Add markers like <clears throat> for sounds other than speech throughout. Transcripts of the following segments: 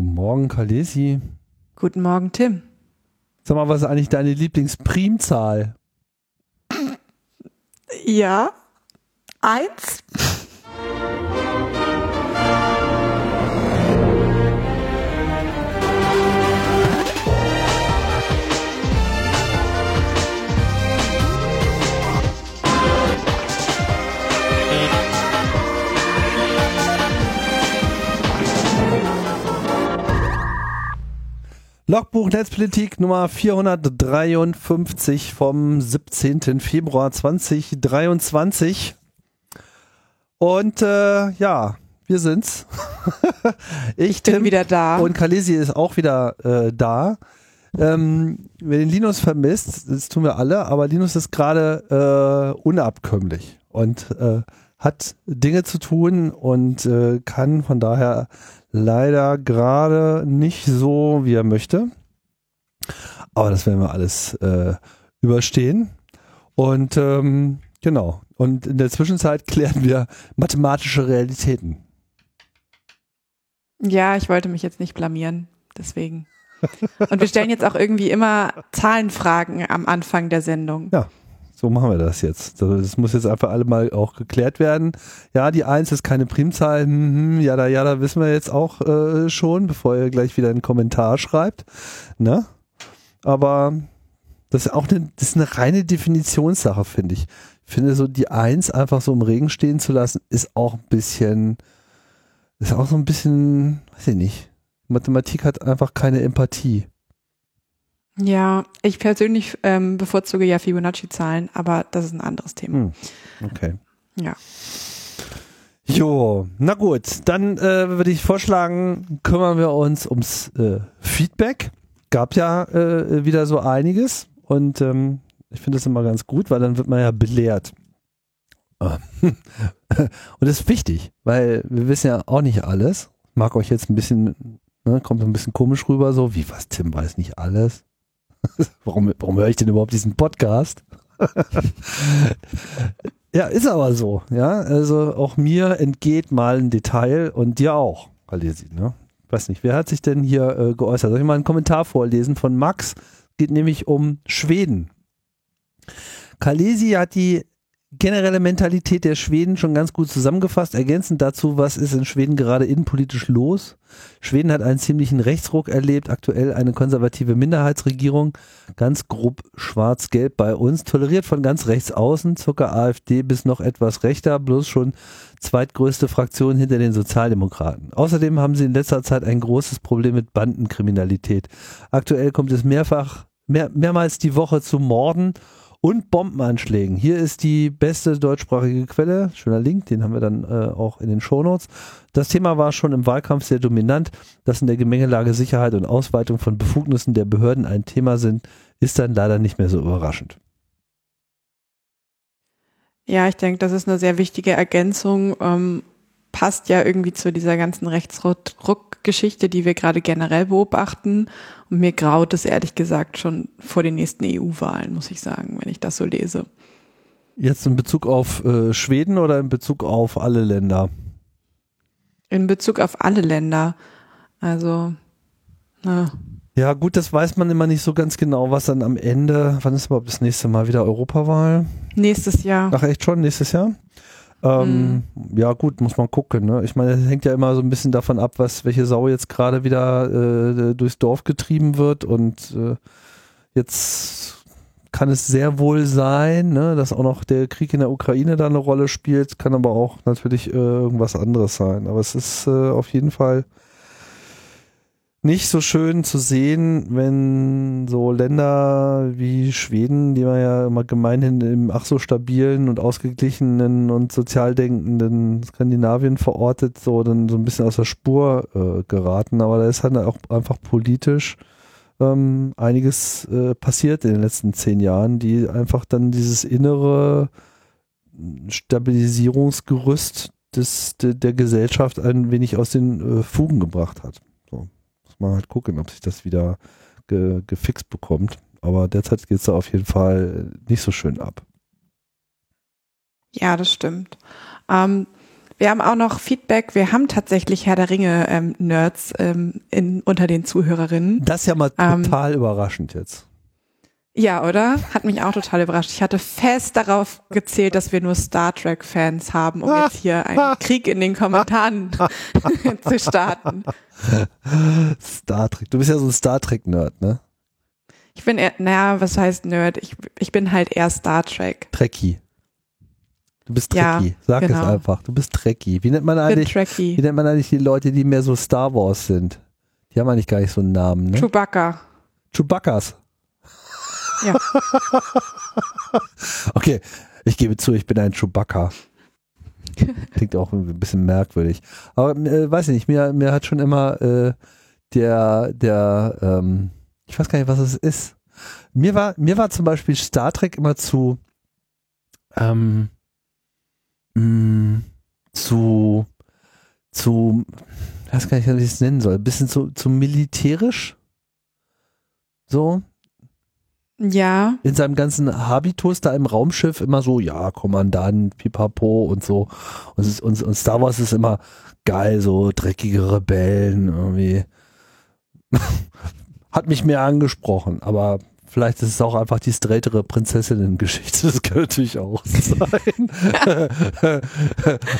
Guten Morgen, Kalesi. Guten Morgen, Tim. Sag mal, was ist eigentlich deine Lieblingsprimzahl? Ja, eins. Logbuch Netzpolitik Nummer 453 vom 17. Februar 2023. Und äh, ja, wir sind's. <laughs> ich, bin Tim wieder da. Und Kalisi ist auch wieder äh, da. Ähm, wer den Linus vermisst, das tun wir alle, aber Linus ist gerade äh, unabkömmlich und äh, hat Dinge zu tun und äh, kann von daher leider gerade nicht so, wie er möchte. Aber das werden wir alles äh, überstehen. Und ähm, genau. Und in der Zwischenzeit klären wir mathematische Realitäten. Ja, ich wollte mich jetzt nicht blamieren. Deswegen. Und wir stellen jetzt auch irgendwie immer Zahlenfragen am Anfang der Sendung. Ja, so machen wir das jetzt. Das muss jetzt einfach alle mal auch geklärt werden. Ja, die Eins ist keine Primzahl. Hm, ja, da, ja, da wissen wir jetzt auch äh, schon, bevor ihr gleich wieder einen Kommentar schreibt. Ne? Aber das ist auch eine, das ist eine reine Definitionssache, finde ich. Ich finde so die Eins einfach so im Regen stehen zu lassen, ist auch ein bisschen, ist auch so ein bisschen, weiß ich nicht. Mathematik hat einfach keine Empathie. Ja, ich persönlich ähm, bevorzuge ja Fibonacci-Zahlen, aber das ist ein anderes Thema. Hm. Okay. Ja. Jo, na gut, dann äh, würde ich vorschlagen, kümmern wir uns ums äh, Feedback. Gab ja äh, wieder so einiges und ähm, ich finde das immer ganz gut, weil dann wird man ja belehrt. <laughs> und das ist wichtig, weil wir wissen ja auch nicht alles. Mag euch jetzt ein bisschen, ne, kommt ein bisschen komisch rüber, so wie was, Tim weiß nicht alles. <laughs> warum, warum höre ich denn überhaupt diesen Podcast? <laughs> ja, ist aber so, ja. Also auch mir entgeht mal ein Detail und dir auch, sie, ne? Weiß nicht, wer hat sich denn hier äh, geäußert? Soll ich mal einen Kommentar vorlesen von Max? Geht nämlich um Schweden. Kalesi hat die generelle Mentalität der Schweden schon ganz gut zusammengefasst. Ergänzend dazu, was ist in Schweden gerade innenpolitisch los? Schweden hat einen ziemlichen Rechtsruck erlebt, aktuell eine konservative Minderheitsregierung, ganz grob schwarz-gelb bei uns, toleriert von ganz rechts außen, circa AfD bis noch etwas rechter, bloß schon zweitgrößte Fraktion hinter den Sozialdemokraten. Außerdem haben sie in letzter Zeit ein großes Problem mit Bandenkriminalität. Aktuell kommt es mehrfach, mehr, mehrmals die Woche zu Morden und Bombenanschlägen. Hier ist die beste deutschsprachige Quelle, schöner Link, den haben wir dann äh, auch in den Shownotes. Das Thema war schon im Wahlkampf sehr dominant. Dass in der Gemengelage Sicherheit und Ausweitung von Befugnissen der Behörden ein Thema sind, ist dann leider nicht mehr so überraschend. Ja, ich denke, das ist eine sehr wichtige Ergänzung. Ähm, passt ja irgendwie zu dieser ganzen Rechtsruck-Geschichte, die wir gerade generell beobachten. Und mir graut es ehrlich gesagt schon vor den nächsten EU-Wahlen, muss ich sagen, wenn ich das so lese. Jetzt in Bezug auf äh, Schweden oder in Bezug auf alle Länder? In Bezug auf alle Länder. Also, na. Ja, gut, das weiß man immer nicht so ganz genau, was dann am Ende, wann ist überhaupt das nächste Mal wieder Europawahl? Nächstes Jahr. Ach, echt schon? Nächstes Jahr? Ähm, mhm. Ja, gut, muss man gucken. Ne? Ich meine, es hängt ja immer so ein bisschen davon ab, was welche Sau jetzt gerade wieder äh, durchs Dorf getrieben wird. Und äh, jetzt kann es sehr wohl sein, ne, dass auch noch der Krieg in der Ukraine da eine Rolle spielt. Kann aber auch natürlich äh, irgendwas anderes sein. Aber es ist äh, auf jeden Fall nicht so schön zu sehen, wenn so Länder wie Schweden, die man ja immer gemeinhin im ach so stabilen und ausgeglichenen und sozial denkenden Skandinavien verortet, so dann so ein bisschen aus der Spur äh, geraten. Aber da ist halt auch einfach politisch ähm, einiges äh, passiert in den letzten zehn Jahren, die einfach dann dieses innere Stabilisierungsgerüst des, de, der Gesellschaft ein wenig aus den äh, Fugen gebracht hat mal halt gucken, ob sich das wieder ge gefixt bekommt. Aber derzeit geht es da auf jeden Fall nicht so schön ab. Ja, das stimmt. Ähm, Wir haben auch noch Feedback. Wir haben tatsächlich Herr der Ringe ähm, Nerds ähm, in, unter den Zuhörerinnen. Das ist ja mal Ähm, total überraschend jetzt. Ja, oder? Hat mich auch total überrascht. Ich hatte fest darauf gezählt, dass wir nur Star Trek Fans haben, um jetzt hier einen <laughs> Krieg in den Kommentaren <laughs> zu starten. Star Trek. Du bist ja so ein Star Trek-Nerd, ne? Ich bin eher, naja, was heißt Nerd? Ich, ich bin halt eher Star Trek. Trekkie. Du bist Ja, Trekkie. Sag es genau. einfach. Du bist Trekkie. Wie nennt man eigentlich, wie nennt man eigentlich die Leute, die mehr so Star Wars sind? Die haben eigentlich gar nicht so einen Namen, ne? Chewbacca. Chewbacca's. Ja. <laughs> Okay, ich gebe zu, ich bin ein Chewbacca. Klingt auch ein bisschen merkwürdig. Aber äh, weiß ich nicht, mir, mir hat schon immer äh, der, der, ähm, ich weiß gar nicht, was es ist. Mir war, mir war zum Beispiel Star Trek immer zu, ähm, mh, zu, zu, ich weiß gar nicht, wie ich es nennen soll, ein bisschen zu, zu militärisch. So, Ja, in seinem ganzen Habitus da im Raumschiff immer so, ja, Kommandant, Pipapo und so. Und, und, und Star Wars ist immer geil, so dreckige Rebellen irgendwie. <laughs> Hat mich mehr angesprochen, aber vielleicht ist es auch einfach die straightere Prinzessinnen-Geschichte. Das kann natürlich auch sein. <laughs>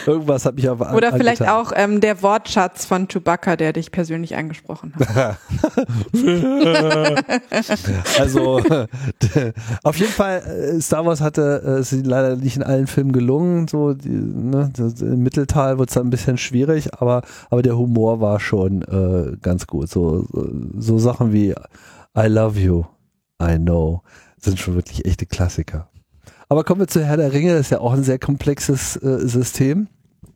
Irgendwas hat mich aber oder vielleicht auch ähm, der Wortschatz von Chewbacca, der dich persönlich angesprochen hat. <laughs> Also <laughs> auf jeden Fall, äh, Star Wars hatte, äh, es ist leider nicht in allen Filmen gelungen, so die, ne, das, im Mittelteil wird es dann ein bisschen schwierig, aber, aber der Humor war schon äh, ganz gut. So, so, so Sachen wie I love you, I know, sind schon wirklich echte Klassiker. Aber kommen wir zu Herr der Ringe, das ist ja auch ein sehr komplexes äh, System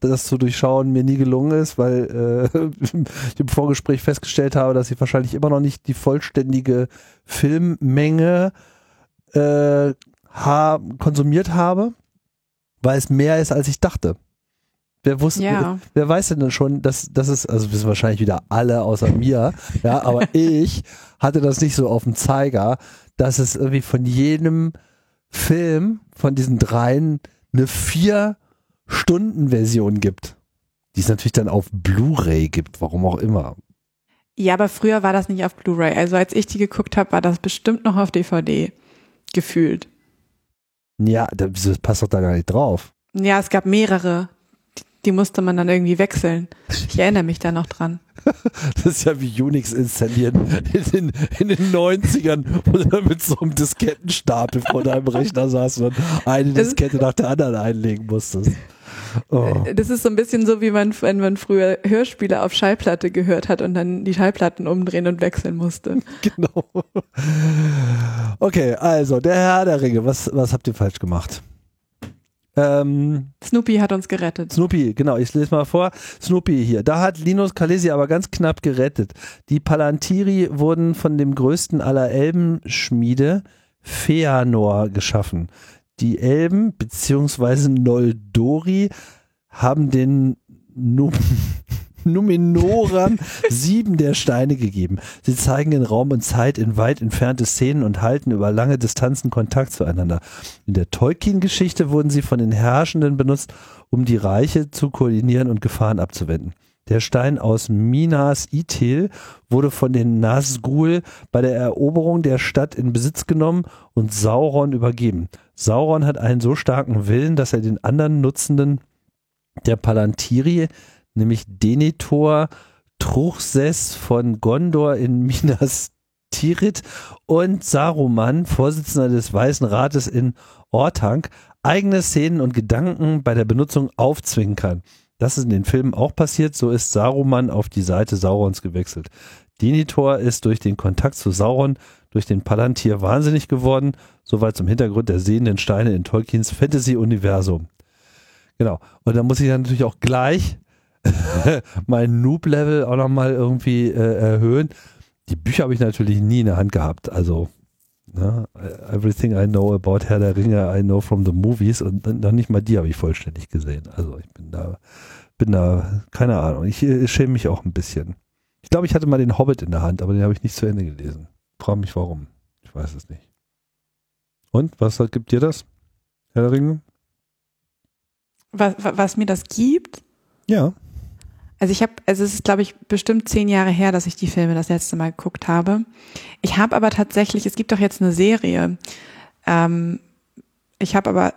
das zu durchschauen mir nie gelungen ist, weil äh, <laughs> ich im Vorgespräch festgestellt habe, dass ich wahrscheinlich immer noch nicht die vollständige Filmmenge äh, ha konsumiert habe, weil es mehr ist, als ich dachte. Wer wusste, Ja. wer weiß denn schon, dass das ist, also wissen wahrscheinlich wieder alle außer mir, ja, aber <laughs> ich hatte das nicht so auf dem Zeiger, dass es irgendwie von jedem Film von diesen dreien eine vier Stunden Version gibt, die es natürlich dann auf Blu-ray gibt, warum auch immer. Ja, aber früher war das nicht auf Blu-ray. Also als ich die geguckt habe, war das bestimmt noch auf DVD gefühlt. Ja, das passt doch da gar nicht drauf. Ja, es gab mehrere. Die, musste man dann irgendwie wechseln. Ich erinnere mich da noch dran. <laughs> Das ist ja wie Unix installieren in den, in den 90ern, wo du mit so einem Diskettenstapel vor deinem Rechner saß und eine Diskette nach der anderen einlegen musstest. Oh. Das ist so ein bisschen so, wie man, wenn man früher Hörspiele auf Schallplatte gehört hat und dann die Schallplatten umdrehen und wechseln musste. <laughs> Genau. Okay, also der Herr der Ringe, was, was habt ihr falsch gemacht? Ähm, Snoopy hat uns gerettet. Snoopy, genau, ich lese mal vor. Snoopy hier. Da hat Linus Calesi aber ganz knapp gerettet. Die Palantiri wurden von dem größten aller Elbenschmiede, Feanor, geschaffen. Die Elben, beziehungsweise Noldori, haben den Num Numenorern sieben der Steine gegeben. Sie zeigen in Raum und Zeit in weit entfernte Szenen und halten über lange Distanzen Kontakt zueinander. In der Tolkien-Geschichte wurden sie von den Herrschenden benutzt, um die Reiche zu koordinieren und Gefahren abzuwenden. Der Stein aus Minas Ithil wurde von den Nazgul bei der Eroberung der Stadt in Besitz genommen und Sauron übergeben. Sauron hat einen so starken Willen, dass er den anderen Nutzenden der Palantiri, nämlich Denethor, Truchsess von Gondor in Minas Tirith und Saruman, Vorsitzender des Weißen Rates in Orthanc, eigene Szenen und Gedanken bei der Benutzung aufzwingen kann. Das ist in den Filmen auch passiert, so ist Saruman auf die Seite Saurons gewechselt. Denethor ist durch den Kontakt zu Sauron durch den Palantir wahnsinnig geworden, soweit zum Hintergrund der sehenden Steine in Tolkiens Fantasy-Universum. Genau. Und da muss ich dann natürlich auch gleich <laughs> mein Noob-Level auch nochmal irgendwie äh, erhöhen. Die Bücher habe ich natürlich nie in der Hand gehabt. Also, ne, everything I know about Herr der Ringe, I know from the movies und noch nicht mal die habe ich vollständig gesehen. Also ich bin da, bin da, keine Ahnung. Ich, äh, schäme mich auch ein bisschen. Ich glaube, ich hatte mal den Hobbit in der Hand, aber den habe ich nicht zu Ende gelesen. Frage mich warum. Ich weiß es nicht. Und, was gibt dir das? Herr der Ringe? Was, wa- was mir das gibt? Ja. Also ich habe, also es ist, glaube ich, bestimmt zehn Jahre her, dass ich die Filme das letzte Mal geguckt habe. Ich habe aber tatsächlich, es gibt doch jetzt eine Serie. Ähm, ich habe aber,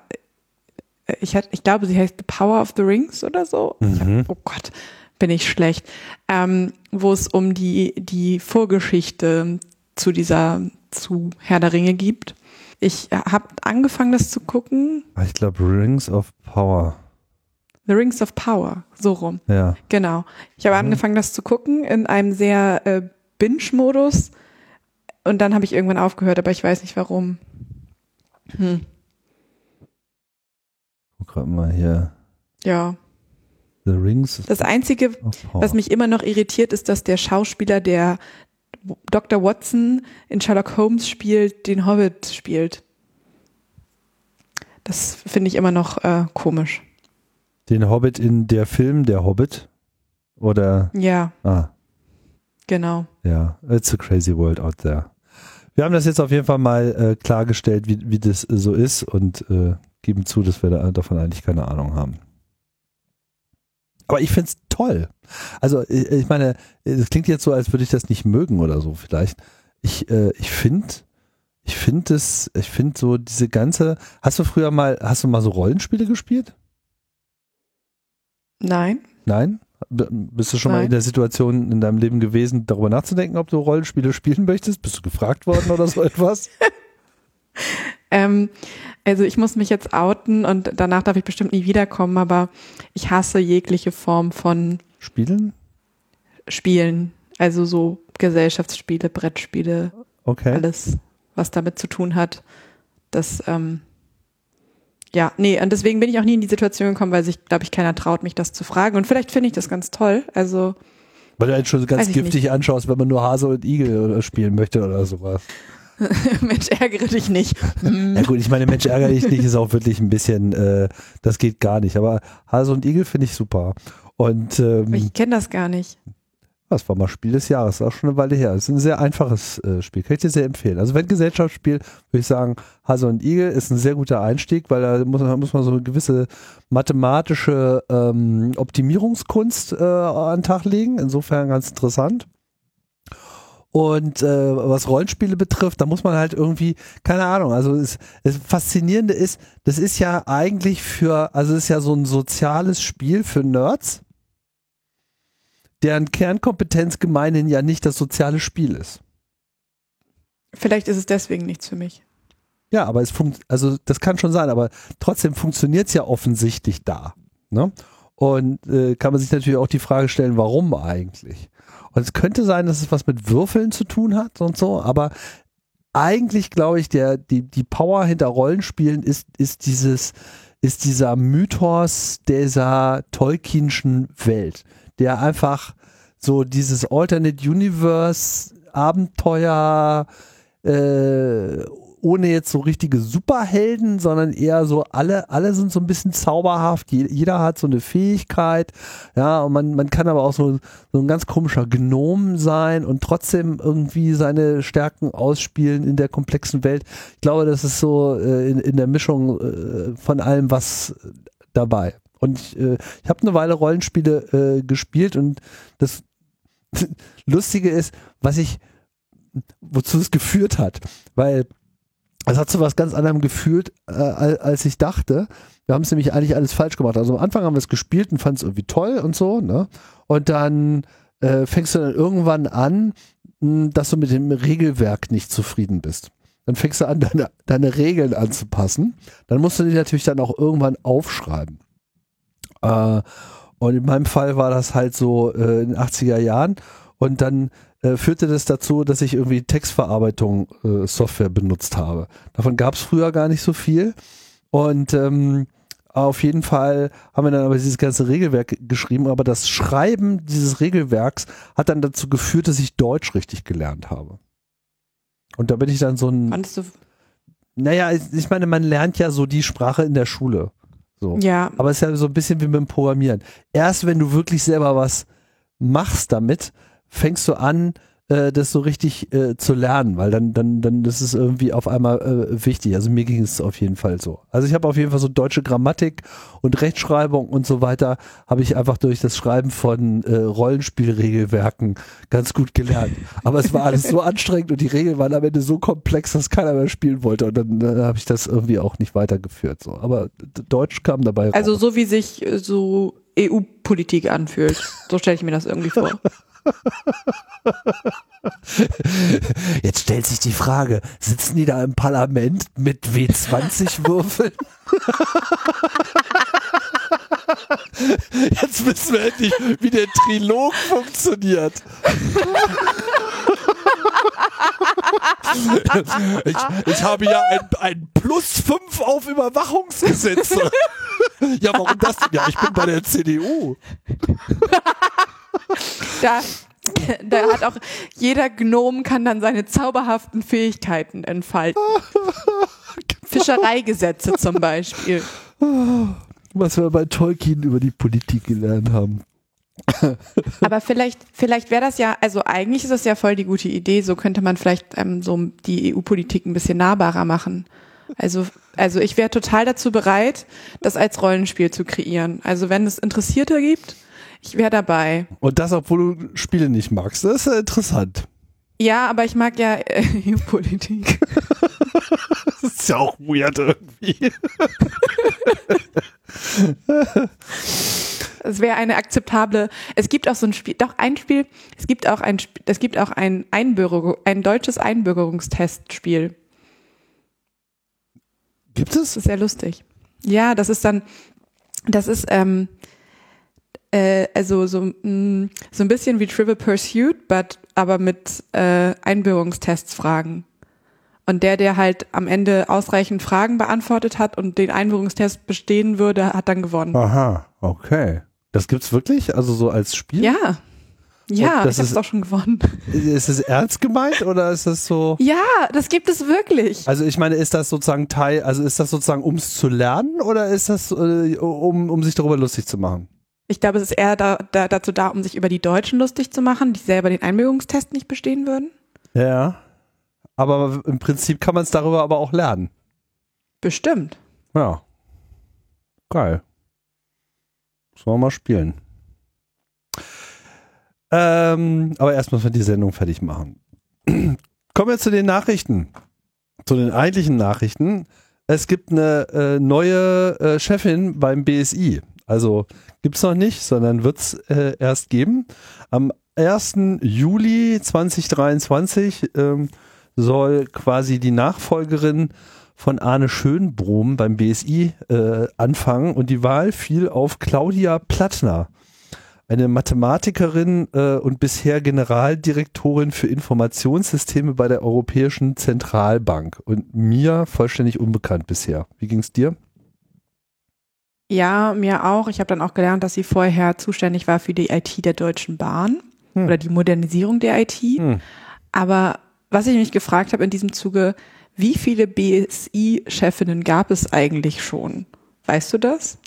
äh, ich, hat, ich glaube, sie heißt The Power of the Rings oder so. Ich hab, Mhm. oh Gott, bin ich schlecht. Ähm, wo es um die, die Vorgeschichte zu dieser, zu Herr der Ringe gibt. Ich habe angefangen, das zu gucken. Ah, Ich glaube Rings of Power. The Rings of Power, so rum. Ja. Genau. Ich habe Mhm. angefangen, das zu gucken in einem sehr äh, Binge-Modus. Und dann habe ich irgendwann aufgehört, aber ich weiß nicht warum. Hm. Guck gerade mal hier. Ja. The Rings Das Einzige, was mich immer noch irritiert, ist, dass der Schauspieler, der Dr. Watson in Sherlock Holmes spielt, den Hobbit spielt. Das finde ich immer noch äh, komisch. Den Hobbit in der Film Der Hobbit? Oder, Ja, ah, genau. ja, it's a crazy world out there. Wir haben das jetzt auf jeden Fall mal äh, klargestellt, wie, wie das äh, so ist und äh, geben zu, dass wir da, davon eigentlich keine Ahnung haben. Aber ich find's toll. Also äh, ich meine, es klingt jetzt so, als würde ich das nicht mögen oder so vielleicht. Ich, äh, ich finde, ich finde es, ich finde so diese ganze, hast du früher mal, hast du mal so Rollenspiele gespielt? Nein. Nein? Bist du schon mal Nein. in der Situation in deinem Leben gewesen, darüber nachzudenken, ob du Rollenspiele spielen möchtest? Bist du gefragt worden oder so <laughs> etwas? Ähm, also ich muss mich jetzt outen und danach darf ich bestimmt nie wiederkommen, aber ich hasse jegliche Form von Spielen? Spielen. Also so Gesellschaftsspiele, Brettspiele, Okay. alles, was damit zu tun hat. Das, ähm, ja, nee, und deswegen bin ich auch nie in die Situation gekommen, weil sich, glaube ich, keiner traut, mich das zu fragen. Und vielleicht finde ich das ganz toll. Also, Weil du einen schon ganz giftig anschaust, wenn man nur Hase und Igel oder spielen möchte oder sowas. <laughs> Mensch, ärgere dich nicht. Ja gut, ich meine, Mensch, ärgere dich nicht, ist auch wirklich ein bisschen, äh, das geht gar nicht. Aber Hase und Igel finde ich super. Und ähm, Ich kenne das gar nicht. Das war mal Spiel des Jahres, das ist auch schon eine Weile her. Es ist ein sehr einfaches äh, Spiel, kann ich dir sehr empfehlen. Also wenn Gesellschaftsspiel, würde ich sagen, Hase und Igel ist ein sehr guter Einstieg, weil da muss, da muss man so eine gewisse mathematische ähm, Optimierungskunst äh, an den Tag legen. Insofern ganz interessant. Und äh, was Rollenspiele betrifft, da muss man halt irgendwie, keine Ahnung, also es, das Faszinierende ist, das ist ja eigentlich für, also es ist ja so ein soziales Spiel für Nerds deren Kernkompetenz gemeinhin ja nicht das soziale Spiel ist. Vielleicht ist es deswegen nichts für mich. Ja, aber es funkt, also das kann schon sein, aber trotzdem funktioniert es ja offensichtlich da. Ne? Und äh, kann man sich natürlich auch die Frage stellen, warum eigentlich? Und es könnte sein, dass es was mit Würfeln zu tun hat und so, aber eigentlich glaube ich, der, die, die Power hinter Rollenspielen ist, ist dieses, ist dieser Mythos dieser Tolkienschen Welt, der einfach so dieses Alternate Universe Abenteuer äh, ohne jetzt so richtige Superhelden, sondern eher so alle, alle sind so ein bisschen zauberhaft, Je, jeder hat so eine Fähigkeit, ja, und man, man kann aber auch so, so ein ganz komischer Gnom sein und trotzdem irgendwie seine Stärken ausspielen in der komplexen Welt. Ich glaube, das ist so äh, in, in der Mischung äh, von allem was dabei. Und ich, äh, ich habe eine Weile Rollenspiele äh, gespielt und das <laughs> Lustige ist, was ich, wozu es geführt hat, weil es hat zu was ganz anderem gefühlt, äh, al- als ich dachte. Wir haben es nämlich eigentlich alles falsch gemacht. Also am Anfang haben wir es gespielt und fanden es irgendwie toll und so, ne? Und dann äh, fängst du dann irgendwann an, mh, dass du mit dem Regelwerk nicht zufrieden bist. Dann fängst du an, <laughs> deine, deine Regeln anzupassen. Dann musst du die natürlich dann auch irgendwann aufschreiben. Äh, und in meinem Fall war das halt so äh, in den 80er Jahren. Und dann äh, führte das dazu, dass ich irgendwie Textverarbeitung äh, Software benutzt habe. Davon gab es früher gar nicht so viel. Und ähm, auf jeden Fall haben wir dann aber dieses ganze Regelwerk geschrieben, aber das Schreiben dieses Regelwerks hat dann dazu geführt, dass ich Deutsch richtig gelernt habe. Und da bin ich dann so ein, Fandest du, naja, ich meine, man lernt ja so die Sprache in der Schule. So. ja, Aber es ist ja so ein bisschen wie mit dem Programmieren. Erst wenn du wirklich selber was machst damit, fängst du an, äh, das so richtig äh, zu lernen, weil dann, dann, dann ist es irgendwie auf einmal äh, wichtig. Also mir ging es auf jeden Fall so. Also ich habe auf jeden Fall so deutsche Grammatik und Rechtschreibung und so weiter, habe ich einfach durch das Schreiben von äh, Rollenspielregelwerken ganz gut gelernt. Aber es war alles so anstrengend und die Regeln waren am Ende so komplex, dass keiner mehr spielen wollte. Und dann, dann habe ich das irgendwie auch nicht weitergeführt. So. Aber Deutsch kam dabei Also raus. so wie sich äh, so EU-Politik anfühlt. So stelle ich mir das irgendwie vor. <laughs> <laughs> Jetzt stellt sich die Frage, sitzen die da im Parlament mit W20-Würfeln? <laughs> Jetzt wissen wir endlich, wie der Trilog funktioniert. <laughs> Ich, ich habe ja ein, ein Plus 5 auf Überwachungsgesetze. Ja, warum das? denn? Ja, ich bin bei der CDU. Da, da hat auch jeder Gnom kann dann seine zauberhaften Fähigkeiten entfalten. <laughs> Fischereigesetze zum Beispiel. Was wir bei Tolkien über die Politik gelernt haben. Aber vielleicht, vielleicht wäre das ja, also eigentlich ist das ja voll die gute Idee. So könnte man vielleicht ähm, so die EU-Politik ein bisschen nahbarer machen. Also, also ich wäre total dazu bereit, das als Rollenspiel zu kreieren. Also wenn es Interessierte gibt, ich wäre dabei. Und das, obwohl du Spiele nicht magst. Das ist ja interessant. Ja, aber ich mag ja äh, <laughs> EU-Politik. Das ist ja auch weird irgendwie. <laughs> Es wäre eine akzeptable. Es gibt auch so ein Spiel, doch ein Spiel. Es gibt auch ein, es gibt auch ein Einbürgerung, ein deutsches Einbürgerungstestspiel. Gibt es? Das ist sehr lustig. Ja, das ist dann, das ist ähm, äh, also so mh, so ein bisschen wie Trivial Pursuit, but aber mit äh, Einbürgerungstests Fragen. Und der, der halt am Ende ausreichend Fragen beantwortet hat und den Einbürgerungstest bestehen würde, hat dann gewonnen. Aha, okay. Das gibt's wirklich? Also so als Spiel? Ja. Ja, ich hab's ist- doch schon gewonnen. Ist es ernst gemeint oder ist das so? Ja, das gibt es wirklich. Also ich meine, ist das sozusagen Teil, also ist das sozusagen ums zu lernen oder ist das äh, um, um sich darüber lustig zu machen? Ich glaube, es ist eher da, da, dazu da, um sich über die Deutschen lustig zu machen, die selber den Einbürgerungstest nicht bestehen würden. Ja. Aber im Prinzip kann man es darüber aber auch lernen. Bestimmt. Ja. Geil. Sollen wir mal spielen. Ähm, aber erst müssen wir die Sendung fertig machen. <clears throat> Kommen wir zu den Nachrichten. Zu den eigentlichen Nachrichten. Es gibt eine äh, neue äh, Chefin beim BSI. Also gibt's noch nicht, sondern wird's äh, erst geben. Am 1. Juli 2023 ähm, soll quasi die Nachfolgerin von Arne Schönbrohm beim BSI äh, anfangen und die Wahl fiel auf Claudia Plattner, eine Mathematikerin äh, und bisher Generaldirektorin für Informationssysteme bei der Europäischen Zentralbank und mir vollständig unbekannt bisher. Wie ging's dir? Ja, mir auch. Ich habe dann auch gelernt, dass sie vorher zuständig war für die IT der Deutschen Bahn Hm. oder die Modernisierung der IT. Hm. Aber was ich mich gefragt habe in diesem Zuge, wie viele BSI-Chefinnen gab es eigentlich schon? Weißt du das?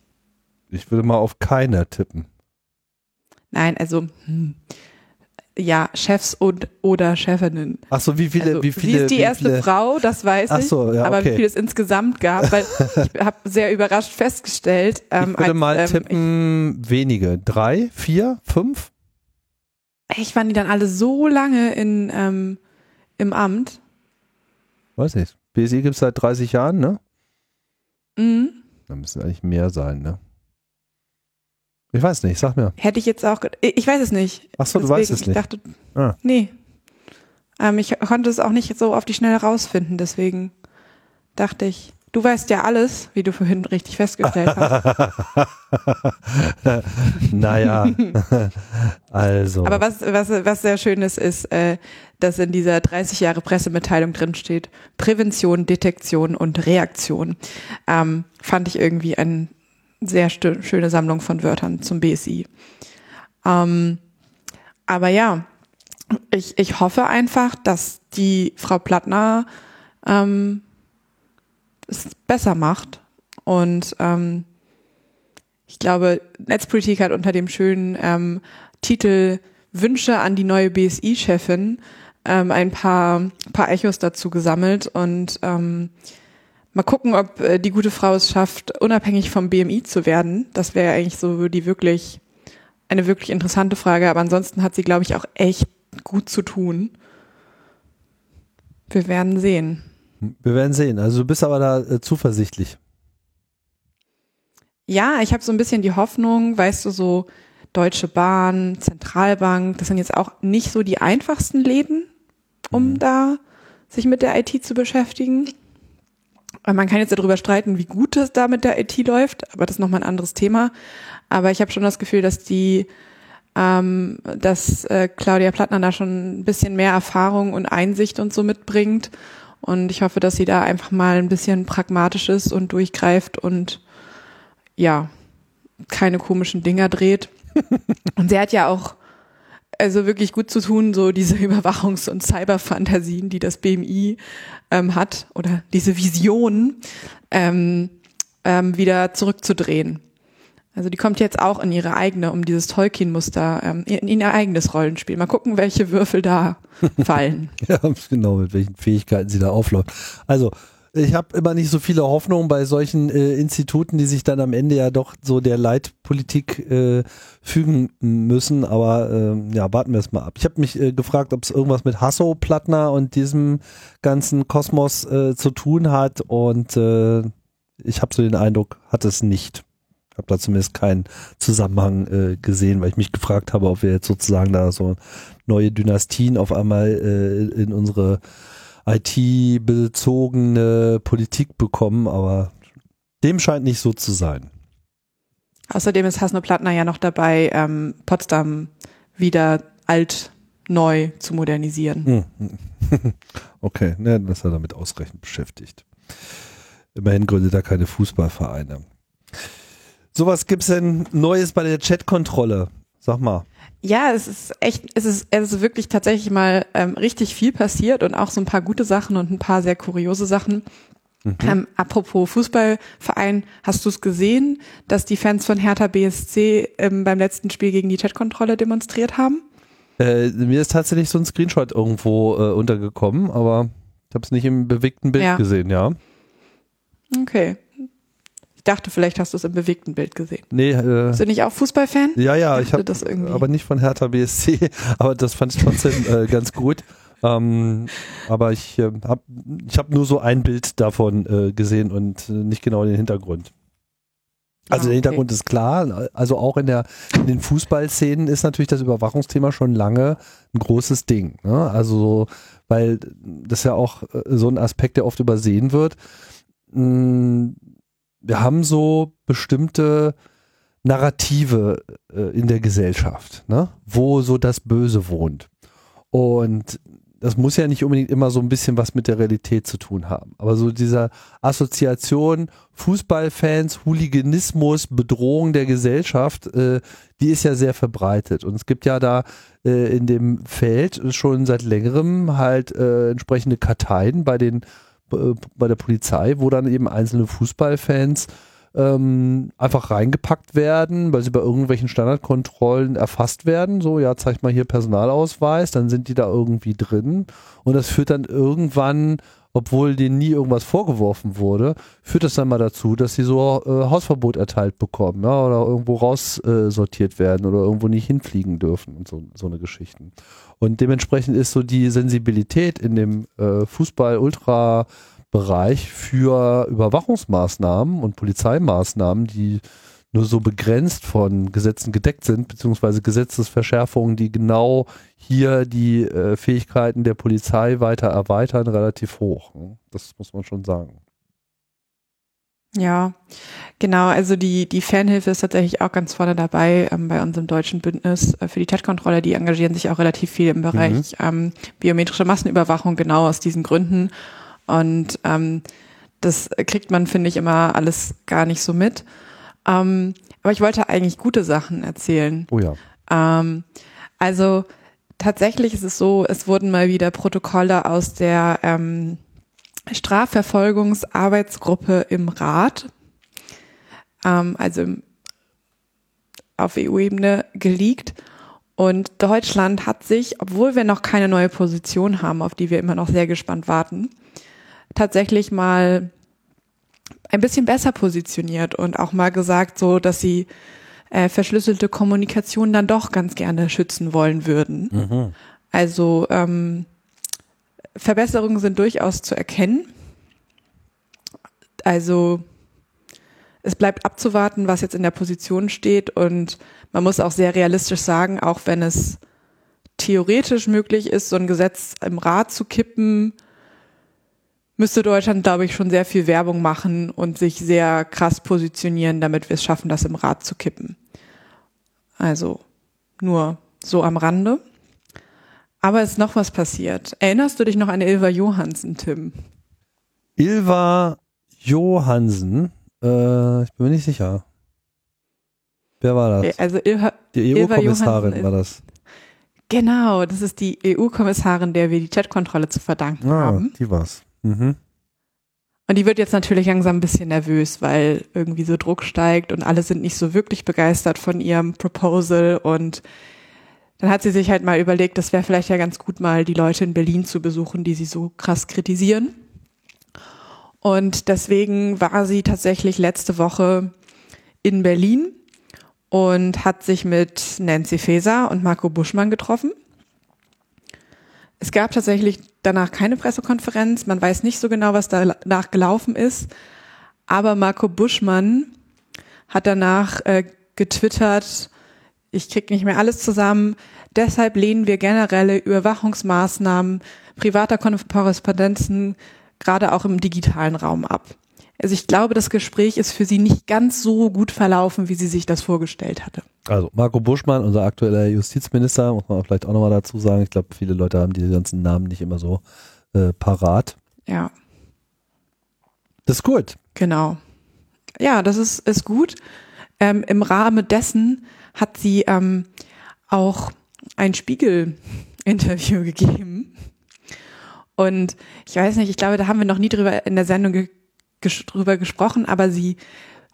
Ich würde mal auf keine tippen. Nein, also hm, ja, Chefs und oder Chefinnen. Ach so, wie viele, Also, wie viele? sie ist die wie erste viele, Frau, das weiß Ach ich. so, ja, aber okay. wie viel es insgesamt gab, weil <laughs> ich habe sehr überrascht festgestellt. Ähm, Ich würde als, mal ähm, tippen, wenige. Drei, vier, fünf? Ich waren die dann alle so lange in, ähm, im Amt. Weiß nicht. BSI gibt es seit 30 Jahren, ne? Mhm. Da müssen eigentlich mehr sein, ne? Ich weiß nicht, sag mir. Hätte ich jetzt auch, ich weiß es nicht. Ach so, du Deswegen, weißt es Ich nicht. dachte, Ah. nee. Ähm, ich konnte es auch nicht so auf die Schnelle rausfinden, deswegen dachte ich, du weißt ja alles, wie du vorhin richtig festgestellt hast. <laughs> naja, <laughs> also. Aber was, was, was sehr schön ist, ist, äh, dass in dieser 30 Jahre Pressemitteilung drin steht, Prävention, Detektion und Reaktion. Ähm, fand ich irgendwie eine sehr schöne Sammlung von Wörtern zum BSI. Ähm, aber ja, ich, ich hoffe einfach, dass die Frau Plattner ähm, es besser macht. Und ähm, ich glaube, Netzpolitik hat unter dem schönen ähm, Titel Wünsche an die neue BSI-Chefin ähm, ein paar, paar Echos dazu gesammelt und ähm, mal gucken, ob äh, die gute Frau es schafft, unabhängig vom BMI zu werden. Das wäre eigentlich so die wirklich, eine wirklich interessante Frage. Aber ansonsten hat sie, glaube ich, auch echt gut zu tun. Wir werden sehen. Wir werden sehen. Also du bist aber da äh, zuversichtlich. Ja, ich habe so ein bisschen die Hoffnung, weißt du, so Deutsche Bahn, Zentralbank, das sind jetzt auch nicht so die einfachsten Läden, um mhm. da sich mit der IT zu beschäftigen. Man kann jetzt darüber streiten, wie gut es da mit der IT läuft, aber das ist nochmal ein anderes Thema. Aber ich habe schon das Gefühl, dass die, ähm, dass äh, Claudia Plattner da schon ein bisschen mehr Erfahrung und Einsicht und so mitbringt. Und ich hoffe, dass sie da einfach mal ein bisschen pragmatisch ist und durchgreift und ja, keine komischen Dinger dreht. <laughs> und sie hat ja auch also wirklich gut zu tun, so diese <laughs> Überwachungs- und Cyberfantasien, die das BMI ähm, hat, oder diese Vision ähm, ähm, wieder zurückzudrehen. Also die kommt jetzt auch in ihre eigene, um dieses Tolkien-Muster, ähm, in, in ihr eigenes Rollenspiel. Mal gucken, welche Würfel da <laughs> fallen. ja, genau, mit welchen Fähigkeiten sie da aufläuft. Also ich habe immer nicht so viele Hoffnungen bei solchen äh, Instituten, die sich dann am Ende ja doch so der Leitpolitik äh, fügen müssen. Aber äh, ja, warten wir es mal ab. Ich habe mich äh, gefragt, ob es irgendwas mit Hasso, Plattner und diesem ganzen Kosmos äh, zu tun hat. Und äh, ich habe so den Eindruck, hat es nicht. Ich habe da zumindest keinen Zusammenhang äh, gesehen, weil ich mich gefragt habe, ob wir jetzt sozusagen da so neue Dynastien auf einmal äh, in unsere IT-bezogene Politik bekommen, aber dem scheint nicht so zu sein. Außerdem ist Hasno Plattner ja noch dabei, ähm, Potsdam wieder alt neu zu modernisieren. Hm. <laughs> Okay, ne, das ist er damit ausreichend beschäftigt. Immerhin gründet er keine Fußballvereine. So was gibt's denn Neues bei der Chatkontrolle? Sag mal. Ja, es ist echt, es ist, es ist wirklich tatsächlich mal ähm, richtig viel passiert und auch so ein paar gute Sachen und ein paar sehr kuriose Sachen. Mhm. Ähm, apropos Fußballverein, hast du es gesehen, dass die Fans von Hertha BSC ähm, beim letzten Spiel gegen die Chatkontrolle demonstriert haben? Äh, mir ist tatsächlich so ein Screenshot irgendwo äh, untergekommen, aber ich habe es nicht im bewegten Bild ja. gesehen, ja. Okay. Ich dachte, vielleicht hast du es im bewegten Bild gesehen. Nee, äh, Bist du nicht auch Fußballfan? Ja, ja, ich habe das irgendwie. Aber nicht von Hertha BSC, <laughs> aber das fand ich trotzdem äh, ganz gut. Ähm, aber ich äh, habe ich hab nur so ein Bild davon äh, gesehen und äh, nicht genau den Hintergrund. Also ah, der Hintergrund ist klar, also auch in, der, in den Fußballszenen ist natürlich das Überwachungsthema schon lange ein großes Ding. Ne? Also, weil das ja auch äh, so ein Aspekt, der oft übersehen wird. Wir haben so bestimmte Narrative äh, in der Gesellschaft, ne? wo so das Böse wohnt. Und das muss ja nicht unbedingt immer so ein bisschen was mit der Realität zu tun haben. Aber so dieser Assoziation Fußballfans, Hooliganismus, Bedrohung der Gesellschaft, äh, die ist ja sehr verbreitet. Und es gibt ja da äh, in dem Feld schon seit längerem halt äh, entsprechende Karteien bei den bei der Polizei, wo dann eben einzelne Fußballfans ähm, einfach reingepackt werden, weil sie bei irgendwelchen Standardkontrollen erfasst werden. So, ja, zeig mal hier Personalausweis, dann sind die da irgendwie drin. Und das führt dann irgendwann, obwohl denen nie irgendwas vorgeworfen wurde, führt das dann mal dazu, dass sie so äh, Hausverbot erteilt bekommen, ja, oder irgendwo raussortiert äh, werden oder irgendwo nicht hinfliegen dürfen und so, so eine Geschichten. Und dementsprechend ist so die Sensibilität in dem äh, Fußball-Ultra-Bereich für Überwachungsmaßnahmen und Polizeimaßnahmen, die nur so begrenzt von Gesetzen gedeckt sind, beziehungsweise Gesetzesverschärfungen, die genau hier die äh, Fähigkeiten der Polizei weiter erweitern, relativ hoch. Das muss man schon sagen. Ja, genau. Also die, die Fanhilfe ist tatsächlich auch ganz vorne dabei ähm, bei unserem deutschen Bündnis äh, für die Chatkontrolle. Die engagieren sich auch relativ viel im Bereich mhm. ähm, biometrische Massenüberwachung, genau aus diesen Gründen. Und ähm, das kriegt man, finde ich, immer alles gar nicht so mit. Ähm, aber ich wollte eigentlich gute Sachen erzählen. Oh ja. Ähm, also tatsächlich ist es so, es wurden mal wieder Protokolle aus der ähm, Strafverfolgungsarbeitsgruppe im Rat, ähm, also auf EU-Ebene geleakt. Und Deutschland hat sich, obwohl wir noch keine neue Position haben, auf die wir immer noch sehr gespannt warten, tatsächlich mal ein bisschen besser positioniert und auch mal gesagt, so dass sie äh, verschlüsselte Kommunikation dann doch ganz gerne schützen wollen würden. Mhm. Also ähm, Verbesserungen sind durchaus zu erkennen. Also es bleibt abzuwarten, was jetzt in der Position steht und man muss auch sehr realistisch sagen, auch wenn es theoretisch möglich ist, so ein Gesetz im Rat zu kippen, müsste Deutschland, glaube ich, schon sehr viel Werbung machen und sich sehr krass positionieren, damit wir es schaffen, das im Rat zu kippen. Also nur so am Rande. Aber es ist noch was passiert. Erinnerst du dich noch an Ilva Johansen, Tim? Ilva Johansen? Äh, ich bin mir nicht sicher. Wer war das? Also Ilva, die EU-Kommissarin war das. Genau, das ist die EU-Kommissarin, der wir die Chatkontrolle zu verdanken ah, haben. Die war's. Mhm. Und die wird jetzt natürlich langsam ein bisschen nervös, weil irgendwie so Druck steigt und alle sind nicht so wirklich begeistert von ihrem Proposal. Und dann hat sie sich halt mal überlegt, das wäre vielleicht ja ganz gut, mal die Leute in Berlin zu besuchen, die sie so krass kritisieren. Und deswegen war sie tatsächlich letzte Woche in Berlin und hat sich mit Nancy Faeser und Marco Buschmann getroffen. Es gab tatsächlich danach keine Pressekonferenz. Man weiß nicht so genau, was danach gelaufen ist. Aber Marco Buschmann hat danach äh, getwittert, ich krieg nicht mehr alles zusammen. Deshalb lehnen wir generelle Überwachungsmaßnahmen privater Korrespondenzen gerade auch im digitalen Raum ab. Also ich glaube, das Gespräch ist für sie nicht ganz so gut verlaufen, wie sie sich das vorgestellt hatte. Also Marco Buschmann, unser aktueller Justizminister, muss man vielleicht auch nochmal dazu sagen. Ich glaube, viele Leute haben diese ganzen Namen nicht immer so äh, parat. Ja. Das ist gut. Genau. Ja, das ist, ist gut. Ähm, Im Rahmen dessen hat sie ähm, auch ein Spiegel-Interview <laughs> gegeben. Und ich weiß nicht, ich glaube, da haben wir noch nie drüber in der Sendung ge drüber gesprochen, aber sie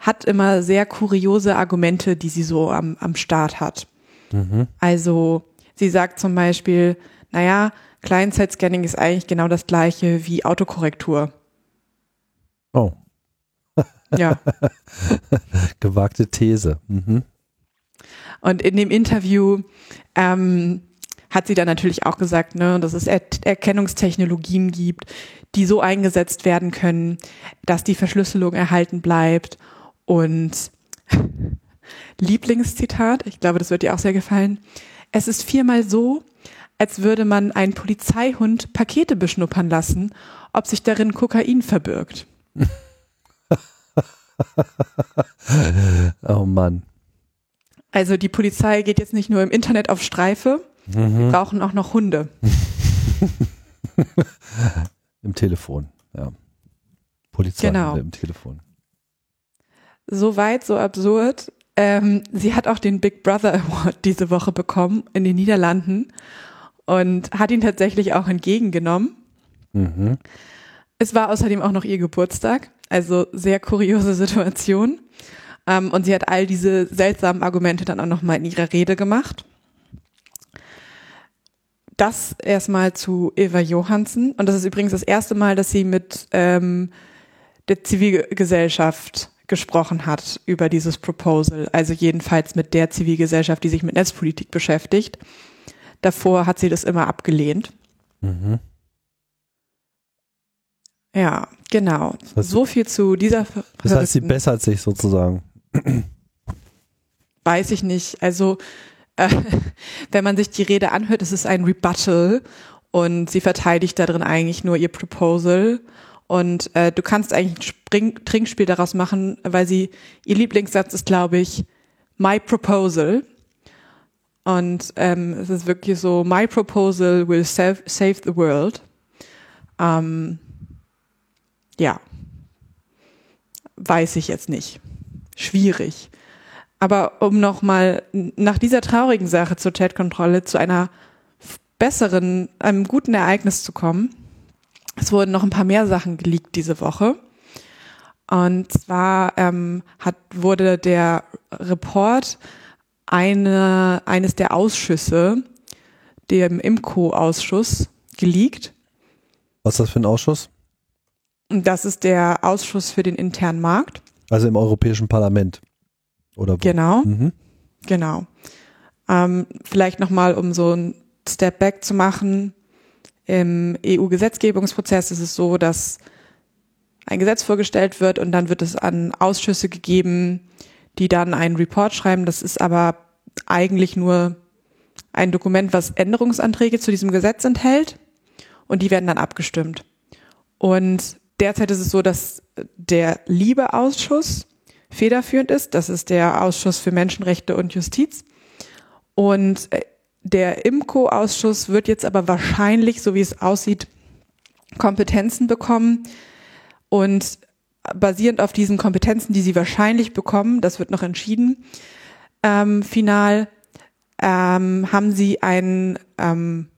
hat immer sehr kuriose Argumente, die sie so am, am Start hat. Mhm. Also sie sagt zum Beispiel, naja, Client-Side-Scanning ist eigentlich genau das gleiche wie Autokorrektur. Oh. ja. <laughs> Gewagte These. Mhm. Und in dem Interview ähm, hat sie dann natürlich auch gesagt, ne, dass es er Erkennungstechnologien gibt, die so eingesetzt werden können, dass die Verschlüsselung erhalten bleibt. Und <laughs> Lieblingszitat, ich glaube, das wird dir auch sehr gefallen. Es ist viermal so, als würde man einen Polizeihund Pakete beschnuppern lassen, ob sich darin Kokain verbirgt. <laughs> oh Mann. Also die Polizei geht jetzt nicht nur im Internet auf Streife, mhm. wir brauchen auch noch Hunde. <laughs> Im Telefon, ja. Polizei genau. im Telefon. So weit, so absurd. Ähm, sie hat auch den Big Brother Award diese Woche bekommen in den Niederlanden und hat ihn tatsächlich auch entgegengenommen. Mhm. Es war außerdem auch noch ihr Geburtstag, also sehr kuriose <laughs> Situation. Ähm, und sie hat all diese seltsamen Argumente dann auch nochmal in ihrer Rede gemacht. Das erstmal zu Eva Johansen. Und das ist übrigens das erste Mal, dass sie mit ähm, der Zivilgesellschaft gesprochen hat über dieses Proposal. Also jedenfalls mit der Zivilgesellschaft, die sich mit Netzpolitik beschäftigt. Davor hat sie das immer abgelehnt. Mhm. Ja, genau. Das so viel zu dieser. Das heißt, sie bessert sich sozusagen. Weiß ich nicht. Also äh, <laughs> wenn man sich die Rede anhört, ist es ein Rebuttal und sie verteidigt darin eigentlich nur ihr Proposal. Und äh, du kannst eigentlich ein Spring Trinkspiel daraus machen, weil sie, ihr Lieblingssatz ist, glaube ich, My Proposal. Und ähm, es ist wirklich so, My Proposal will save, save the world. Ähm, ja, weiß ich jetzt nicht. Schwierig. Aber um nochmal nach dieser traurigen Sache zur Chatkontrolle zu einer besseren, einem guten Ereignis zu kommen. Es wurden noch ein paar mehr Sachen geleakt diese Woche. Und zwar ähm, hat, wurde der Report eine, eines der Ausschüsse, dem IMCO-Ausschuss, geleakt. Was ist das für ein Ausschuss? Das ist der Ausschuss für den internen Markt. Also im Europäischen Parlament. Oder wo? Genau, Mhm. genau. Ähm, vielleicht nochmal, um so ein Step Back zu machen. Im EU-Gesetzgebungsprozess ist es so, dass ein Gesetz vorgestellt wird und dann wird es an Ausschüsse gegeben, die dann einen Report schreiben. Das ist aber eigentlich nur ein Dokument, was Änderungsanträge zu diesem Gesetz enthält und die werden dann abgestimmt. Und derzeit ist es so, dass der Liebe-Ausschuss federführend ist. Das ist der Ausschuss für Menschenrechte und Justiz. Und äh, der IMCO-Ausschuss wird jetzt aber wahrscheinlich, so wie es aussieht, Kompetenzen bekommen. Und basierend auf diesen Kompetenzen, die sie wahrscheinlich bekommen, das wird noch entschieden, ähm, final, ähm, haben sie einen, ähm,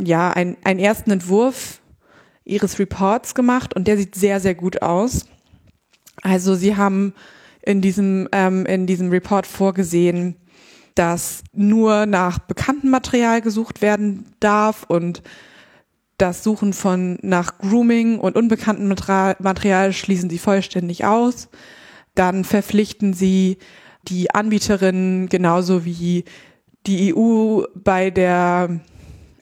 ja, ein, einen ersten Entwurf ihres Reports gemacht und der sieht sehr, sehr gut aus. Also sie haben in diesem, ähm, in diesem Report vorgesehen, dass nur nach bekanntem Material gesucht werden darf und das Suchen von nach Grooming und unbekanntem Material, schließen sie vollständig aus. Dann verpflichten sie die Anbieterinnen genauso wie die EU bei der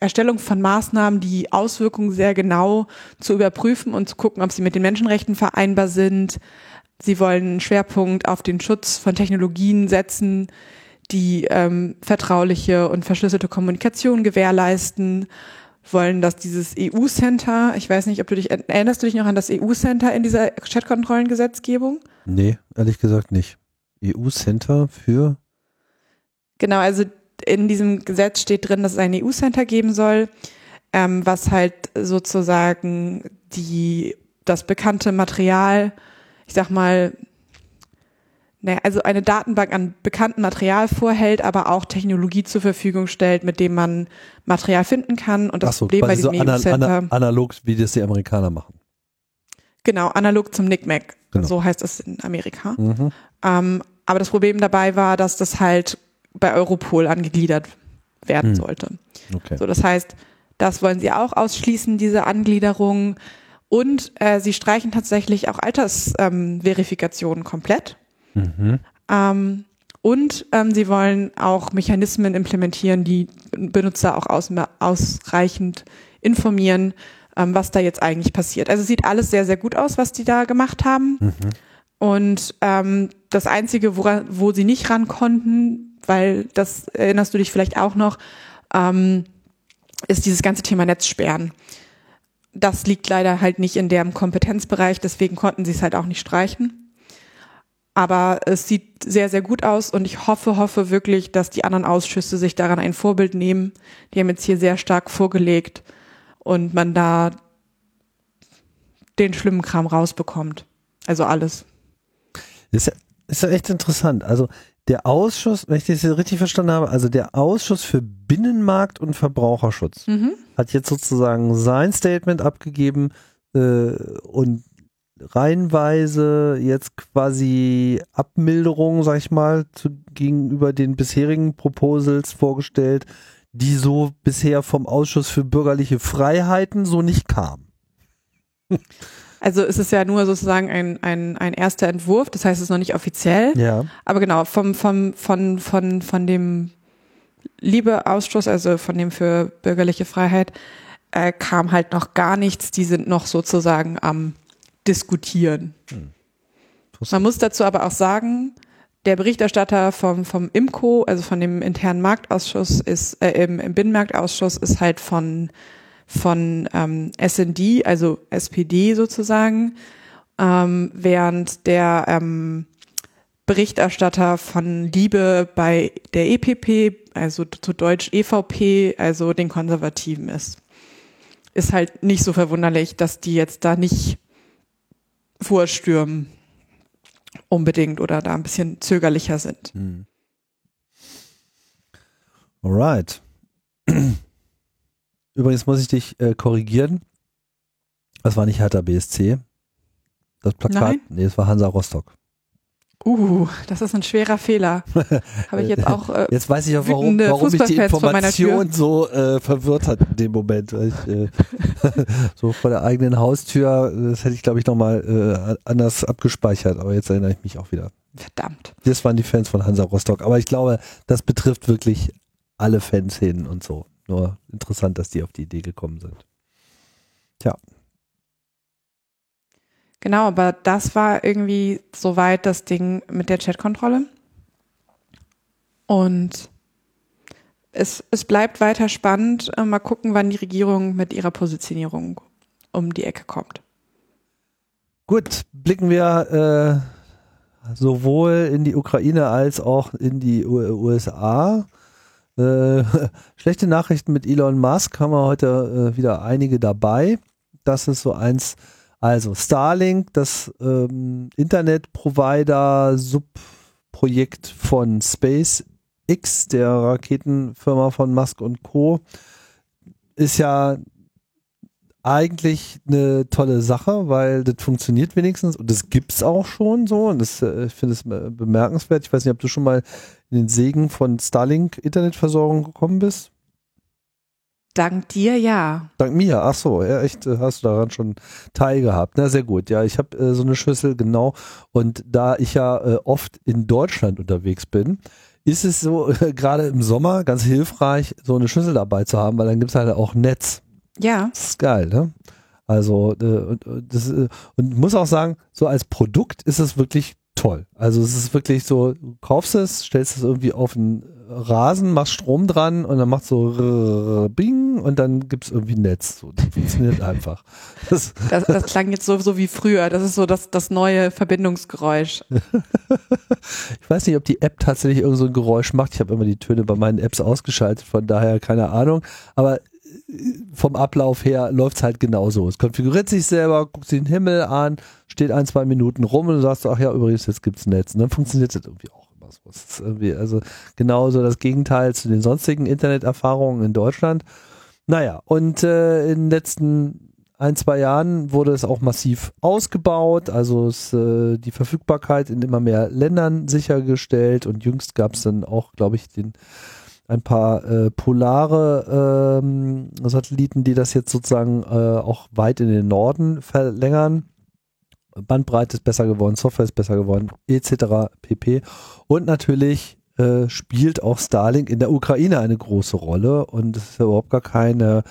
Erstellung von Maßnahmen, die Auswirkungen sehr genau zu überprüfen und zu gucken, ob sie mit den Menschenrechten vereinbar sind. Sie wollen einen Schwerpunkt auf den Schutz von Technologien setzen, die ähm, vertrauliche und verschlüsselte Kommunikation gewährleisten, wollen, dass dieses EU-Center, ich weiß nicht, ob du dich, erinnerst du dich noch an das EU-Center in dieser Chatkontrollengesetzgebung? Nee, ehrlich gesagt nicht. EU-Center für Genau, also in diesem Gesetz steht drin, dass es ein EU-Center geben soll, ähm, was halt sozusagen die, das bekannte Material, ich sag mal, naja, also eine Datenbank an bekanntem Material vorhält, aber auch Technologie zur Verfügung stellt, mit dem man Material finden kann. Und das so, Problem bei quasi so diesem ana ana analog, wie das die Amerikaner machen. genau, analog zum NICMAC, Genau. so heißt es in Amerika. Mhm. Ähm, aber das Problem dabei war, dass das halt bei Europol angegliedert werden Hm. sollte. Okay. So, das heißt, das wollen sie auch ausschließen, diese Angliederung. Und äh, sie streichen tatsächlich auch Altersverifikationen ähm, komplett. Mhm. Ähm, und ähm, sie wollen auch Mechanismen implementieren, die Benutzer auch aus, ausreichend informieren, ähm, was da jetzt eigentlich passiert. Also es sieht alles sehr, sehr gut aus, was die da gemacht haben. Mhm. Und ähm, das Einzige, wora, wo sie nicht ran konnten, weil das erinnerst du dich vielleicht auch noch, ähm, ist dieses ganze Thema Netzsperren. Das liegt leider halt nicht in deren Kompetenzbereich, deswegen konnten sie es halt auch nicht streichen. Aber es sieht sehr, sehr gut aus und ich hoffe, hoffe wirklich, dass die anderen Ausschüsse sich daran ein Vorbild nehmen. Die haben jetzt hier sehr stark vorgelegt und man da den schlimmen Kram rausbekommt. Also alles. Ist ja, ist ja echt interessant. Also der Ausschuss, wenn ich das jetzt richtig verstanden habe, also der Ausschuss für Binnenmarkt und Verbraucherschutz Mhm. hat jetzt sozusagen sein Statement abgegeben äh, und reihenweise jetzt quasi Abmilderungen, sag ich mal, zu, gegenüber den bisherigen Proposals vorgestellt, die so bisher vom Ausschuss für bürgerliche Freiheiten so nicht kamen. Also es ist ja nur sozusagen ein, ein, ein erster Entwurf, das heißt es ist noch nicht offiziell. Ja. Aber genau, vom, vom, von, von, von dem Liebeausschuss, also von dem für bürgerliche Freiheit, äh, kam halt noch gar nichts. Die sind noch sozusagen am Diskutieren. Man muss dazu aber auch sagen, der Berichterstatter vom, vom IMCO, also von dem internen Marktausschuss, ist, äh, im, im Binnenmarktausschuss ist halt von, von ähm, SND, also SPD sozusagen, ähm, während der ähm, Berichterstatter von Liebe bei der EPP, also zu Deutsch EVP, also den Konservativen ist. Ist halt nicht so verwunderlich, dass die jetzt da nicht vorstürmen unbedingt oder da ein bisschen zögerlicher sind. Hm. Alright. Übrigens muss ich dich äh, korrigieren. Das war nicht Hertha BSC. Das Plakat, Nein? nee, es war Hansa Rostock. Uh, das ist ein schwerer Fehler. <laughs> Habe ich jetzt auch. Äh, jetzt weiß ich auch, warum, warum mich die Information so äh, verwirrt hat in dem Moment. Ich, äh, <laughs> so vor der eigenen Haustür, das hätte ich, glaube ich, nochmal äh, anders abgespeichert, aber jetzt erinnere ich mich auch wieder. Verdammt. Das waren die Fans von Hansa Rostock. Aber ich glaube, das betrifft wirklich alle Fanszenen und so. Nur interessant, dass die auf die Idee gekommen sind. Tja. Genau, aber das war irgendwie soweit das Ding mit der Chatkontrolle. Und es, es bleibt weiter spannend. Äh, mal gucken, wann die Regierung mit ihrer Positionierung um die Ecke kommt. Gut, blicken wir äh, sowohl in die Ukraine als auch in die USA. Äh, <laughs> schlechte Nachrichten mit Elon Musk haben wir heute äh, wieder einige dabei. Das ist so eins also Starlink, das ähm, Internet-Provider-Subprojekt von SpaceX, der Raketenfirma von Musk und Co., ist ja eigentlich eine tolle Sache, weil das funktioniert wenigstens und das gibt es auch schon so und das, äh, ich finde es bemerkenswert. Ich weiß nicht, ob du schon mal in den Segen von Starlink Internetversorgung gekommen bist. Dank dir, ja. Dank mir, ach so, ja, echt, äh, hast du daran schon teilgehabt. Na, sehr gut. Ja, ich habe äh, so eine Schüssel, genau. Und da ich ja äh, oft in Deutschland unterwegs bin, ist es so, äh, <laughs> gerade im Sommer ganz hilfreich, so eine Schüssel dabei zu haben, weil dann gibt es halt auch Netz. Ja. Das ist geil, ne? Also, äh, das, äh, und muss auch sagen, so als Produkt ist es wirklich toll. Also es ist wirklich so, du kaufst es, stellst es irgendwie auf einen Rasen, machst Strom dran und dann macht so Bing und dann gibt es irgendwie ein Netz. So, das funktioniert einfach. Das, <laughs> das, das, klang jetzt so, so wie früher. Das ist so das, das neue Verbindungsgeräusch. <laughs> ich weiß nicht, ob die App tatsächlich irgend so ein Geräusch macht. Ich habe immer die Töne bei meinen Apps ausgeschaltet, von daher keine Ahnung. Aber vom Ablauf her läuft es halt genauso. Es konfiguriert sich selber, guckt sich den Himmel an, steht ein, zwei Minuten rum und du sagst, ach ja, übrigens, jetzt gibt es Netz. Und dann funktioniert es irgendwie auch immer so. Ist irgendwie, also genauso das Gegenteil zu den sonstigen Interneterfahrungen in Deutschland. Naja, und äh, in den letzten ein, zwei Jahren wurde es auch massiv ausgebaut, also es, äh, die Verfügbarkeit in immer mehr Ländern sichergestellt und jüngst gab es dann auch, glaube ich, den ein paar äh, polare ähm, Satelliten, die das jetzt sozusagen äh, auch weit in den Norden verlängern. Bandbreite ist besser geworden, Software ist besser geworden, etc. pp. Und natürlich äh, spielt auch Starlink in der Ukraine eine große Rolle und es ist ja überhaupt gar keine,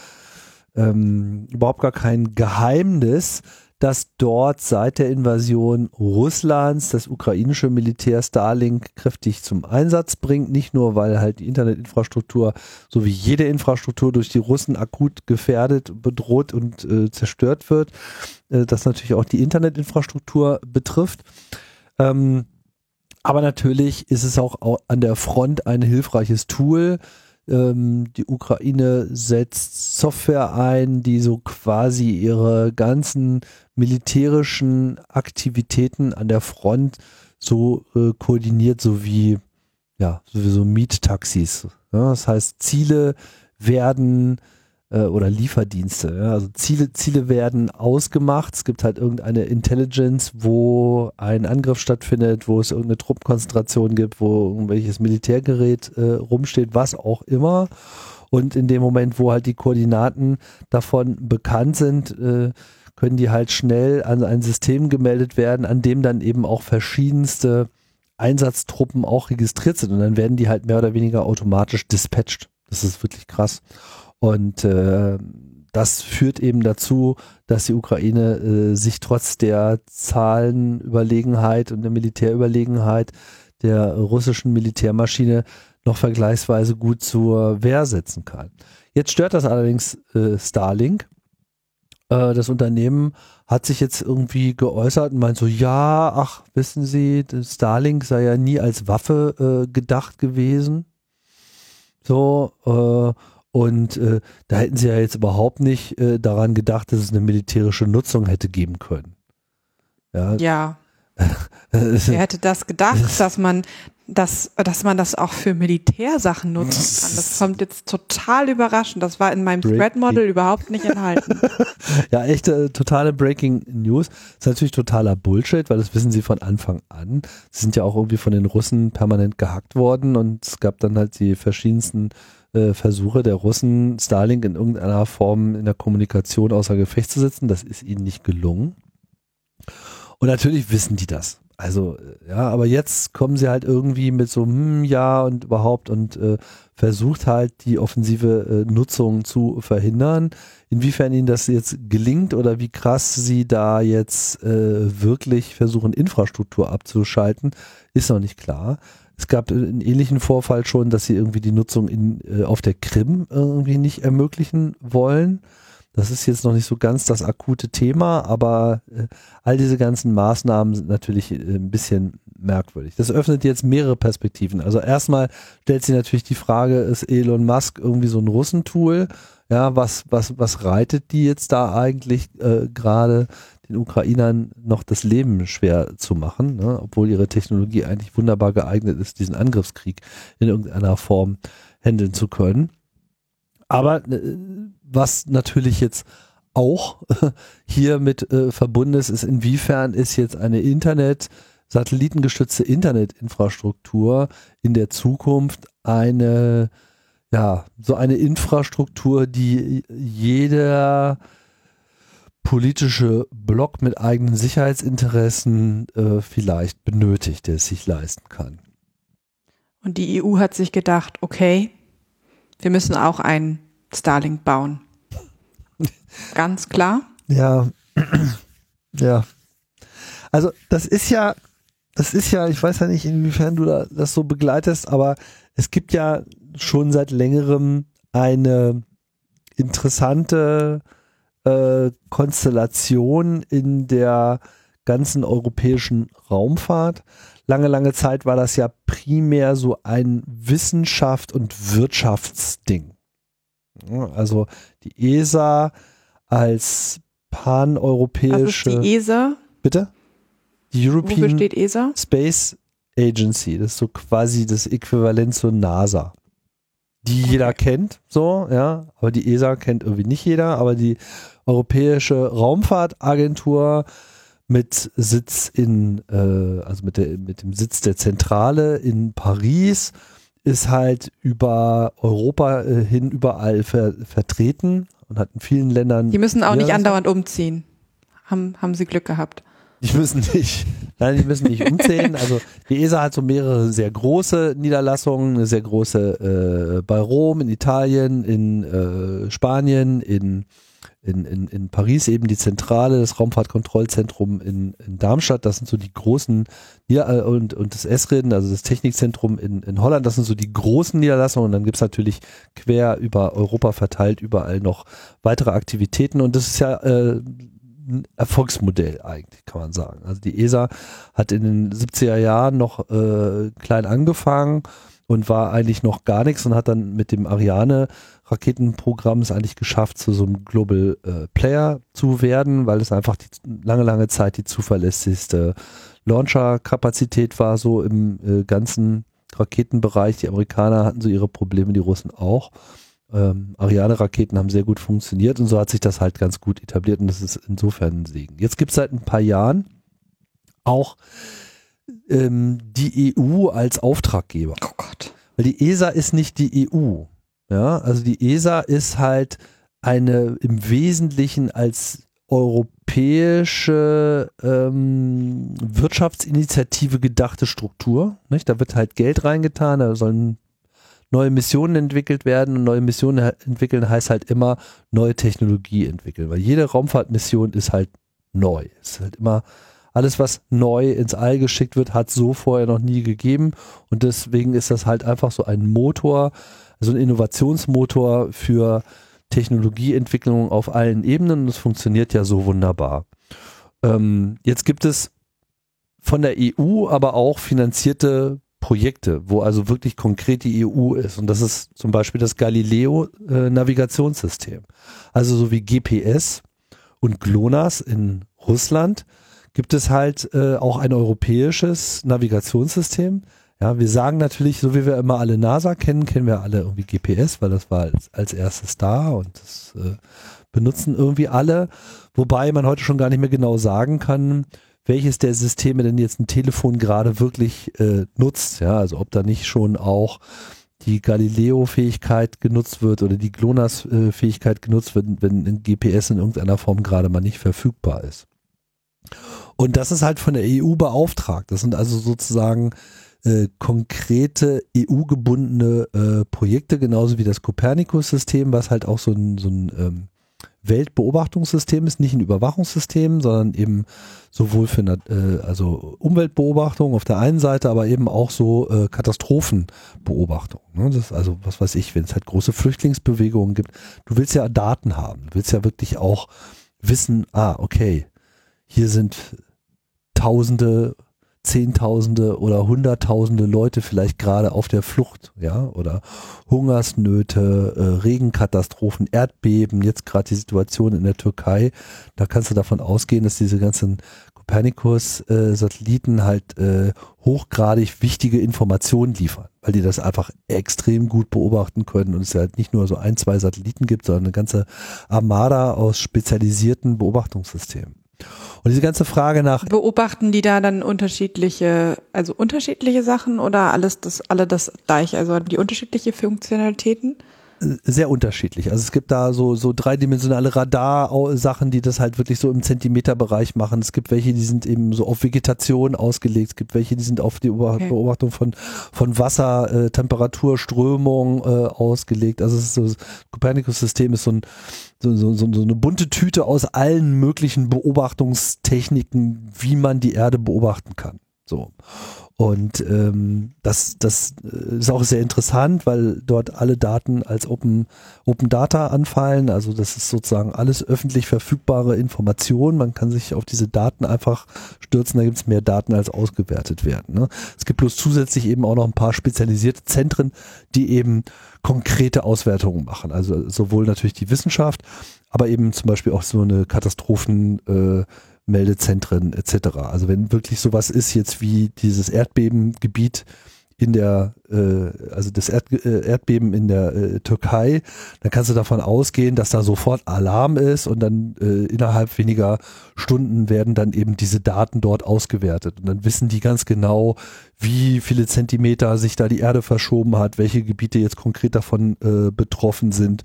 ähm, überhaupt gar kein Geheimnis, dass dort seit der Invasion Russlands das ukrainische Militär Starlink kräftig zum Einsatz bringt. Nicht nur, weil halt die Internetinfrastruktur, so wie jede Infrastruktur durch die Russen akut gefährdet, bedroht und äh, zerstört wird, äh, das natürlich auch die Internetinfrastruktur betrifft. Ähm, aber natürlich ist es auch an der Front ein hilfreiches Tool, ähm, die Ukraine setzt Software ein, die so quasi ihre ganzen militärischen Aktivitäten an der Front so äh, koordiniert, so wie ja, sowieso Miet-Taxis. Ja, das heißt, Ziele werden oder Lieferdienste. Ja? Also Ziele, Ziele werden ausgemacht. Es gibt halt irgendeine Intelligence, wo ein Angriff stattfindet, wo es irgendeine Truppenkonzentration gibt, wo irgendwelches Militärgerät äh, rumsteht, was auch immer. Und in dem Moment, wo halt die Koordinaten davon bekannt sind, äh, können die halt schnell an ein System gemeldet werden, an dem dann eben auch verschiedenste Einsatztruppen auch registriert sind. Und dann werden die halt mehr oder weniger automatisch dispatcht. Das ist wirklich krass. Und äh, das führt eben dazu, dass die Ukraine äh, sich trotz der Zahlenüberlegenheit und der Militärüberlegenheit der russischen Militärmaschine noch vergleichsweise gut zur Wehr setzen kann. Jetzt stört das allerdings äh, Starlink. Äh, das Unternehmen hat sich jetzt irgendwie geäußert und meint so, ja, ach, wissen Sie, Starlink sei ja nie als Waffe äh, gedacht gewesen. So, äh, und äh, da hätten sie ja jetzt überhaupt nicht äh, daran gedacht, dass es eine militärische Nutzung hätte geben können. Ja. ja. <laughs> Wer hätte das gedacht, <laughs> dass man dass, dass man das auch für Militärsachen nutzen kann. <laughs> Das kommt jetzt total überraschend. Das war in meinem Thread-Model überhaupt nicht enthalten. ja, echte, totale Breaking News. Das ist natürlich totaler Bullshit, weil das wissen sie von Anfang an. Sie sind ja auch irgendwie von den Russen permanent gehackt worden und es gab dann halt die verschiedensten äh, Versuche der Russen, Starlink in irgendeiner Form in der Kommunikation außer Gefecht zu setzen. Das ist ihnen nicht gelungen. Und natürlich wissen die das. Also, äh, ja, aber jetzt kommen sie halt irgendwie mit so, hm, ja und überhaupt und äh, versucht halt die offensive äh, Nutzung zu verhindern. Inwiefern ihnen das jetzt gelingt oder wie krass sie da jetzt äh, wirklich versuchen, Infrastruktur abzuschalten, ist noch nicht klar. Es gab einen ähnlichen Vorfall schon, dass sie irgendwie die Nutzung in, äh, auf der Krim irgendwie nicht ermöglichen wollen. Das ist jetzt noch nicht so ganz das akute Thema, aber äh, all diese ganzen Maßnahmen sind natürlich äh, ein bisschen merkwürdig. Das öffnet jetzt mehrere Perspektiven. Also erstmal stellt sich natürlich die Frage, ist Elon Musk irgendwie so ein Russentool? Ja, was, was, was reitet die jetzt da eigentlich äh, gerade den Ukrainern noch das Leben schwer zu machen, ne? obwohl ihre Technologie eigentlich wunderbar geeignet ist, diesen Angriffskrieg in irgendeiner Form handeln zu können. Aber äh, was natürlich jetzt auch <laughs> hier mit äh, verbunden ist, ist inwiefern ist jetzt eine Internet, satellitengestützte Internetinfrastruktur in der Zukunft eine, ja, so eine Infrastruktur, die jeder politische Block mit eigenen Sicherheitsinteressen äh, vielleicht benötigt, der es sich leisten kann. Und die EU hat sich gedacht, okay, wir müssen auch einen Starlink bauen. <laughs> Ganz klar. Ja, <clears throat> ja. Also das ist ja, das ist ja, ich weiß ja nicht, inwiefern du da, das so begleitest, aber es gibt ja schon seit längerem eine interessante äh, Konstellation in der ganzen europäischen Raumfahrt. Lange, lange Zeit war das ja primär so ein Wissenschaft- und Wirtschaftsding. Also die ESA als paneuropäische. Was ist die ESA? Bitte? Die European ESA? Space Agency. Das ist so quasi das Äquivalent zur NASA. Die jeder kennt, so, ja. Aber die ESA kennt irgendwie nicht jeder. Aber die Europäische Raumfahrtagentur mit Sitz in, äh, also mit, der, mit dem Sitz der Zentrale in Paris ist halt über Europa äh, hin überall ver vertreten und hat in vielen Ländern. Die müssen auch nicht andauernd umziehen. Haben, haben sie Glück gehabt. Die müssen nicht, nein, die müssen nicht umziehen. <laughs> Also die ESA hat so mehrere sehr große Niederlassungen, eine sehr große äh, bei Rom, in Italien, in äh, Spanien, in in, in, in Paris eben die Zentrale, das Raumfahrtkontrollzentrum in, in Darmstadt, das sind so die großen, ja, äh, und, und das Esreden, also das Technikzentrum in, in Holland, das sind so die großen Niederlassungen. Und dann gibt's natürlich quer über Europa verteilt überall noch weitere Aktivitäten. Und das ist ja äh, ein Erfolgsmodell eigentlich, kann man sagen. Also die ESA hat in den 70er Jahren noch äh, klein angefangen und war eigentlich noch gar nichts und hat dann mit dem Ariane Raketenprogramm es eigentlich geschafft, zu so einem Global äh, Player zu werden, weil es einfach die lange, lange Zeit die zuverlässigste Launcher-Kapazität war, so im äh, ganzen Raketenbereich. Die Amerikaner hatten so ihre Probleme, die Russen auch. Ähm, Ariane-Raketen haben sehr gut funktioniert und so hat sich das halt ganz gut etabliert und das ist insofern ein Segen. Jetzt gibt es seit ein paar Jahren auch ähm, die EU als Auftraggeber. Oh Gott. Weil die ESA ist nicht die EU. Ja, also die ESA ist halt eine im Wesentlichen als europäische ähm, Wirtschaftsinitiative gedachte Struktur. Nicht? Da wird halt Geld reingetan, da sollen neue Missionen entwickelt werden und neue Missionen entwickeln heißt halt immer neue Technologie entwickeln, weil jede Raumfahrtmission ist halt neu. Es ist halt immer alles, was neu ins All geschickt wird, hat so vorher noch nie gegeben und deswegen ist das halt einfach so ein Motor, also ein Innovationsmotor für Technologieentwicklung auf allen Ebenen das funktioniert ja so wunderbar. Ähm, jetzt gibt es von der EU aber auch finanzierte Projekte, wo also wirklich konkret die EU ist. Und das ist zum Beispiel das Galileo-Navigationssystem. Äh, also so wie GPS und GLONASS in Russland gibt es halt äh, auch ein europäisches Navigationssystem. Ja, wir sagen natürlich, so wie wir immer alle NASA kennen, kennen wir alle irgendwie GPS, weil das war als, als erstes da und das äh, benutzen irgendwie alle. Wobei man heute schon gar nicht mehr genau sagen kann, welches der Systeme denn jetzt ein Telefon gerade wirklich äh, nutzt. Ja, also ob da nicht schon auch die Galileo-Fähigkeit genutzt wird oder die GLONASS-Fähigkeit genutzt wird, wenn ein GPS in irgendeiner Form gerade mal nicht verfügbar ist. Und das ist halt von der EU beauftragt. Das sind also sozusagen äh, konkrete EU-gebundene äh, Projekte, genauso wie das Copernicus-System, was halt auch so ein, so ein ähm, Weltbeobachtungssystem ist, nicht ein Überwachungssystem, sondern eben sowohl für äh, also Umweltbeobachtung auf der einen Seite, aber eben auch so äh, Katastrophenbeobachtung. Ne? Das ist also, was weiß ich, wenn es halt große Flüchtlingsbewegungen gibt, du willst ja Daten haben, du willst ja wirklich auch wissen, ah, okay, hier sind Tausende Zehntausende oder Hunderttausende Leute vielleicht gerade auf der Flucht, ja, oder Hungersnöte, äh, Regenkatastrophen, Erdbeben, jetzt gerade die Situation in der Türkei. Da kannst du davon ausgehen, dass diese ganzen Copernicus-Satelliten äh, halt äh, hochgradig wichtige Informationen liefern, weil die das einfach extrem gut beobachten können und es halt nicht nur so ein, zwei Satelliten gibt, sondern eine ganze Armada aus spezialisierten Beobachtungssystemen. Und diese ganze Frage nach. Beobachten die da dann unterschiedliche, also unterschiedliche Sachen oder alles das, alle das gleich, also die unterschiedliche Funktionalitäten? Sehr unterschiedlich. Also es gibt da so, so dreidimensionale Radar-Sachen, die das halt wirklich so im Zentimeterbereich machen. Es gibt welche, die sind eben so auf Vegetation ausgelegt. Es gibt welche, die sind auf die. Beobachtung von, von Wasser, äh, Temperatur, Strömung äh, ausgelegt. Also es ist so, das Copernicus-System ist so, ein, so, so, so eine bunte Tüte aus allen möglichen Beobachtungstechniken, wie man die Erde beobachten kann. So. Und ähm, das, das äh, ist auch sehr interessant, weil dort alle Daten als Open, Open Data anfallen. Also das ist sozusagen alles öffentlich verfügbare Information. Man kann sich auf diese Daten einfach stürzen. Da gibt es mehr Daten, als ausgewertet werden. Ne? Es gibt bloß zusätzlich eben auch noch ein paar spezialisierte Zentren, die eben konkrete Auswertungen machen. Also sowohl natürlich die Wissenschaft, aber eben zum Beispiel auch so eine Katastrophen. Äh, Meldezentren etc. Also wenn wirklich sowas ist jetzt wie dieses Erdbebengebiet in der, äh, also das Erd, äh, Erdbeben in der äh, Türkei, dann kannst du davon ausgehen, dass da sofort Alarm ist und dann äh, innerhalb weniger Stunden werden dann eben diese Daten dort ausgewertet und dann wissen die ganz genau, wie viele Zentimeter sich da die Erde verschoben hat, welche Gebiete jetzt konkret davon äh, betroffen sind,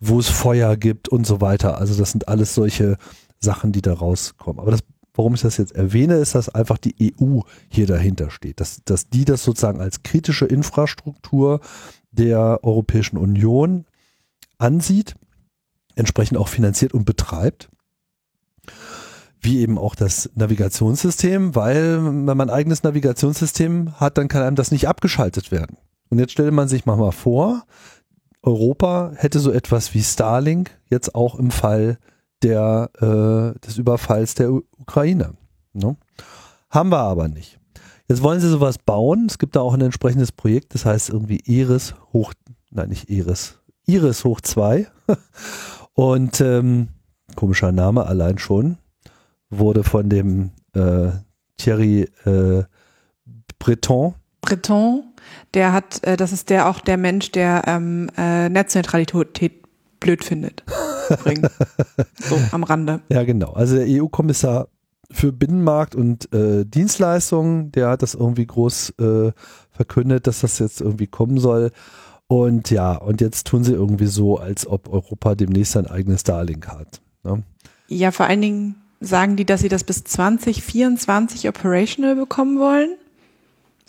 wo es Feuer gibt und so weiter. Also das sind alles solche Sachen, die da rauskommen. Aber das, warum ich das jetzt erwähne, ist, dass einfach die EU hier dahinter steht, dass, dass die das sozusagen als kritische Infrastruktur der Europäischen Union ansieht, entsprechend auch finanziert und betreibt wie eben auch das Navigationssystem, weil wenn man ein eigenes Navigationssystem hat, dann kann einem das nicht abgeschaltet werden. Und jetzt stelle man sich mal vor, Europa hätte so etwas wie Starlink jetzt auch im Fall der, äh, des Überfalls der U Ukraine. Ne? Haben wir aber nicht. Jetzt wollen sie sowas bauen. Es gibt da auch ein entsprechendes Projekt, das heißt irgendwie Iris hoch, nein, nicht Iris, Iris hoch zwei. <laughs> Und ähm, komischer Name allein schon, wurde von dem äh, Thierry äh, Breton. Breton, der hat, äh, das ist der auch der Mensch, der ähm, äh, Netzneutralität blöd findet. <laughs> so am Rande. Ja, genau. Also der EU-Kommissar für Binnenmarkt und äh, Dienstleistungen, der hat das irgendwie groß äh, verkündet, dass das jetzt irgendwie kommen soll. Und ja, und jetzt tun sie irgendwie so, als ob Europa demnächst ein eigenes Starlink hat. Ne? Ja, vor allen Dingen sagen die, dass sie das bis 2024 operational bekommen wollen.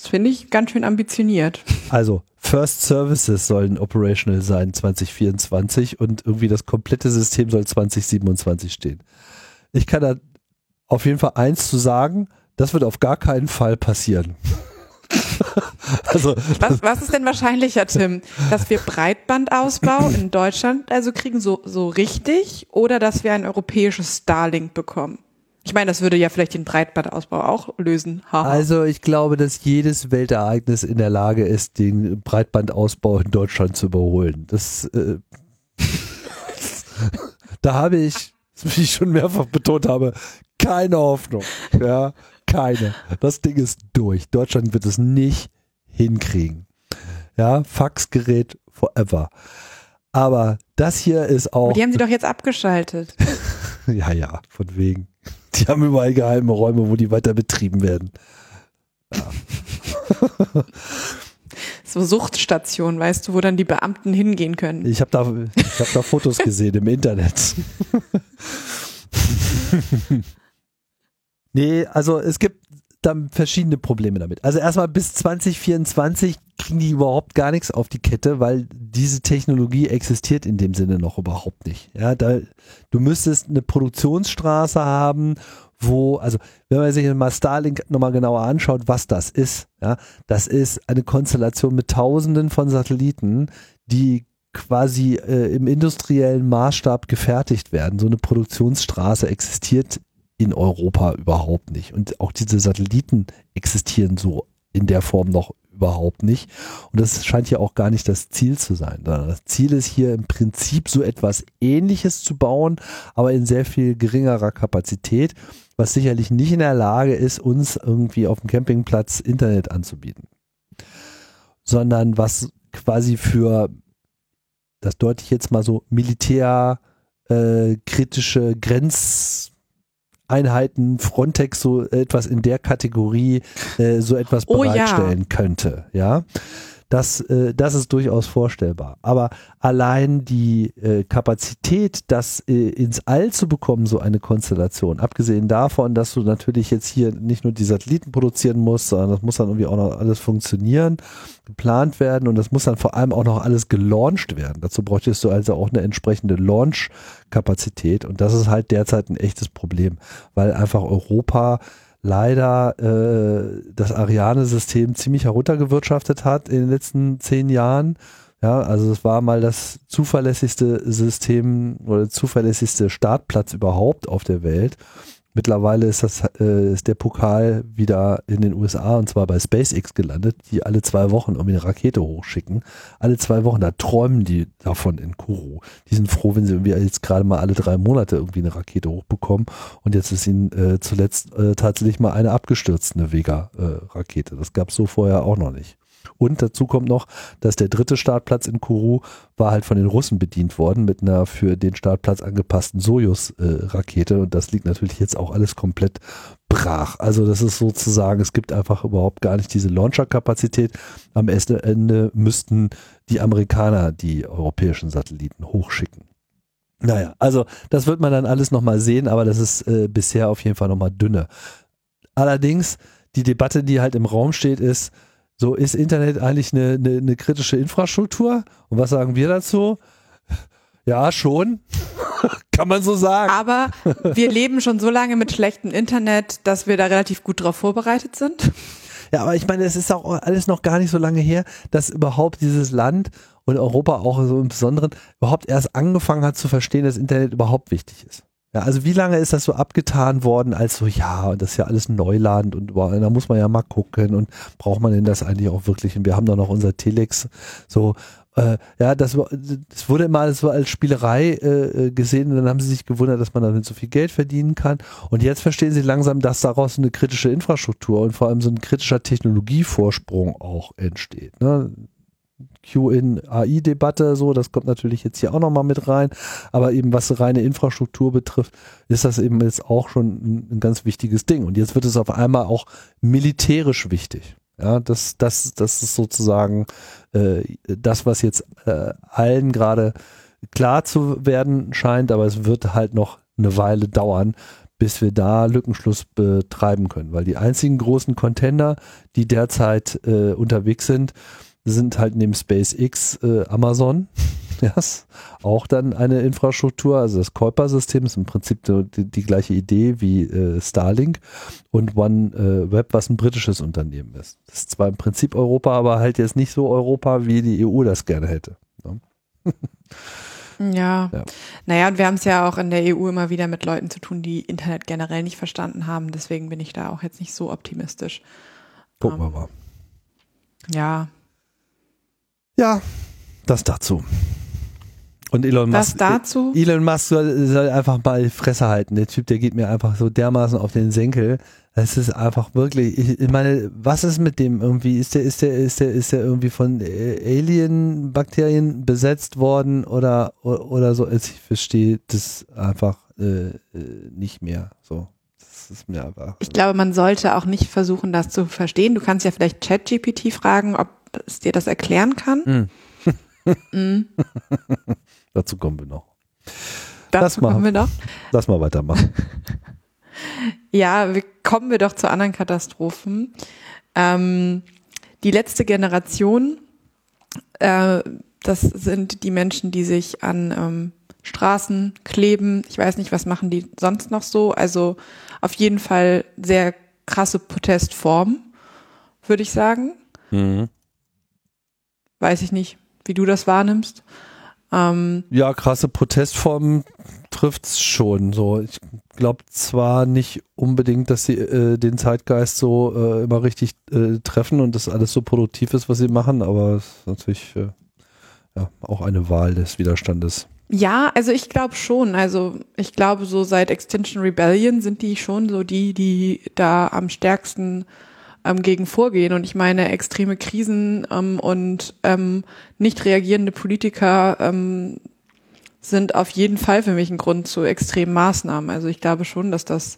Das finde ich ganz schön ambitioniert. Also, First Services sollen operational sein 2024 und irgendwie das komplette System soll 2027 stehen. Ich kann da auf jeden Fall eins zu sagen, das wird auf gar keinen Fall passieren. <laughs> also, was, was ist denn wahrscheinlicher, Tim? Dass wir Breitbandausbau in Deutschland also kriegen, so, so richtig, oder dass wir ein europäisches Starlink bekommen? Ich meine, das würde ja vielleicht den Breitbandausbau auch lösen. Haha. Also ich glaube, dass jedes Weltereignis in der Lage ist, den Breitbandausbau in Deutschland zu überholen. Das, äh, <laughs> da habe ich, wie ich schon mehrfach betont habe, keine Hoffnung. Ja, keine. Das Ding ist durch. Deutschland wird es nicht hinkriegen. Ja, Faxgerät forever. Aber das hier ist auch. Aber die haben sie doch jetzt abgeschaltet. <laughs> ja, ja, von wegen. Die haben überall geheime Räume, wo die weiter betrieben werden. Ja. <laughs> so Suchtstationen, weißt du, wo dann die Beamten hingehen können. Ich habe da, hab da Fotos <laughs> gesehen im Internet. <laughs> nee, also es gibt dann verschiedene Probleme damit. Also erstmal bis 2024 kriegen die überhaupt gar nichts auf die Kette, weil diese Technologie existiert in dem Sinne noch überhaupt nicht. Ja, da, du müsstest eine Produktionsstraße haben, wo, also wenn man sich mal Starlink nochmal genauer anschaut, was das ist, ja, das ist eine Konstellation mit Tausenden von Satelliten, die quasi äh, im industriellen Maßstab gefertigt werden. So eine Produktionsstraße existiert in Europa überhaupt nicht. Und auch diese Satelliten existieren so in der Form noch überhaupt nicht. Und das scheint ja auch gar nicht das Ziel zu sein. Das Ziel ist hier im Prinzip so etwas Ähnliches zu bauen, aber in sehr viel geringerer Kapazität, was sicherlich nicht in der Lage ist, uns irgendwie auf dem Campingplatz Internet anzubieten. Sondern was quasi für, das deute ich jetzt mal so, militärkritische äh, Grenz Einheiten, Frontex so etwas in der Kategorie äh, so etwas oh, bereitstellen ja. könnte. Ja. Das, äh, das ist durchaus vorstellbar. Aber allein die äh, Kapazität, das äh, ins All zu bekommen, so eine Konstellation, abgesehen davon, dass du natürlich jetzt hier nicht nur die Satelliten produzieren musst, sondern das muss dann irgendwie auch noch alles funktionieren, geplant werden und das muss dann vor allem auch noch alles gelauncht werden. Dazu bräuchtest du also auch eine entsprechende Launch-Kapazität und das ist halt derzeit ein echtes Problem, weil einfach Europa leider äh, das Ariane-System ziemlich heruntergewirtschaftet hat in den letzten zehn Jahren. Ja, also es war mal das zuverlässigste System oder zuverlässigste Startplatz überhaupt auf der Welt. Mittlerweile ist das äh, ist der Pokal wieder in den USA und zwar bei SpaceX gelandet, die alle zwei Wochen irgendwie eine Rakete hochschicken. Alle zwei Wochen, da träumen die davon in Kuru. Die sind froh, wenn sie irgendwie jetzt gerade mal alle drei Monate irgendwie eine Rakete hochbekommen. Und jetzt ist ihnen äh, zuletzt äh, tatsächlich mal eine abgestürzt, eine Vega-Rakete. das gab es so vorher auch noch nicht. Und dazu kommt noch, dass der dritte Startplatz in Kourou war halt von den Russen bedient worden mit einer für den Startplatz angepassten Sojus-Rakete. und das liegt natürlich jetzt auch alles komplett brach. Also das ist sozusagen, es gibt einfach überhaupt gar nicht diese Launcher-Kapazität. Am Ende müssten die Amerikaner die europäischen Satelliten hochschicken. Naja, also das wird man dann alles nochmal sehen, aber das ist äh, bisher auf jeden Fall nochmal dünne. Allerdings, die Debatte, die halt im Raum steht, ist, so, ist Internet eigentlich eine, eine, eine kritische Infrastruktur? Und was sagen wir dazu? Ja, schon. <laughs> Kann man so sagen. Aber wir leben schon so lange mit schlechtem Internet, dass wir da relativ gut drauf vorbereitet sind. Ja, aber ich meine, es ist auch alles noch gar nicht so lange her, dass überhaupt dieses Land und Europa auch so im Besonderen überhaupt erst angefangen hat zu verstehen, dass Internet überhaupt wichtig ist. Ja, also wie lange ist das so abgetan worden, als so, ja, das ist ja alles Neuland und da muss man ja mal gucken und braucht man denn das eigentlich auch wirklich? Und wir haben da noch unser Telex, so, äh, ja, das, das wurde immer alles so als Spielerei äh, gesehen und dann haben sie sich gewundert, dass man damit so viel Geld verdienen kann. Und jetzt verstehen sie langsam, dass daraus eine kritische Infrastruktur und vor allem so ein kritischer Technologievorsprung auch entsteht. Ne? QN-AI-Debatte, so, das kommt natürlich jetzt hier auch nochmal mit rein, aber eben was reine Infrastruktur betrifft, ist das eben jetzt auch schon ein, ein ganz wichtiges Ding. Und jetzt wird es auf einmal auch militärisch wichtig. Ja, das, das, das ist sozusagen äh, das, was jetzt äh, allen gerade klar zu werden scheint, aber es wird halt noch eine Weile dauern, bis wir da Lückenschluss betreiben können, weil die einzigen großen Contender, die derzeit äh, unterwegs sind, sind halt neben SpaceX äh, Amazon. <laughs> yes. auch dann eine Infrastruktur. Also das Kuiper-System ist im Prinzip die, die, gleiche Idee wie äh, Starlink und OneWeb, äh, was ein britisches Unternehmen ist. Das ist zwar im Prinzip Europa, aber halt jetzt nicht so Europa, wie die EU das gerne hätte. Ne? <laughs> Ja. ja. Naja, und wir haben es ja auch in der EU immer wieder mit Leuten zu tun, die Internet generell nicht verstanden haben. Deswegen bin ich da auch jetzt nicht so optimistisch. Gucken wir ähm, mal. Ja, ja, das dazu. Und Elon Das Musk, dazu? Elon Musk soll, soll einfach mal die Fresse halten. Der Typ, der geht mir einfach so dermaßen auf den Senkel. Es ist einfach wirklich, ich, ich meine, was ist mit dem irgendwie? Ist der, ist der, ist der, ist der irgendwie von äh, Alien-Bakterien besetzt worden oder, oder so? Ich verstehe das einfach äh, äh, nicht mehr. So. Das ist mir einfach. Ich glaube, man sollte auch nicht versuchen, das zu verstehen. Du kannst ja vielleicht ChatGPT fragen, ob es dir das erklären kann. Mm. <laughs> <laughs> Dazu kommen wir noch. Dazu machen. kommen wir noch. Lass mal weitermachen. <laughs> Ja, wir, kommen wir doch zu anderen Katastrophen. Ähm, die letzte Generation, äh, das sind die Menschen, die sich an ähm, Straßen kleben. Ich weiß nicht, was machen die sonst noch so. Also auf jeden Fall sehr krasse Protestform, würde ich sagen. Mhm. Weiß ich nicht, wie du das wahrnimmst. Ähm, Ja, krasse Protestformen trifft's schon. So, ich glaube zwar nicht unbedingt, dass sie äh, den Zeitgeist so äh, immer richtig äh, treffen und das alles so produktiv ist, was sie machen, aber es ist natürlich äh, ja, auch eine Wahl des Widerstandes. Ja, also ich glaube schon. Also ich glaube, so seit Extinction Rebellion sind die schon so die, die da am stärksten ähm, gegen vorgehen. Und ich meine, extreme Krisen ähm, und ähm, nicht reagierende Politiker ähm, sind auf jeden Fall für mich ein Grund zu extremen Maßnahmen. Also ich glaube schon, dass das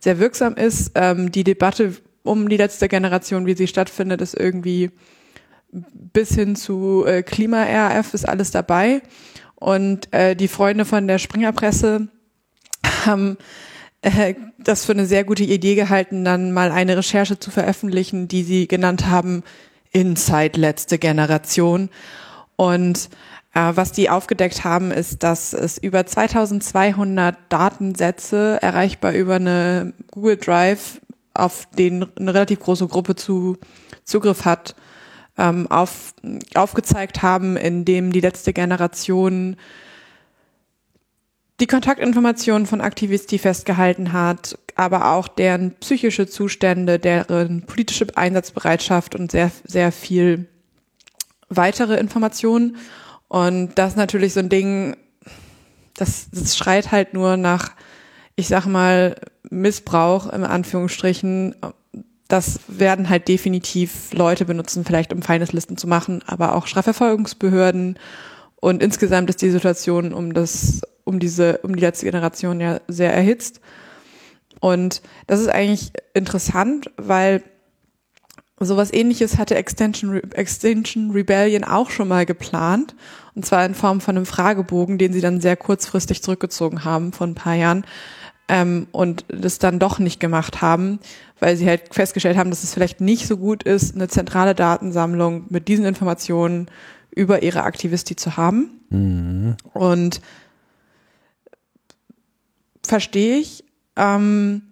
sehr wirksam ist. Ähm, die Debatte um die letzte Generation, wie sie stattfindet, ist irgendwie bis hin zu äh, Klima-RAF ist alles dabei. Und äh, die Freunde von der Springerpresse haben <laughs> das für eine sehr gute Idee gehalten, dann mal eine Recherche zu veröffentlichen, die sie genannt haben Inside letzte Generation. Und äh, was die aufgedeckt haben, ist, dass es über 2200 Datensätze erreichbar über eine Google Drive, auf den eine relativ große Gruppe zu Zugriff hat, ähm, auf, aufgezeigt haben, in dem die letzte Generation die Kontaktinformationen von Aktivisten festgehalten hat, aber auch deren psychische Zustände, deren politische Einsatzbereitschaft und sehr, sehr viel weitere Informationen. Und das ist natürlich so ein Ding, das, das schreit halt nur nach, ich sag mal, Missbrauch im Anführungsstrichen. Das werden halt definitiv Leute benutzen, vielleicht um Feindeslisten zu machen, aber auch Strafverfolgungsbehörden. Und insgesamt ist die Situation um das, um diese, um die letzte Generation ja sehr erhitzt. Und das ist eigentlich interessant, weil sowas ähnliches hatte Extension, Re Extinction Rebellion auch schon mal geplant. Und zwar in Form von einem Fragebogen, den sie dann sehr kurzfristig zurückgezogen haben vor ein paar Jahren. Ähm, und das dann doch nicht gemacht haben, weil sie halt festgestellt haben, dass es vielleicht nicht so gut ist, eine zentrale Datensammlung mit diesen Informationen über ihre Aktivisti zu haben. Mhm. Und verstehe ich. Ähm,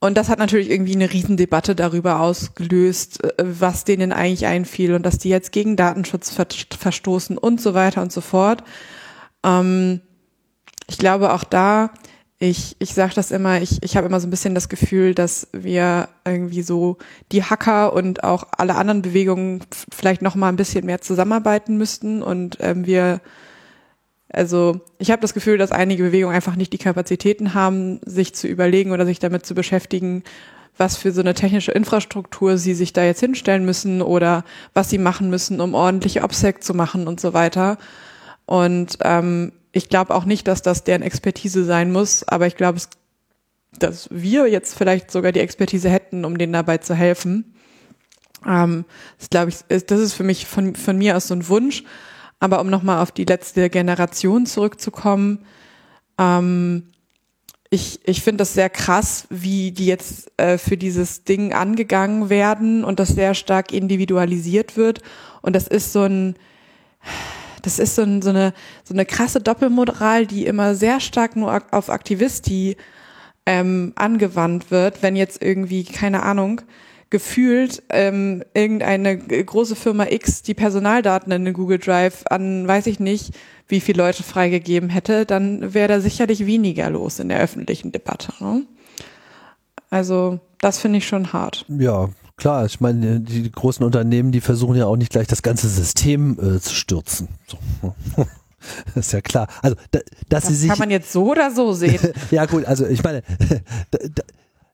und das hat natürlich irgendwie eine Riesendebatte darüber ausgelöst, äh, was denen eigentlich einfiel und dass die jetzt gegen Datenschutz ver verstoßen und so weiter und so fort. Ähm, ich glaube auch da, ich, ich sage das immer, ich, ich habe immer so ein bisschen das Gefühl, dass wir irgendwie so die Hacker und auch alle anderen Bewegungen vielleicht noch mal ein bisschen mehr zusammenarbeiten müssten und ähm, wir also ich habe das Gefühl, dass einige Bewegungen einfach nicht die Kapazitäten haben, sich zu überlegen oder sich damit zu beschäftigen, was für so eine technische Infrastruktur sie sich da jetzt hinstellen müssen oder was sie machen müssen, um ordentliche OPSEC zu machen und so weiter. Und ähm, ich glaube auch nicht, dass das deren Expertise sein muss, aber ich glaube, dass wir jetzt vielleicht sogar die Expertise hätten, um denen dabei zu helfen. Ähm, das glaube ich, ist, das ist für mich von, von mir aus so ein Wunsch. Aber um nochmal auf die letzte Generation zurückzukommen, ähm, ich, ich finde das sehr krass, wie die jetzt äh, für dieses Ding angegangen werden und das sehr stark individualisiert wird. Und das ist so ein, das ist so, ein, so, eine, so eine krasse Doppelmoral, die immer sehr stark nur auf Aktivisti ähm, angewandt wird, wenn jetzt irgendwie, keine Ahnung, gefühlt ähm, irgendeine große Firma X die Personaldaten in den Google Drive an, weiß ich nicht, wie viele Leute freigegeben hätte, dann wäre da sicherlich weniger los in der öffentlichen Debatte. Ne? Also das finde ich schon hart. Ja, klar. Ich meine, die großen Unternehmen, die versuchen ja auch nicht gleich das ganze System äh, zu stürzen. So. Das <laughs> ist ja klar. Also, da, dass Das sie sich. kann man jetzt so oder so sehen. <laughs> ja, gut, also ich meine, <laughs> da,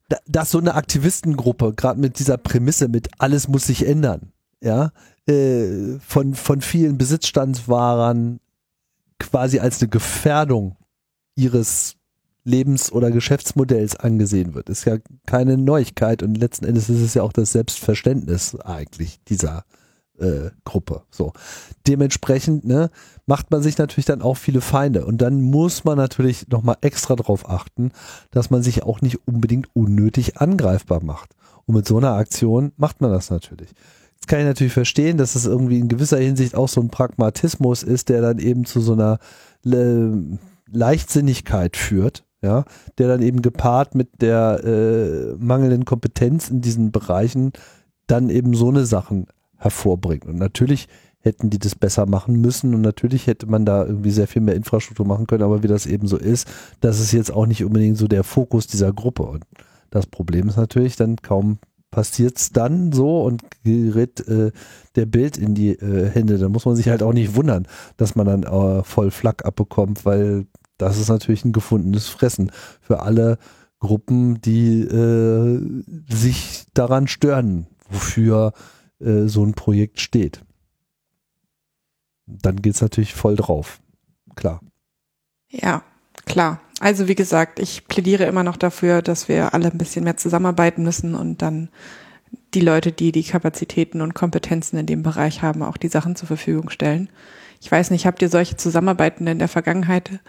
da, dass so eine Aktivistengruppe, gerade mit dieser Prämisse, mit alles muss sich ändern, ja, äh, von, von vielen Besitzstandswahrern quasi als eine Gefährdung ihres Lebens- oder Geschäftsmodells angesehen wird, ist ja keine Neuigkeit und letzten Endes ist es ja auch das Selbstverständnis eigentlich dieser äh, Gruppe. So. Dementsprechend ne, macht man sich natürlich dann auch viele Feinde und dann muss man natürlich nochmal extra darauf achten, dass man sich auch nicht unbedingt unnötig angreifbar macht. Und mit so einer Aktion macht man das natürlich. Jetzt kann ich natürlich verstehen, dass es irgendwie in gewisser Hinsicht auch so ein Pragmatismus ist, der dann eben zu so einer Le Leichtsinnigkeit führt, ja, der dann eben gepaart mit der äh, mangelnden Kompetenz in diesen Bereichen dann eben so eine Sachen hervorbringt. Und natürlich hätten die das besser machen müssen und natürlich hätte man da irgendwie sehr viel mehr Infrastruktur machen können, aber wie das eben so ist, das ist jetzt auch nicht unbedingt so der Fokus dieser Gruppe. Und das Problem ist natürlich dann kaum passiert's dann so und gerät äh, der Bild in die äh, Hände. Da muss man sich halt auch nicht wundern, dass man dann äh, voll Flack abbekommt, weil das ist natürlich ein gefundenes Fressen für alle Gruppen, die äh, sich daran stören, wofür äh, so ein Projekt steht. Dann geht's natürlich voll drauf. Klar. Ja, klar. Also wie gesagt, ich plädiere immer noch dafür, dass wir alle ein bisschen mehr zusammenarbeiten müssen und dann die Leute, die die Kapazitäten und Kompetenzen in dem Bereich haben, auch die Sachen zur Verfügung stellen. Ich weiß nicht, habt ihr solche Zusammenarbeiten in der Vergangenheit?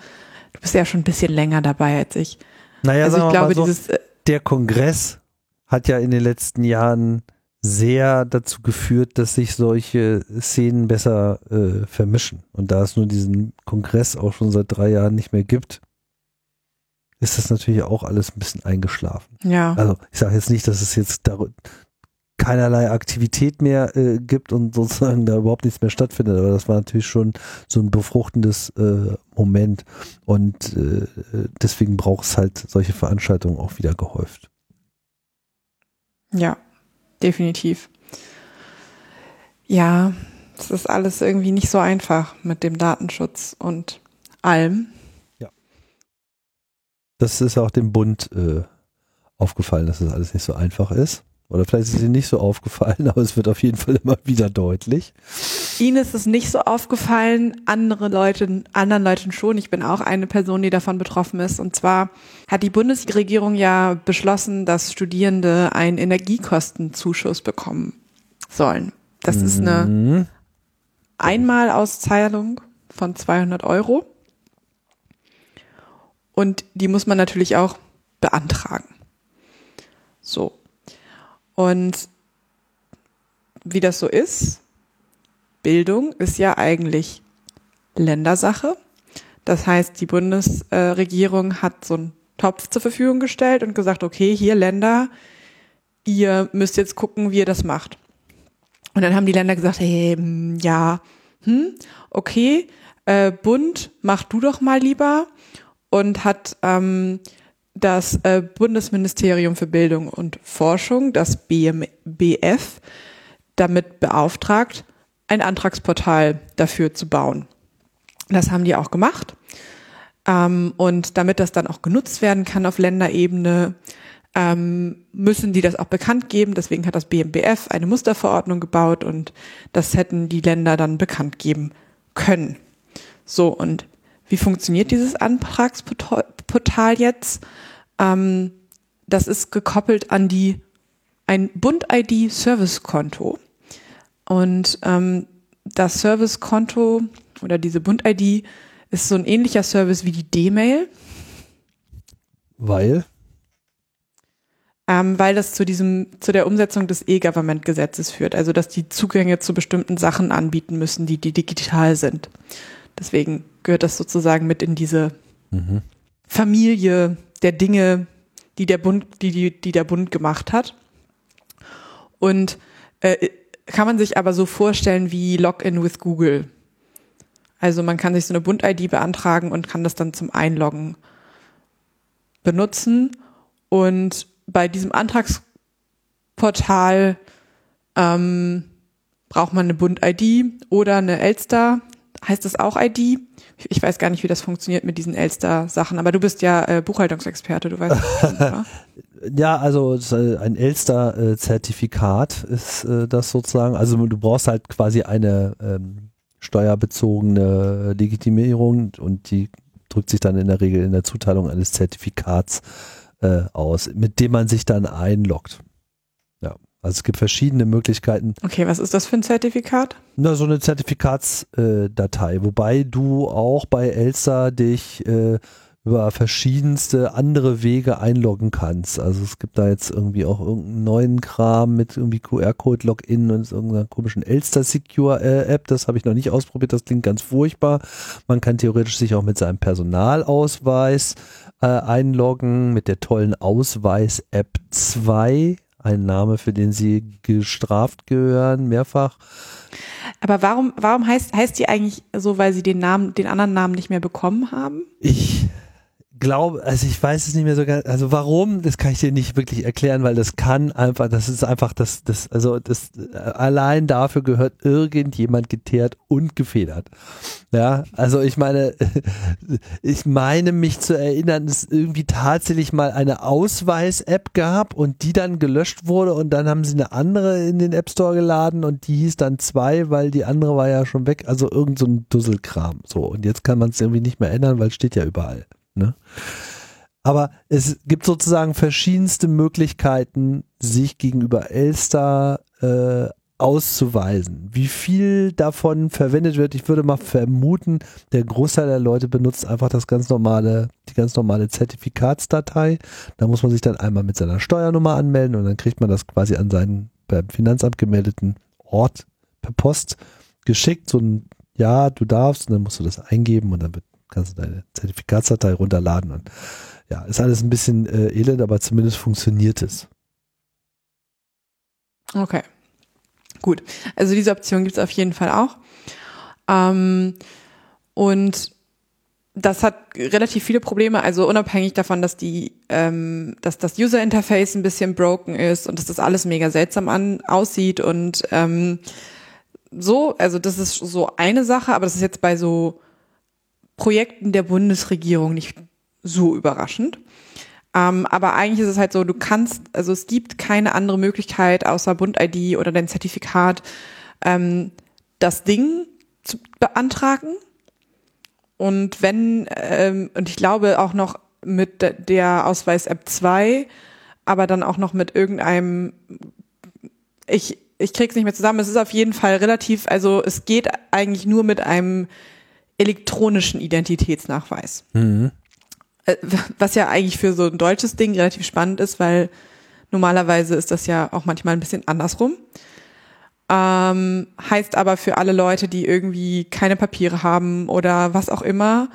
Du bist ja schon ein bisschen länger dabei als ich. Naja, also ich glaube, so, dieses äh, der Kongress hat ja in den letzten Jahren sehr dazu geführt, dass sich solche Szenen besser äh, vermischen. Und da es nur diesen Kongress auch schon seit drei Jahren nicht mehr gibt, ist das natürlich auch alles ein bisschen eingeschlafen. ja. Also ich sage jetzt nicht, dass es jetzt keinerlei Aktivität mehr äh, gibt und sozusagen da überhaupt nichts mehr stattfindet, aber das war natürlich schon so ein befruchtendes äh, Moment und äh, deswegen braucht es halt solche Veranstaltungen auch wieder gehäuft. Ja, definitiv. Ja, es ist alles irgendwie nicht so einfach mit dem Datenschutz und allem. Das ist auch dem Bund äh, aufgefallen, dass das alles nicht so einfach ist. Oder vielleicht ist es ihnen nicht so aufgefallen, <laughs> aber es wird auf jeden Fall immer wieder deutlich. Ihnen ist es nicht so aufgefallen, andere Leute, anderen Leuten schon. Ich bin auch eine Person, die davon betroffen ist. Und zwar hat die Bundesregierung ja beschlossen, dass Studierende einen Energiekostenzuschuss bekommen sollen. Das ist eine Mhm. Einmalauszahlung von 200 Euro. Und die muss man natürlich auch beantragen. So. Und wie das so ist, Bildung ist ja eigentlich Ländersache. Das heißt, die Bundesregierung hat so einen Topf zur Verfügung gestellt und gesagt, okay, hier Länder, ihr müsst jetzt gucken, wie ihr das macht. Und dann haben die Länder gesagt, hey, hm, ja, hm, okay, äh, Bund, mach du doch mal lieber. Und hat ähm, das äh, Bundesministerium für Bildung und Forschung, das BMBF, damit beauftragt, ein Antragsportal dafür zu bauen. Das haben die auch gemacht. Ähm, und damit das dann auch genutzt werden kann auf Länderebene, ähm, müssen die das auch bekannt geben. Deswegen hat das BMBF eine Musterverordnung gebaut und das hätten die Länder dann bekannt geben können. So, und wie funktioniert dieses Antragsportal jetzt? Ähm, das ist gekoppelt an die ein Bund-ID-Servicekonto. Und ähm, das Servicekonto oder diese Bund-ID ist so ein ähnlicher Service wie die D-Mail, Weil? ähm, weil das zu diesem, zu der Umsetzung des E-Government-Gesetzes führt. Also, dass die Zugänge zu bestimmten Sachen anbieten müssen, die, die digital sind. Deswegen gehört das sozusagen mit in diese Mhm. Familie der Dinge, die der Bund, die, die, die der Bund gemacht hat. Und äh, kann man sich aber so vorstellen wie Login with Google. Also man kann sich so eine Bund-ID beantragen und kann das dann zum Einloggen benutzen. Und bei diesem Antragsportal ähm, braucht man eine Bund-ID oder eine Elster heißt das auch ID? Ich weiß gar nicht, wie das funktioniert mit diesen Elster-Sachen, aber du bist ja äh, Buchhaltungsexperte, du weißt das? <laughs> Ja, also ein Elster-Zertifikat ist äh, das sozusagen. Also du brauchst halt quasi eine ähm, steuerbezogene Legitimierung und die drückt sich dann in der Regel in der Zuteilung eines Zertifikats äh, aus, mit dem man sich dann einloggt. Ja, also es gibt verschiedene Möglichkeiten. Okay, was ist das für ein Zertifikat? Na, so eine Zertifikatsdatei, äh, wobei du auch bei Elsa dich äh, über verschiedenste andere Wege einloggen kannst. Also es gibt da jetzt irgendwie auch irgendeinen neuen Kram mit irgendwie QR-Code-Login und irgendeiner komischen Elster Secure äh, App. Das habe ich noch nicht ausprobiert. Das klingt ganz furchtbar. Man kann theoretisch sich auch mit seinem Personalausweis äh, einloggen, mit der tollen Ausweis-App 2. Ein Name, für den sie gestraft gehören, mehrfach. Aber warum, warum heißt, heißt die eigentlich so, weil sie den Namen, den anderen Namen nicht mehr bekommen haben? Ich glaube, also ich weiß es nicht mehr so ganz, also warum, das kann ich dir nicht wirklich erklären, weil das kann einfach, das ist einfach das, das, also das, allein dafür gehört irgendjemand geteert und gefedert. Ja, also ich meine, <laughs> ich meine mich zu erinnern, dass es irgendwie tatsächlich mal eine Ausweis-App gab und die dann gelöscht wurde und dann haben sie eine andere in den App Store geladen und die hieß dann zwei, weil die andere war ja schon weg, also irgend so ein Dusselkram, so. Und jetzt kann man es irgendwie nicht mehr ändern, weil es steht ja überall. Ne? Aber es gibt sozusagen verschiedenste Möglichkeiten, sich gegenüber Elster äh, auszuweisen. Wie viel davon verwendet wird, ich würde mal vermuten, der Großteil der Leute benutzt einfach das ganz normale, die ganz normale Zertifikatsdatei. Da muss man sich dann einmal mit seiner Steuernummer anmelden und dann kriegt man das quasi an seinen beim Finanzamt gemeldeten Ort per Post geschickt. So ein Ja, du darfst, und dann musst du das eingeben und dann wird kannst du deine Zertifikatsdatei runterladen und ja, ist alles ein bisschen äh, elend, aber zumindest funktioniert es. Okay. Gut. Also diese Option gibt es auf jeden Fall auch. Ähm, und das hat relativ viele Probleme, also unabhängig davon, dass die, ähm, dass das User Interface ein bisschen broken ist und dass das alles mega seltsam an, aussieht und ähm, so, also das ist so eine Sache, aber das ist jetzt bei so Projekten der Bundesregierung nicht so überraschend. Ähm, aber eigentlich ist es halt so, du kannst, also es gibt keine andere Möglichkeit außer Bund-ID oder dein Zertifikat, ähm, das Ding zu beantragen. Und wenn, ähm, und ich glaube auch noch mit der Ausweis-App 2, aber dann auch noch mit irgendeinem, ich, ich krieg's nicht mehr zusammen, es ist auf jeden Fall relativ, also es geht eigentlich nur mit einem elektronischen Identitätsnachweis. Mhm. Äh, was ja eigentlich für so ein deutsches Ding relativ spannend ist, weil normalerweise ist das ja auch manchmal ein bisschen andersrum. Ähm, heißt aber für alle Leute, die irgendwie keine Papiere haben oder was auch immer,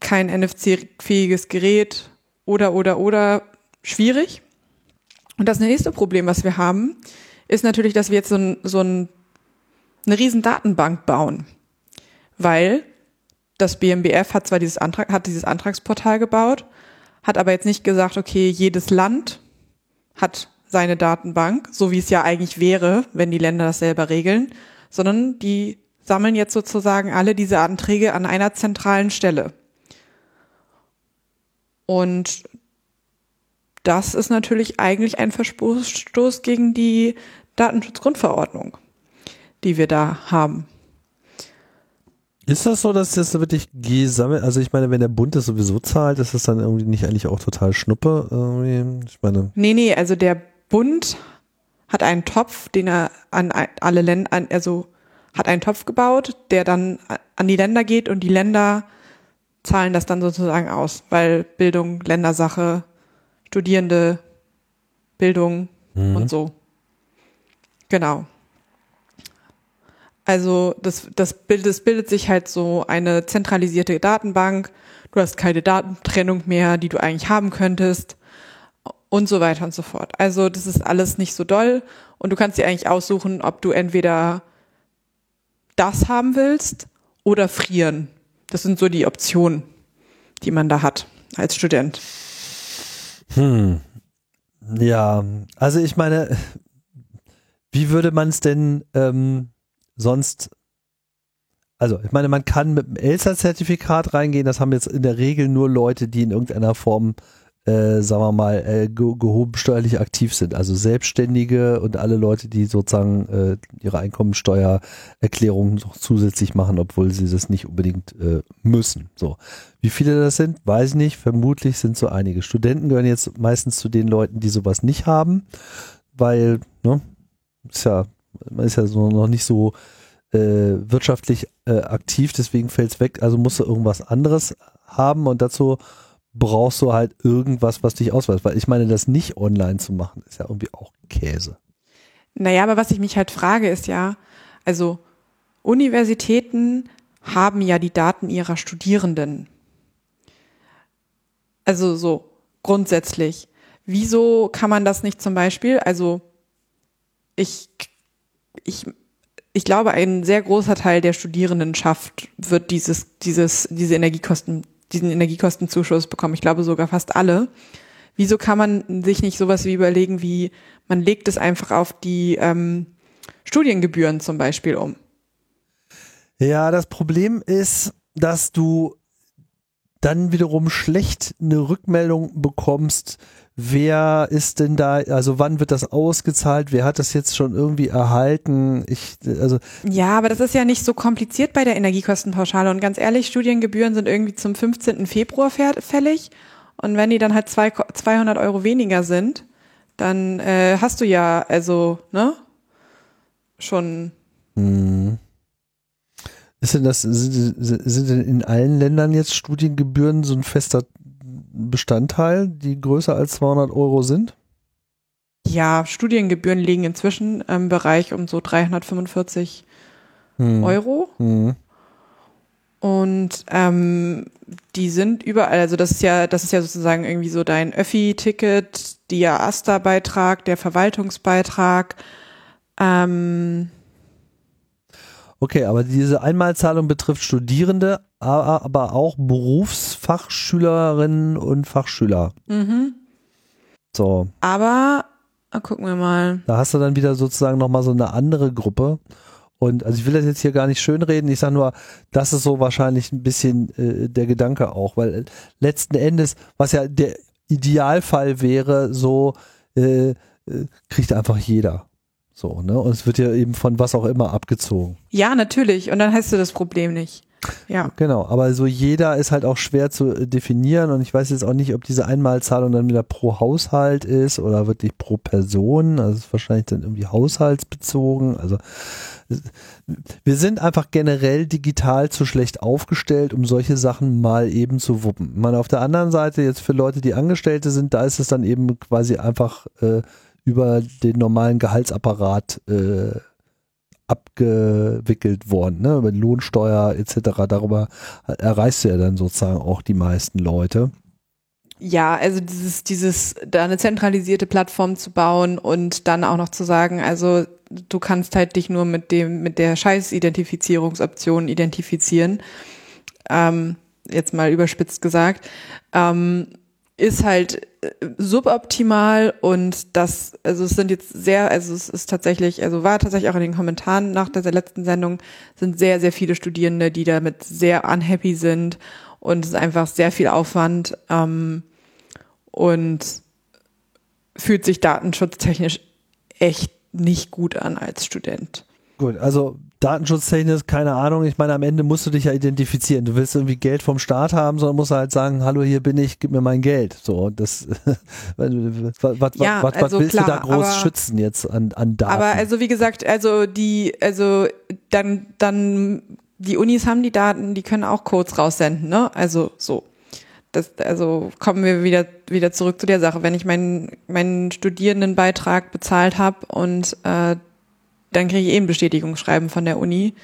kein NFC-fähiges Gerät oder, oder, oder, schwierig. Und das nächste Problem, was wir haben, ist natürlich, dass wir jetzt so, ein, so ein, eine riesen Datenbank bauen. Weil das BMBF hat zwar dieses Antrag, hat dieses Antragsportal gebaut, hat aber jetzt nicht gesagt, okay, jedes Land hat seine Datenbank, so wie es ja eigentlich wäre, wenn die Länder das selber regeln, sondern die sammeln jetzt sozusagen alle diese Anträge an einer zentralen Stelle. Und das ist natürlich eigentlich ein Verstoß gegen die Datenschutzgrundverordnung, die wir da haben. Ist das so, dass das wirklich gesammelt, also ich meine, wenn der Bund das sowieso zahlt, ist das dann irgendwie nicht eigentlich auch total Schnuppe? Irgendwie? Ich meine. Nee, nee, also der Bund hat einen Topf, den er an alle Länder, also hat einen Topf gebaut, der dann an die Länder geht und die Länder zahlen das dann sozusagen aus, weil Bildung, Ländersache, Studierende, Bildung mhm. und so. Genau. Also das, das, Bild, das bildet sich halt so eine zentralisierte Datenbank. Du hast keine Datentrennung mehr, die du eigentlich haben könntest und so weiter und so fort. Also das ist alles nicht so doll und du kannst dir eigentlich aussuchen, ob du entweder das haben willst oder frieren. Das sind so die Optionen, die man da hat als Student. Hm. Ja, also ich meine, wie würde man es denn ähm, sonst also ich meine, man kann mit einem Elster-Zertifikat reingehen, das haben jetzt in der Regel nur Leute, die in irgendeiner Form äh, sagen wir mal, äh, ge gehoben steuerlich aktiv sind. Also Selbstständige und alle Leute, die sozusagen äh, ihre Einkommensteuererklärung noch zusätzlich machen, obwohl sie das nicht unbedingt äh, müssen. So. Wie viele das sind, weiß ich nicht. Vermutlich sind so einige. Studenten gehören jetzt meistens zu den Leuten, die sowas nicht haben, weil, ne, ist ja, man ist ja so noch nicht so äh, wirtschaftlich äh, aktiv, deswegen fällt es weg, also musst du irgendwas anderes haben und dazu brauchst du halt irgendwas, was dich ausweist. Weil ich meine, das nicht online zu machen, ist ja irgendwie auch Käse. Naja, aber was ich mich halt frage, ist ja, also Universitäten haben ja die Daten ihrer Studierenden. Also so grundsätzlich. Wieso kann man das nicht zum Beispiel, also ich, ich, ich glaube, ein sehr großer Teil der Studierendenschaft wird dieses, dieses, diese Energiekosten diesen Energiekostenzuschuss bekommen. Ich glaube sogar fast alle. Wieso kann man sich nicht sowas wie überlegen, wie man legt es einfach auf die ähm, Studiengebühren zum Beispiel um? Ja, das Problem ist, dass du dann wiederum schlecht eine Rückmeldung bekommst, wer ist denn da, also wann wird das ausgezahlt, wer hat das jetzt schon irgendwie erhalten? Ich, also ja, aber das ist ja nicht so kompliziert bei der Energiekostenpauschale und ganz ehrlich, Studiengebühren sind irgendwie zum 15. Februar fällig und wenn die dann halt zwei, 200 Euro weniger sind, dann äh, hast du ja also, ne, schon. Hm. Ist denn das, sind, sind denn in allen Ländern jetzt Studiengebühren so ein fester Bestandteil, die größer als 200 Euro sind? Ja, Studiengebühren liegen inzwischen im Bereich um so 345 hm. Euro. Hm. Und ähm, die sind überall, also das ist ja, das ist ja sozusagen irgendwie so dein Öffi-Ticket, der AStA-Beitrag, der Verwaltungsbeitrag. Ähm, okay, aber diese Einmalzahlung betrifft Studierende, aber auch Berufsfachschülerinnen und Fachschüler. Mhm. So. Aber, ah, gucken wir mal. Da hast du dann wieder sozusagen nochmal so eine andere Gruppe. Und also ich will das jetzt hier gar nicht schönreden, ich sage nur, das ist so wahrscheinlich ein bisschen äh, der Gedanke auch, weil letzten Endes, was ja der Idealfall wäre, so äh, äh kriegt einfach jeder. So, ne? Und es wird ja eben von was auch immer abgezogen. Ja, natürlich. Und dann hast du das Problem nicht. Ja. Genau, aber so jeder ist halt auch schwer zu äh, definieren und ich weiß jetzt auch nicht, ob diese Einmalzahlung dann wieder pro Haushalt ist oder wirklich pro Person. Also es ist wahrscheinlich dann irgendwie haushaltsbezogen. Also wir sind einfach generell digital zu schlecht aufgestellt, um solche Sachen mal eben zu wuppen. Ich meine, auf der anderen Seite jetzt für Leute, die Angestellte sind, da ist es dann eben quasi einfach äh, über den normalen Gehaltsapparat äh, abgewickelt worden, ne? über Lohnsteuer etc. Darüber erreichst du ja dann sozusagen auch die meisten Leute. Ja, also dieses, dieses, da eine zentralisierte Plattform zu bauen und dann auch noch zu sagen, also du kannst halt dich nur mit dem, mit der Scheiß-Identifizierungsoption identifizieren. Ähm, jetzt mal überspitzt gesagt. Ähm, ist halt äh, suboptimal und das, also es sind jetzt sehr, also es ist tatsächlich, also war tatsächlich auch in den Kommentaren nach der letzten Sendung, sind sehr, sehr viele Studierende, die damit sehr unhappy sind und es ist einfach sehr viel Aufwand ähm, und fühlt sich datenschutztechnisch echt nicht gut an als Student. Gut, also datenschutztechnisch, keine Ahnung. Ich meine, am Ende musst du dich ja identifizieren. Du willst irgendwie Geld vom Staat haben, sondern musst halt sagen, hallo, hier bin ich, gib mir mein Geld. So, das, <laughs> was, was, ja, was, also willst klar, du da groß schützen jetzt an, an Daten? Aber also wie gesagt, also die, also dann, dann, die Unis haben die Daten, die können auch Codes raussenden, ne? Also so. Das, also kommen wir wieder wieder zurück zu der Sache. Wenn ich meinen meinen Studierendenbeitrag bezahlt habe und äh, dann kriege ich eben Bestätigungsschreiben von der Uni.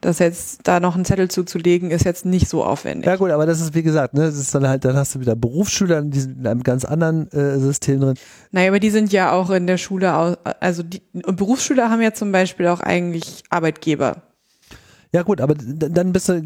Das jetzt da noch einen Zettel zuzulegen, ist jetzt nicht so aufwendig. Ja gut, aber das ist wie gesagt, ne, das ist dann halt, dann hast du wieder Berufsschüler, die sind in einem ganz anderen äh, System drin. Naja, aber die sind ja auch in der Schule, also die und Berufsschüler haben ja zum Beispiel auch eigentlich Arbeitgeber. Ja gut, aber dann bist du,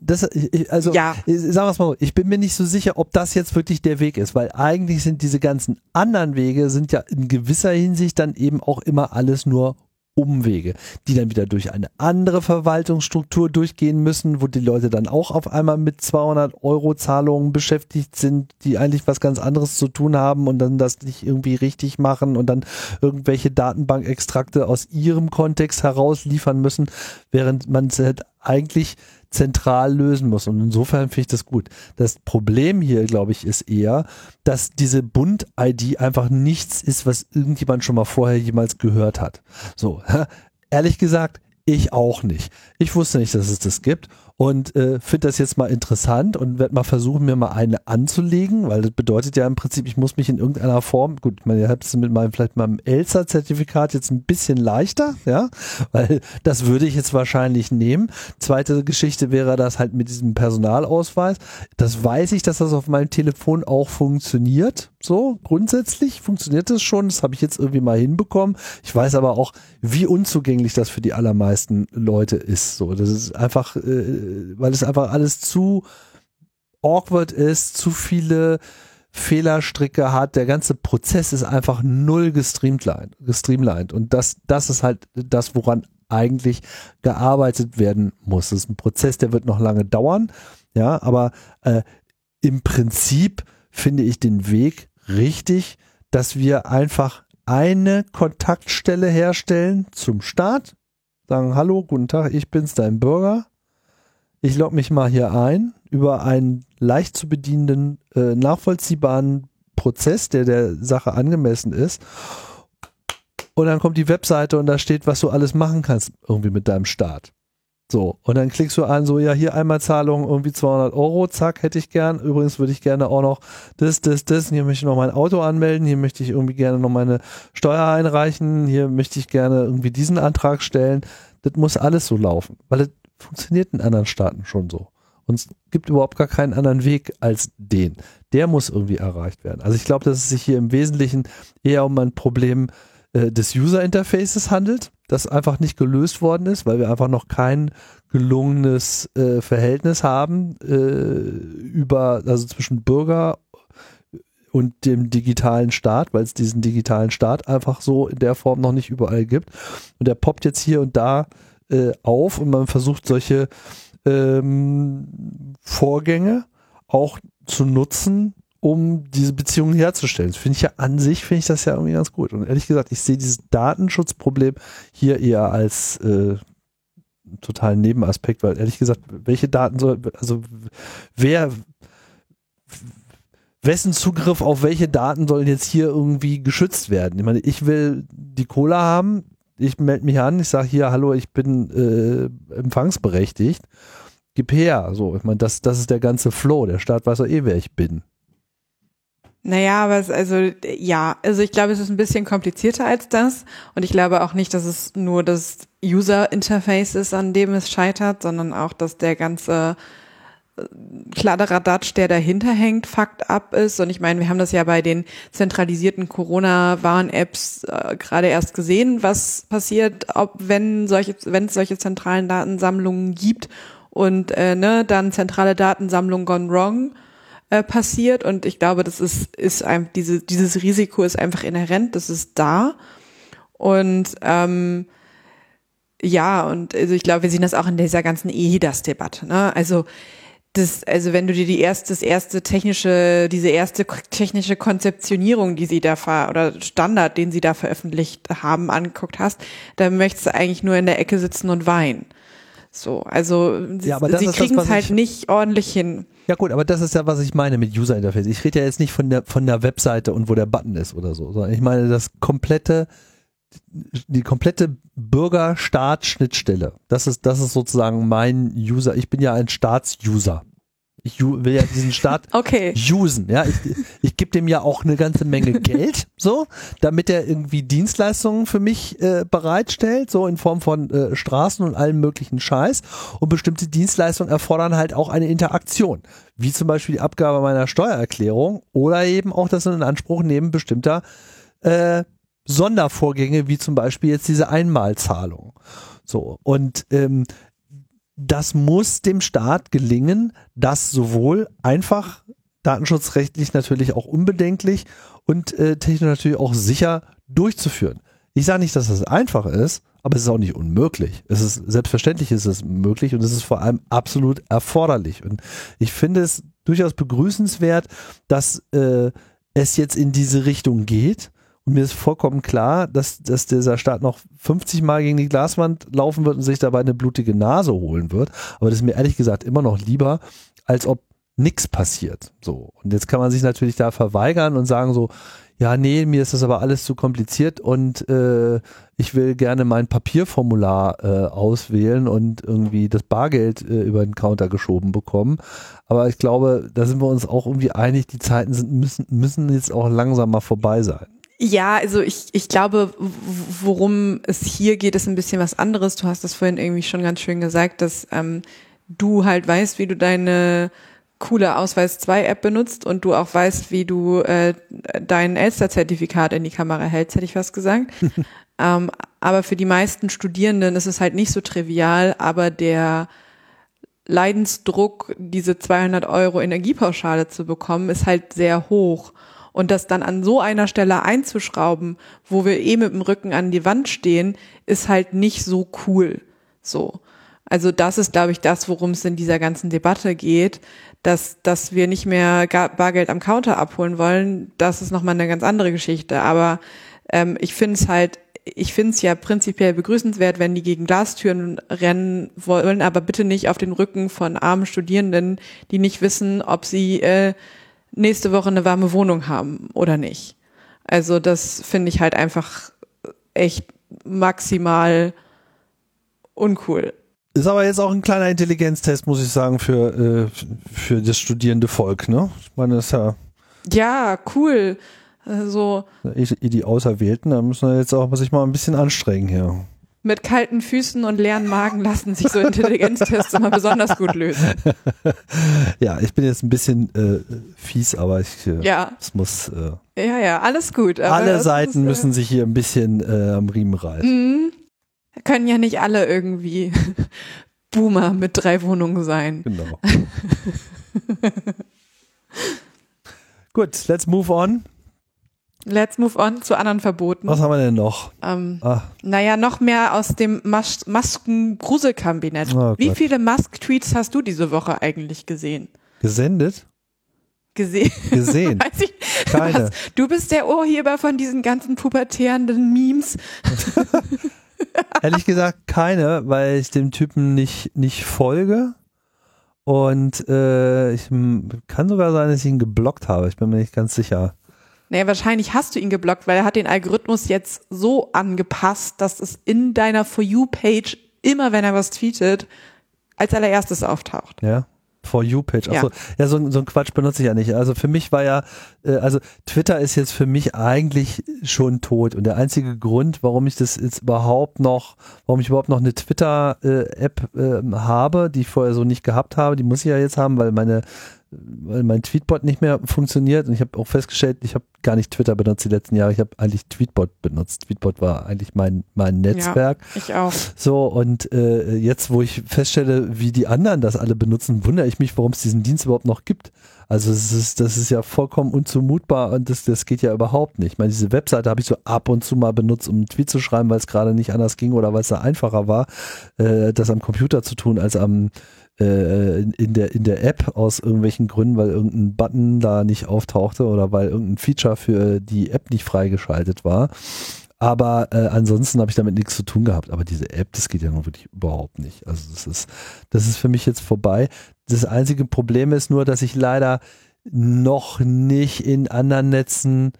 das, also ja. sagen wir es mal ich bin mir nicht so sicher, ob das jetzt wirklich der Weg ist, weil eigentlich sind diese ganzen anderen Wege, sind ja in gewisser Hinsicht dann eben auch immer alles nur Umwege, die dann wieder durch eine andere Verwaltungsstruktur durchgehen müssen, wo die Leute dann auch auf einmal mit 200 Euro Zahlungen beschäftigt sind, die eigentlich was ganz anderes zu tun haben und dann das nicht irgendwie richtig machen und dann irgendwelche Datenbankextrakte aus ihrem Kontext heraus liefern müssen, während man es halt eigentlich zentral lösen muss. Und insofern finde ich das gut. Das Problem hier, glaube ich, ist eher, dass diese Bund-ID einfach nichts ist, was irgendjemand schon mal vorher jemals gehört hat. So, ehrlich gesagt, ich auch nicht. Ich wusste nicht, dass es das gibt und äh, finde das jetzt mal interessant und werde mal versuchen, mir mal eine anzulegen, weil das bedeutet ja im Prinzip, ich muss mich in irgendeiner Form, gut, ich meine, ihr habt es mit meinem, vielleicht meinem Elsa-Zertifikat jetzt ein bisschen leichter, ja, weil das würde ich jetzt wahrscheinlich nehmen. Zweite Geschichte wäre das halt mit diesem Personalausweis. Das weiß ich, dass das auf meinem Telefon auch funktioniert. So, grundsätzlich funktioniert das schon. Das habe ich jetzt irgendwie mal hinbekommen. Ich weiß aber auch, wie unzugänglich das für die allermeisten Leute ist. So, das ist einfach, äh, weil es einfach alles zu awkward ist, zu viele Fehlerstricke hat. Der ganze Prozess ist einfach null gestreamlined. gestreamlined. Und das, das ist halt das, woran eigentlich gearbeitet werden muss. Das ist ein Prozess, der wird noch lange dauern. Ja, aber äh, im Prinzip finde ich den Weg richtig, dass wir einfach eine Kontaktstelle herstellen zum Start. Sagen, hallo, guten Tag, ich bin's, dein Bürger ich logge mich mal hier ein über einen leicht zu bedienenden, äh, nachvollziehbaren Prozess, der der Sache angemessen ist. Und dann kommt die Webseite und da steht, was du alles machen kannst irgendwie mit deinem Start. So, und dann klickst du an, so, ja, hier einmal Zahlung, irgendwie 200 Euro, zack, hätte ich gern. Übrigens würde ich gerne auch noch das, das, das, hier möchte ich noch mein Auto anmelden, hier möchte ich irgendwie gerne noch meine Steuer einreichen, hier möchte ich gerne irgendwie diesen Antrag stellen. Das muss alles so laufen, weil das funktioniert in anderen Staaten schon so. Und es gibt überhaupt gar keinen anderen Weg als den. Der muss irgendwie erreicht werden. Also ich glaube, dass es sich hier im Wesentlichen eher um ein Problem äh, des User Interfaces handelt, das einfach nicht gelöst worden ist, weil wir einfach noch kein gelungenes äh, Verhältnis haben äh, über, also zwischen Bürger und dem digitalen Staat, weil es diesen digitalen Staat einfach so in der Form noch nicht überall gibt. Und der poppt jetzt hier und da äh, auf und man versucht solche ähm, Vorgänge auch zu nutzen, um diese Beziehungen herzustellen. Das finde ich ja an sich, finde ich das ja irgendwie ganz gut. Und ehrlich gesagt, ich sehe dieses Datenschutzproblem hier eher als äh, totalen Nebenaspekt, weil ehrlich gesagt, welche Daten soll, also wer, wessen Zugriff auf welche Daten sollen jetzt hier irgendwie geschützt werden? Ich meine, ich will die Cola haben, ich melde mich an, ich sage hier, hallo, ich bin äh, empfangsberechtigt. Gib her. So, ich meine, das, das ist der ganze Flow. Der Staat weiß doch eh, wer ich bin. Naja, aber es, also ja, also ich glaube, es ist ein bisschen komplizierter als das. Und ich glaube auch nicht, dass es nur das User-Interface ist, an dem es scheitert, sondern auch, dass der ganze Kladderadatsch, der dahinter hängt, Fakt ab ist. Und ich meine, wir haben das ja bei den zentralisierten Corona-Warn-Apps äh, gerade erst gesehen, was passiert, ob wenn solche, wenn es solche zentralen Datensammlungen gibt und äh, ne, dann zentrale Datensammlung gone wrong äh, passiert. Und ich glaube, das ist, ist ein, diese, dieses Risiko ist einfach inhärent, das ist da. Und ähm, ja, und also ich glaube, wir sehen das auch in dieser ganzen EHIDAS-Debatte. Ne? Also das, also wenn du dir die erste, das erste technische, diese erste technische Konzeptionierung, die sie da ver, oder Standard, den sie da veröffentlicht haben, angeguckt hast, dann möchtest du eigentlich nur in der Ecke sitzen und weinen. So, also ja, aber sie kriegen es halt ich, nicht ordentlich hin. Ja gut, aber das ist ja, was ich meine mit User Interface. Ich rede ja jetzt nicht von der von der Webseite und wo der Button ist oder so, sondern ich meine das komplette die komplette Bürgerstaat-Schnittstelle. Das ist, das ist sozusagen mein User. Ich bin ja ein Staatsuser. Ich will ja diesen Staat <laughs> okay. usen. Ja, ich, ich gebe dem ja auch eine ganze Menge <laughs> Geld, so, damit er irgendwie Dienstleistungen für mich äh, bereitstellt, so in Form von äh, Straßen und allem möglichen Scheiß. Und bestimmte Dienstleistungen erfordern halt auch eine Interaktion, wie zum Beispiel die Abgabe meiner Steuererklärung oder eben auch das in Anspruch nehmen bestimmter äh, Sondervorgänge, wie zum Beispiel jetzt diese Einmalzahlung. So, und ähm, das muss dem Staat gelingen, das sowohl einfach datenschutzrechtlich natürlich auch unbedenklich und äh, technisch natürlich auch sicher durchzuführen. Ich sage nicht, dass das einfach ist, aber es ist auch nicht unmöglich. Es ist selbstverständlich ist es möglich und es ist vor allem absolut erforderlich. Und ich finde es durchaus begrüßenswert, dass äh, es jetzt in diese Richtung geht. Und mir ist vollkommen klar, dass, dass dieser Staat noch 50 Mal gegen die Glaswand laufen wird und sich dabei eine blutige Nase holen wird. Aber das ist mir ehrlich gesagt immer noch lieber, als ob nichts passiert. So. Und jetzt kann man sich natürlich da verweigern und sagen so, ja, nee, mir ist das aber alles zu kompliziert und äh, ich will gerne mein Papierformular äh, auswählen und irgendwie das Bargeld äh, über den Counter geschoben bekommen. Aber ich glaube, da sind wir uns auch irgendwie einig, die Zeiten sind, müssen, müssen jetzt auch langsam mal vorbei sein. Ja, also ich, ich glaube, worum es hier geht, ist ein bisschen was anderes. Du hast das vorhin irgendwie schon ganz schön gesagt, dass ähm, du halt weißt, wie du deine coole Ausweis 2 App benutzt und du auch weißt, wie du äh, dein Elster-Zertifikat in die Kamera hältst, hätte ich was gesagt. <laughs> ähm, aber für die meisten Studierenden ist es halt nicht so trivial, aber der Leidensdruck, diese 200 Euro Energiepauschale zu bekommen, ist halt sehr hoch. Und das dann an so einer Stelle einzuschrauben, wo wir eh mit dem Rücken an die Wand stehen, ist halt nicht so cool. So. Also das ist, glaube ich, das, worum es in dieser ganzen Debatte geht, dass, dass wir nicht mehr Bargeld am Counter abholen wollen. Das ist nochmal eine ganz andere Geschichte. Aber ähm, ich finde es halt, ich finde es ja prinzipiell begrüßenswert, wenn die gegen Glastüren rennen wollen, aber bitte nicht auf den Rücken von armen Studierenden, die nicht wissen, ob sie äh, nächste Woche eine warme Wohnung haben oder nicht. Also das finde ich halt einfach echt maximal uncool. Ist aber jetzt auch ein kleiner Intelligenztest, muss ich sagen, für, äh, für das studierende Volk, ne? Ich meine, das ist ja. Ja, cool. Also. Die Auserwählten, da müssen wir jetzt auch sich mal ein bisschen anstrengen hier. Mit kalten Füßen und leeren Magen lassen sich so Intelligenztests immer besonders gut lösen. <laughs> ja, ich bin jetzt ein bisschen äh, fies, aber ich, äh, ja. es muss. Äh, ja, ja, alles gut. alle Seiten ist, äh, müssen sich hier ein bisschen äh, am Riemen reißen. Mhm können ja nicht alle irgendwie <laughs> Boomer mit drei Wohnungen sein. Genau. <laughs> Gut, let's move on. Let's move on zu anderen Verboten. Was haben wir denn noch? Ähm, ah. Naja, noch mehr aus dem Mas Masken-Gruselkabinett. Oh Wie viele Mask-Tweets hast du diese Woche eigentlich gesehen? Gesendet? <laughs> Gesehen. Gesehen. ich, Keine. Was, du bist der Urheber von diesen ganzen pubertärenden Memes. <laughs> Ehrlich gesagt keine, weil ich dem Typen nicht, nicht folge. Und äh, ich kann sogar sein, dass ich ihn geblockt habe. Ich bin mir nicht ganz sicher. Naja, wahrscheinlich hast du ihn geblockt, weil er hat den Algorithmus jetzt so angepasst, dass es in deiner For You-Page immer, wenn er was tweetet, als allererstes auftaucht. Ja. For You Page. Achso, ja, ja so, so ein Quatsch benutze ich ja nicht. Also für mich war ja, äh, also Twitter ist jetzt für mich eigentlich schon tot. Und der einzige Grund, warum ich das jetzt überhaupt noch, warum ich überhaupt noch eine Twitter-App äh, äh, habe, die ich vorher so nicht gehabt habe, die muss ich ja jetzt haben, weil meine weil mein Tweetbot nicht mehr funktioniert und ich habe auch festgestellt, ich habe gar nicht Twitter benutzt die letzten Jahre, ich habe eigentlich Tweetbot benutzt. Tweetbot war eigentlich mein mein Netzwerk. Ja, ich auch. So und äh, jetzt, wo ich feststelle, wie die anderen das alle benutzen, wundere ich mich, warum es diesen Dienst überhaupt noch gibt. Also es ist, das ist ja vollkommen unzumutbar und das, das geht ja überhaupt nicht. Ich meine, diese Webseite habe ich so ab und zu mal benutzt, um einen Tweet zu schreiben, weil es gerade nicht anders ging oder weil es da einfacher war, äh, das am Computer zu tun als am äh, in, der, in der App aus irgendwelchen Gründen, weil irgendein Button da nicht auftauchte oder weil irgendein Feature für die App nicht freigeschaltet war. Aber äh, ansonsten habe ich damit nichts zu tun gehabt. Aber diese App, das geht ja noch wirklich überhaupt nicht. Also das ist, das ist für mich jetzt vorbei. Das einzige Problem ist nur, dass ich leider noch nicht in anderen Netzen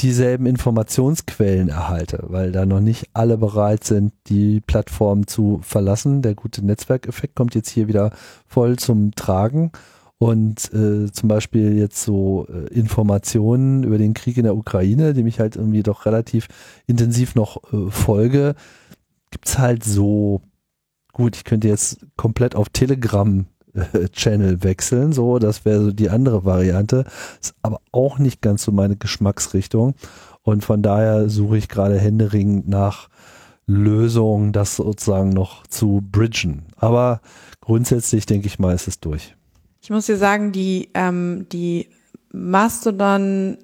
dieselben Informationsquellen erhalte, weil da noch nicht alle bereit sind, die Plattform zu verlassen. Der gute Netzwerkeffekt kommt jetzt hier wieder voll zum Tragen. Und äh, zum Beispiel jetzt so äh, Informationen über den Krieg in der Ukraine, dem ich halt irgendwie doch relativ intensiv noch äh, folge, gibt's halt so, gut, ich könnte jetzt komplett auf Telegram <laughs> Channel wechseln, so, das wäre so die andere Variante, ist aber auch nicht ganz so meine Geschmacksrichtung und von daher suche ich gerade händeringend nach Lösungen, das sozusagen noch zu bridgen. Aber grundsätzlich denke ich mal, ist es durch. Ich muss dir sagen, die, ähm, die Mastodon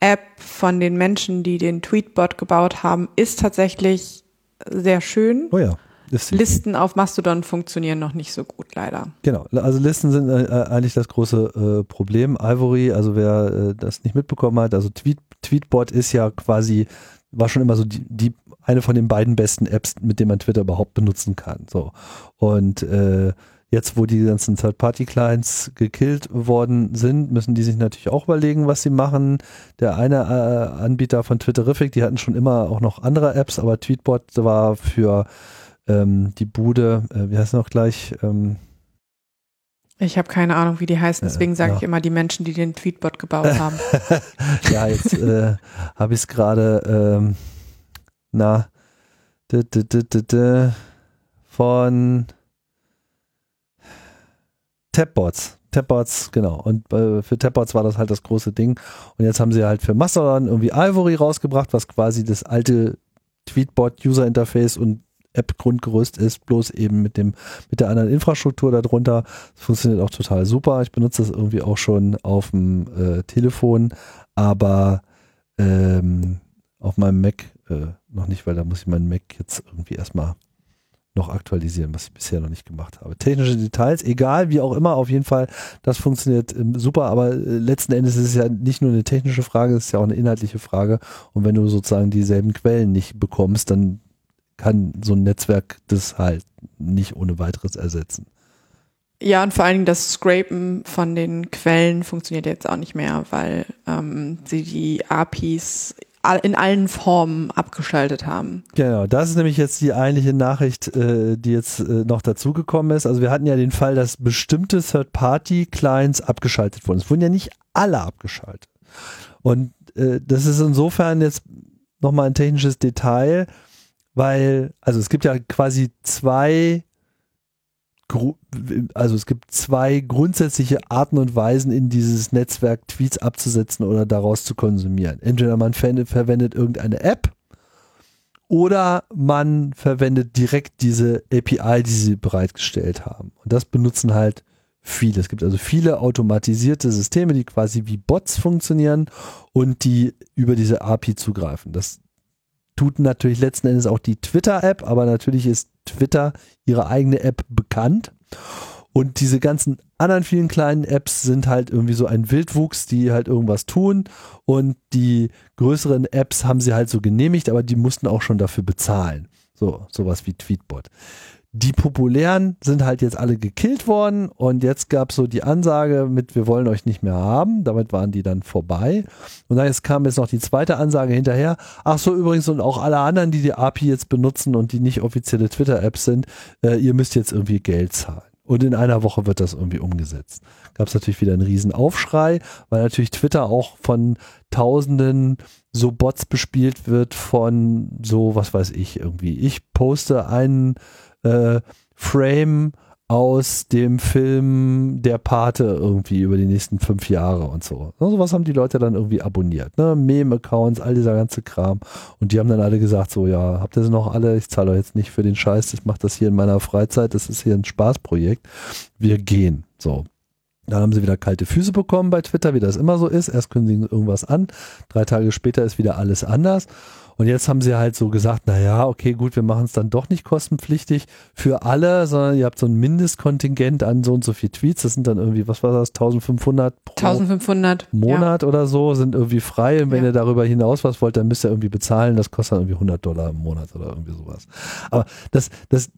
App von den Menschen, die den Tweetbot gebaut haben, ist tatsächlich sehr schön. Oh ja. Listen auf Mastodon funktionieren noch nicht so gut, leider. Genau, also Listen sind äh, äh, eigentlich das große äh, Problem. Ivory, also wer äh, das nicht mitbekommen hat, also Tweet, Tweetbot ist ja quasi, war schon immer so die, die eine von den beiden besten Apps, mit denen man Twitter überhaupt benutzen kann. So. Und äh, jetzt, wo die ganzen Third-Party-Clients gekillt worden sind, müssen die sich natürlich auch überlegen, was sie machen. Der eine äh, Anbieter von Twitterific, die hatten schon immer auch noch andere Apps, aber Tweetbot war für ähm, die Bude, äh, wie heißt es noch gleich? Ähm, ich habe keine Ahnung, wie die heißen, deswegen sage ja. ich immer die Menschen, die den Tweetbot gebaut haben. <laughs> ja, jetzt äh, habe ich es gerade, ähm, na, von Tapbots. Tapbots, genau. Und äh, für Tapbots war das halt das große Ding. Und jetzt haben sie halt für Mastodon irgendwie Ivory rausgebracht, was quasi das alte Tweetbot-User-Interface und App-Grundgerüst ist, bloß eben mit dem, mit der anderen Infrastruktur darunter. Das funktioniert auch total super. Ich benutze das irgendwie auch schon auf dem äh, Telefon, aber ähm, auf meinem Mac äh, noch nicht, weil da muss ich meinen Mac jetzt irgendwie erstmal noch aktualisieren, was ich bisher noch nicht gemacht habe. Technische Details, egal, wie auch immer, auf jeden Fall, das funktioniert ähm, super, aber äh, letzten Endes ist es ja nicht nur eine technische Frage, es ist ja auch eine inhaltliche Frage. Und wenn du sozusagen dieselben Quellen nicht bekommst, dann kann so ein Netzwerk das halt nicht ohne weiteres ersetzen. Ja, und vor allen Dingen das Scrapen von den Quellen funktioniert jetzt auch nicht mehr, weil ähm, sie die APIs in allen Formen abgeschaltet haben. Genau, das ist nämlich jetzt die eigentliche Nachricht, äh, die jetzt äh, noch dazugekommen ist. Also wir hatten ja den Fall, dass bestimmte Third-Party-Clients abgeschaltet wurden. Es wurden ja nicht alle abgeschaltet. Und äh, das ist insofern jetzt nochmal ein technisches Detail weil, also es gibt ja quasi zwei, also es gibt zwei grundsätzliche Arten und Weisen, in dieses Netzwerk Tweets abzusetzen oder daraus zu konsumieren. Entweder man verwendet irgendeine App oder man verwendet direkt diese API, die sie bereitgestellt haben. Und das benutzen halt viele. Es gibt also viele automatisierte Systeme, die quasi wie Bots funktionieren und die über diese API zugreifen. Das tut natürlich letzten Endes auch die Twitter-App, aber natürlich ist Twitter ihre eigene App bekannt. Und diese ganzen anderen vielen kleinen Apps sind halt irgendwie so ein Wildwuchs, die halt irgendwas tun. Und die größeren Apps haben sie halt so genehmigt, aber die mussten auch schon dafür bezahlen. So, sowas wie Tweetbot. Die populären sind halt jetzt alle gekillt worden und jetzt gab es so die Ansage mit, wir wollen euch nicht mehr haben. Damit waren die dann vorbei. Und dann jetzt kam jetzt noch die zweite Ansage hinterher. Ach so, übrigens und auch alle anderen, die die API jetzt benutzen und die nicht offizielle Twitter-Apps sind, äh, ihr müsst jetzt irgendwie Geld zahlen. Und in einer Woche wird das irgendwie umgesetzt. Gab es natürlich wieder einen riesen Aufschrei, weil natürlich Twitter auch von Tausenden so Bots bespielt wird von so, was weiß ich, irgendwie. Ich poste einen äh, Frame aus dem Film Der Pate irgendwie über die nächsten fünf Jahre und so. So was haben die Leute dann irgendwie abonniert. Ne? Meme-Accounts, all dieser ganze Kram. Und die haben dann alle gesagt, so ja, habt ihr sie noch alle? Ich zahle euch jetzt nicht für den Scheiß, ich mache das hier in meiner Freizeit, das ist hier ein Spaßprojekt. Wir gehen. So. Dann haben sie wieder kalte Füße bekommen bei Twitter, wie das immer so ist. Erst kündigen irgendwas an, drei Tage später ist wieder alles anders. Und jetzt haben sie halt so gesagt, na ja, okay, gut, wir machen es dann doch nicht kostenpflichtig für alle, sondern ihr habt so ein Mindestkontingent an so und so viel Tweets. Das sind dann irgendwie, was war das, 1500 pro 1500, Monat ja. oder so, sind irgendwie frei. Und wenn ja. ihr darüber hinaus was wollt, dann müsst ihr irgendwie bezahlen. Das kostet dann irgendwie 100 Dollar im Monat oder irgendwie sowas. Aber das, das,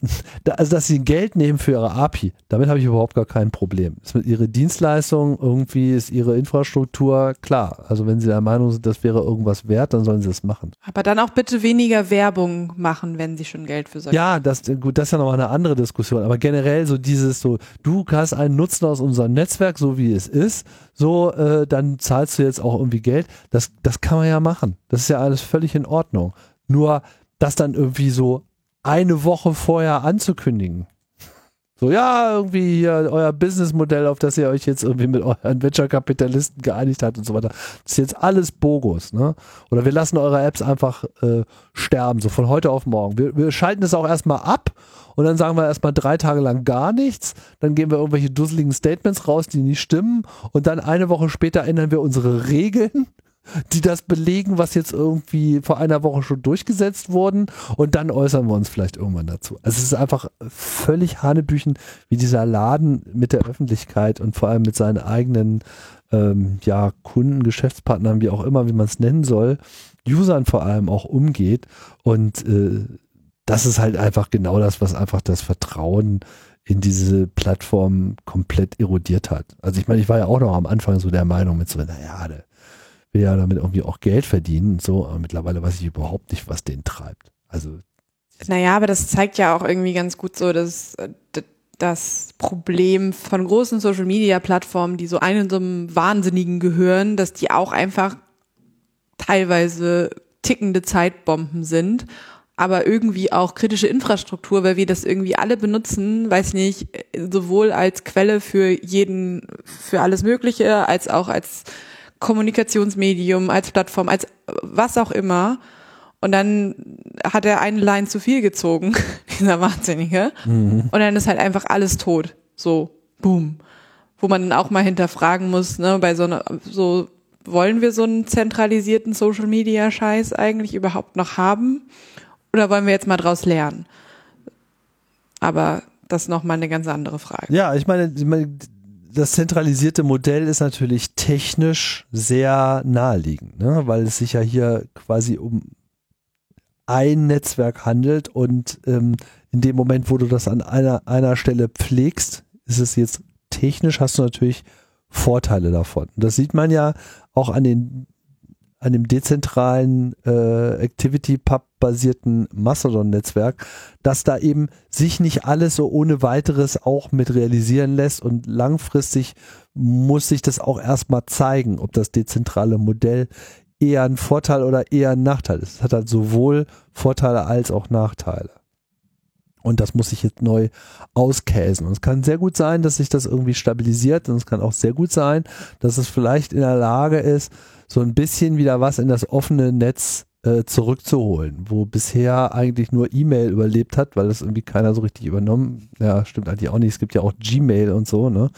also dass sie Geld nehmen für ihre API, damit habe ich überhaupt gar kein Problem. Das mit ihre Dienstleistung irgendwie ist ihre Infrastruktur klar. Also wenn sie der Meinung sind, das wäre irgendwas wert, dann sollen sie das machen. Aber dann auch bitte weniger Werbung machen, wenn sie schon Geld für solche. Ja, das, gut, das ist ja noch eine andere Diskussion. Aber generell so dieses so, du hast einen Nutzen aus unserem Netzwerk, so wie es ist, so, äh, dann zahlst du jetzt auch irgendwie Geld. Das, das kann man ja machen. Das ist ja alles völlig in Ordnung. Nur, das dann irgendwie so eine Woche vorher anzukündigen, so, ja, irgendwie hier euer Businessmodell, auf das ihr euch jetzt irgendwie mit euren Venture-Kapitalisten geeinigt habt und so weiter. Das ist jetzt alles Bogus, ne? Oder wir lassen eure Apps einfach äh, sterben, so von heute auf morgen. Wir, wir schalten es auch erstmal ab und dann sagen wir erstmal drei Tage lang gar nichts. Dann geben wir irgendwelche dusseligen Statements raus, die nicht stimmen. Und dann eine Woche später ändern wir unsere Regeln die das belegen, was jetzt irgendwie vor einer Woche schon durchgesetzt wurden und dann äußern wir uns vielleicht irgendwann dazu. Also es ist einfach völlig Hanebüchen, wie dieser Laden mit der Öffentlichkeit und vor allem mit seinen eigenen ähm, ja, Kunden, Geschäftspartnern, wie auch immer, wie man es nennen soll, Usern vor allem auch umgeht und äh, das ist halt einfach genau das, was einfach das Vertrauen in diese Plattform komplett erodiert hat. Also ich meine, ich war ja auch noch am Anfang so der Meinung mit so, naja, der will ja damit irgendwie auch Geld verdienen und so, aber mittlerweile weiß ich überhaupt nicht, was den treibt. Also naja, aber das zeigt ja auch irgendwie ganz gut so, dass das Problem von großen Social Media Plattformen, die so einem so einem Wahnsinnigen gehören, dass die auch einfach teilweise tickende Zeitbomben sind aber irgendwie auch kritische Infrastruktur, weil wir das irgendwie alle benutzen, weiß nicht, sowohl als Quelle für jeden, für alles Mögliche, als auch als Kommunikationsmedium, als Plattform, als was auch immer. Und dann hat er eine Line zu viel gezogen, <laughs> dieser Wahnsinnige. Mhm. Und dann ist halt einfach alles tot. So, boom. Wo man dann auch mal hinterfragen muss, ne, bei so einer, so, wollen wir so einen zentralisierten Social Media Scheiß eigentlich überhaupt noch haben? Oder wollen wir jetzt mal draus lernen? Aber das ist nochmal eine ganz andere Frage. Ja, ich meine, ich meine, das zentralisierte Modell ist natürlich technisch sehr naheliegend, ne? weil es sich ja hier quasi um ein Netzwerk handelt und ähm, in dem Moment, wo du das an einer, einer Stelle pflegst, ist es jetzt technisch, hast du natürlich Vorteile davon. Das sieht man ja auch an den dem dezentralen äh, Activity-Pub-basierten Mastodon-Netzwerk, dass da eben sich nicht alles so ohne weiteres auch mit realisieren lässt und langfristig muss sich das auch erstmal zeigen, ob das dezentrale Modell eher ein Vorteil oder eher ein Nachteil ist. Es hat halt sowohl Vorteile als auch Nachteile. Und das muss sich jetzt neu auskäsen. Und es kann sehr gut sein, dass sich das irgendwie stabilisiert. Und es kann auch sehr gut sein, dass es vielleicht in der Lage ist, so ein bisschen wieder was in das offene Netz äh, zurückzuholen, wo bisher eigentlich nur E-Mail überlebt hat, weil das irgendwie keiner so richtig übernommen. Ja, stimmt eigentlich auch nicht. Es gibt ja auch Gmail und so, ne?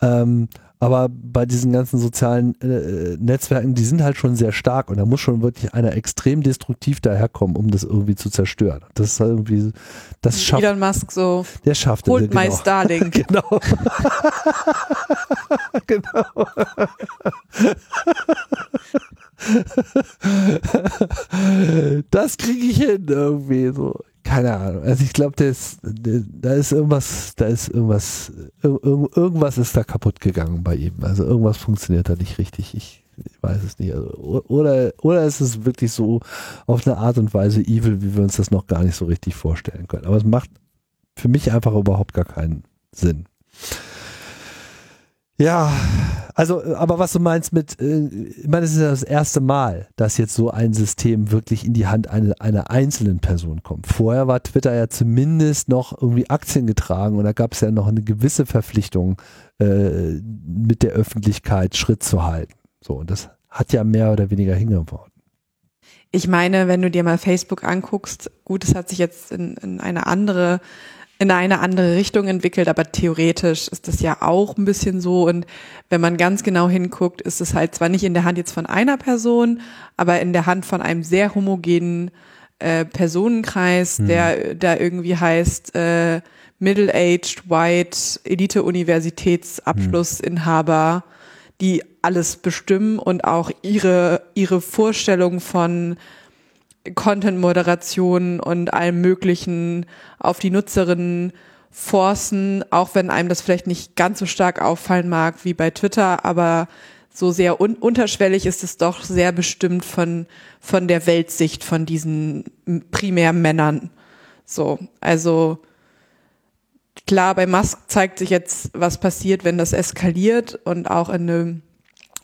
Ähm, aber bei diesen ganzen sozialen äh, Netzwerken, die sind halt schon sehr stark und da muss schon wirklich einer extrem destruktiv daherkommen, um das irgendwie zu zerstören. Das ist halt irgendwie, das schafft. Elon Musk so. Der schafft Holt my genau. Starlink. <laughs> genau. <laughs> genau. <laughs> das kriege ich hin irgendwie so keine Ahnung. Also ich glaube, da ist irgendwas, da ist irgendwas, irgendwas ist da kaputt gegangen bei ihm. Also irgendwas funktioniert da nicht richtig. Ich, ich weiß es nicht. Also, oder, oder ist es wirklich so auf eine Art und Weise evil, wie wir uns das noch gar nicht so richtig vorstellen können. Aber es macht für mich einfach überhaupt gar keinen Sinn. Ja, also, aber was du meinst mit, äh, ich meine, es ist ja das erste Mal, dass jetzt so ein System wirklich in die Hand eine, einer einzelnen Person kommt. Vorher war Twitter ja zumindest noch irgendwie Aktien getragen und da gab es ja noch eine gewisse Verpflichtung, äh, mit der Öffentlichkeit Schritt zu halten. So, und das hat ja mehr oder weniger hingeworfen. Ich meine, wenn du dir mal Facebook anguckst, gut, es hat sich jetzt in, in eine andere in eine andere Richtung entwickelt, aber theoretisch ist das ja auch ein bisschen so. Und wenn man ganz genau hinguckt, ist es halt zwar nicht in der Hand jetzt von einer Person, aber in der Hand von einem sehr homogenen äh, Personenkreis, hm. der da irgendwie heißt äh, Middle-aged, White, Elite-Universitätsabschlussinhaber, hm. die alles bestimmen und auch ihre ihre Vorstellung von Content-Moderation und allem Möglichen auf die Nutzerinnen forcen, auch wenn einem das vielleicht nicht ganz so stark auffallen mag wie bei Twitter, aber so sehr un unterschwellig ist es doch sehr bestimmt von, von der Weltsicht von diesen Primärmännern. So, also klar, bei Musk zeigt sich jetzt, was passiert, wenn das eskaliert und auch in eine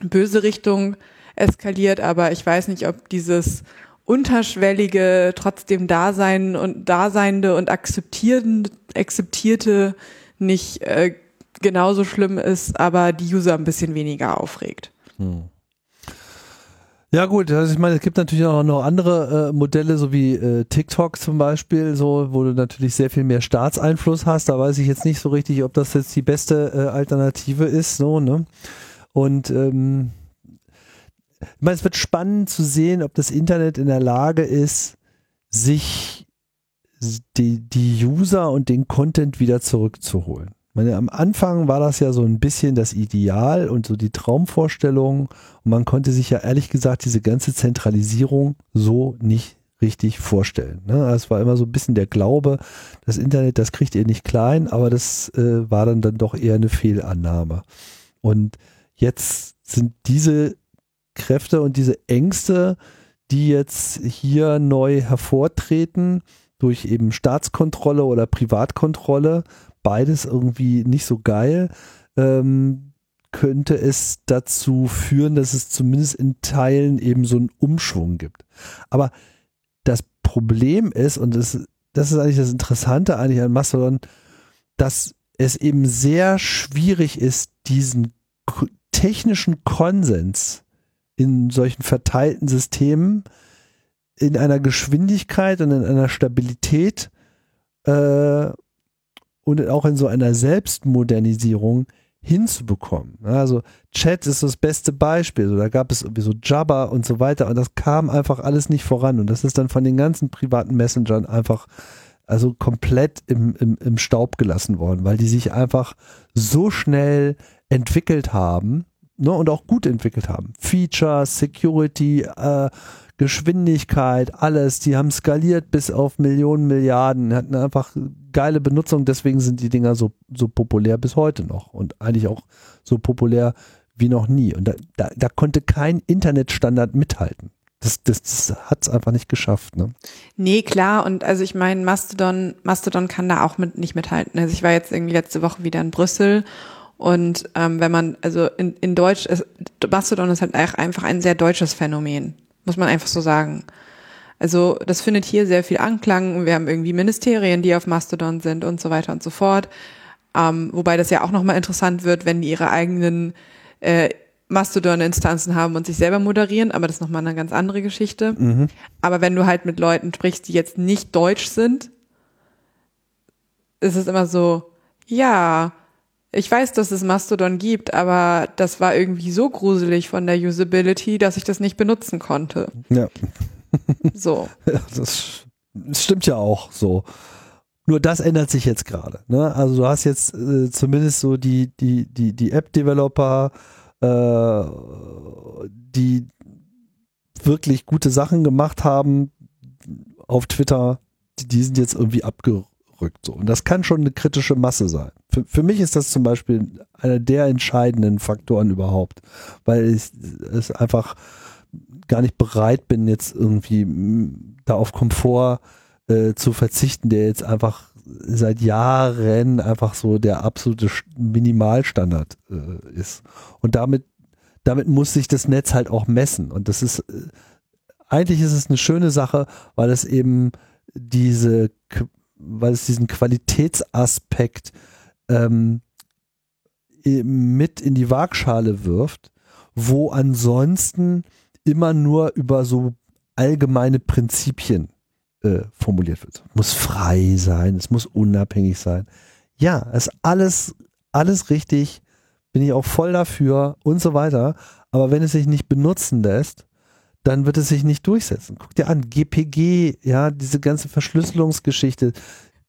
böse Richtung eskaliert, aber ich weiß nicht, ob dieses unterschwellige, trotzdem Dasein und Daseinende und akzeptierende, akzeptierte nicht äh, genauso schlimm ist, aber die User ein bisschen weniger aufregt. Hm. Ja gut, also ich meine, es gibt natürlich auch noch andere äh, Modelle, so wie äh, TikTok zum Beispiel, so wo du natürlich sehr viel mehr Staatseinfluss hast. Da weiß ich jetzt nicht so richtig, ob das jetzt die beste äh, Alternative ist, so ne. Und ähm, ich meine, es wird spannend zu sehen, ob das Internet in der Lage ist, sich die, die User und den Content wieder zurückzuholen. Ich meine, am Anfang war das ja so ein bisschen das Ideal und so die Traumvorstellung und man konnte sich ja ehrlich gesagt diese ganze Zentralisierung so nicht richtig vorstellen. Ne? Es war immer so ein bisschen der Glaube, das Internet, das kriegt ihr nicht klein, aber das äh, war dann, dann doch eher eine Fehlannahme. Und jetzt sind diese Kräfte und diese Ängste, die jetzt hier neu hervortreten, durch eben Staatskontrolle oder Privatkontrolle, beides irgendwie nicht so geil, ähm, könnte es dazu führen, dass es zumindest in Teilen eben so einen Umschwung gibt. Aber das Problem ist, und das, das ist eigentlich das Interessante eigentlich an Mastodon, dass es eben sehr schwierig ist, diesen technischen Konsens in solchen verteilten Systemen in einer Geschwindigkeit und in einer Stabilität äh, und auch in so einer Selbstmodernisierung hinzubekommen. Also Chat ist das beste Beispiel. Da gab es irgendwie so Jabba und so weiter und das kam einfach alles nicht voran und das ist dann von den ganzen privaten Messengern einfach also komplett im, im, im Staub gelassen worden, weil die sich einfach so schnell entwickelt haben ne, und auch gut entwickelt haben. Features, Security, äh, Geschwindigkeit, alles, die haben skaliert bis auf Millionen, Milliarden, hatten einfach geile Benutzung, deswegen sind die Dinger so, so populär bis heute noch und eigentlich auch so populär wie noch nie. Und da, da, da konnte kein Internetstandard mithalten. Das, das, das hat es einfach nicht geschafft. Ne? Nee, klar. Und also ich meine, Mastodon, Mastodon kann da auch mit, nicht mithalten. Also ich war jetzt irgendwie letzte Woche wieder in Brüssel und ähm, wenn man, also in, in Deutsch, ist, Mastodon ist halt einfach ein sehr deutsches Phänomen muss man einfach so sagen. Also das findet hier sehr viel Anklang. Wir haben irgendwie Ministerien, die auf Mastodon sind und so weiter und so fort. Ähm, wobei das ja auch nochmal interessant wird, wenn die ihre eigenen äh, Mastodon-Instanzen haben und sich selber moderieren, aber das ist nochmal eine ganz andere Geschichte. Mhm. Aber wenn du halt mit Leuten sprichst, die jetzt nicht deutsch sind, ist es immer so, ja, ich weiß, dass es Mastodon gibt, aber das war irgendwie so gruselig von der Usability, dass ich das nicht benutzen konnte. Ja. So. Ja, <laughs> das, das stimmt ja auch so. Nur das ändert sich jetzt gerade. Ne? Also du hast jetzt äh, zumindest so die, die, die, die App-Developer, äh, die wirklich gute Sachen gemacht haben auf Twitter, die, die sind jetzt irgendwie abgerückt rückt. So. Und das kann schon eine kritische Masse sein. Für, für mich ist das zum Beispiel einer der entscheidenden Faktoren überhaupt, weil ich es einfach gar nicht bereit bin, jetzt irgendwie da auf Komfort äh, zu verzichten, der jetzt einfach seit Jahren einfach so der absolute Minimalstandard äh, ist. Und damit, damit muss sich das Netz halt auch messen. Und das ist, äh, eigentlich ist es eine schöne Sache, weil es eben diese weil es diesen Qualitätsaspekt ähm, mit in die Waagschale wirft, wo ansonsten immer nur über so allgemeine Prinzipien äh, formuliert wird. Muss frei sein, es muss unabhängig sein. Ja, es ist alles, alles richtig, bin ich auch voll dafür und so weiter. Aber wenn es sich nicht benutzen lässt, dann wird es sich nicht durchsetzen. Guck dir an, GPG, ja, diese ganze Verschlüsselungsgeschichte,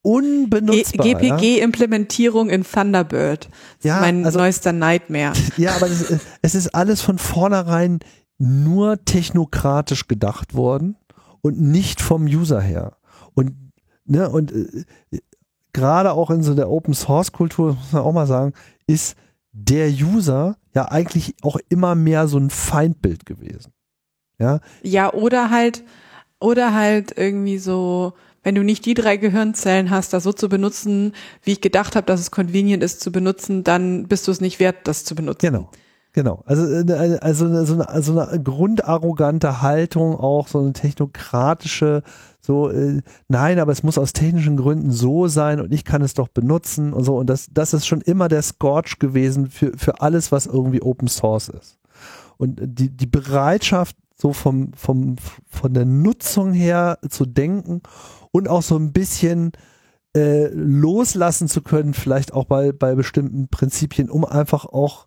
unbenutzbar. GPG-Implementierung in Thunderbird. Das ja, ist mein also, neuester Nightmare. <laughs> Ja, aber ist, es ist alles von vornherein nur technokratisch gedacht worden und nicht vom User her. Und, ne, und äh, gerade auch in so der Open Source Kultur, muss man auch mal sagen, ist der User ja eigentlich auch immer mehr so ein Feindbild gewesen. Ja, ja oder halt, oder halt irgendwie so, wenn du nicht die drei Gehirnzellen hast, das so zu benutzen, wie ich gedacht habe, dass es convenient ist zu benutzen, dann bist du es nicht wert, das zu benutzen. Genau. Genau, also, äh, also so eine, also eine grundarrogante Haltung, auch so eine technokratische, so, äh, nein, aber es muss aus technischen Gründen so sein und ich kann es doch benutzen und so. Und das, das ist schon immer der Scorch gewesen für, für alles, was irgendwie Open Source ist. Und die, die Bereitschaft, so vom, vom, von der Nutzung her zu denken und auch so ein bisschen äh, loslassen zu können, vielleicht auch bei, bei bestimmten Prinzipien, um einfach auch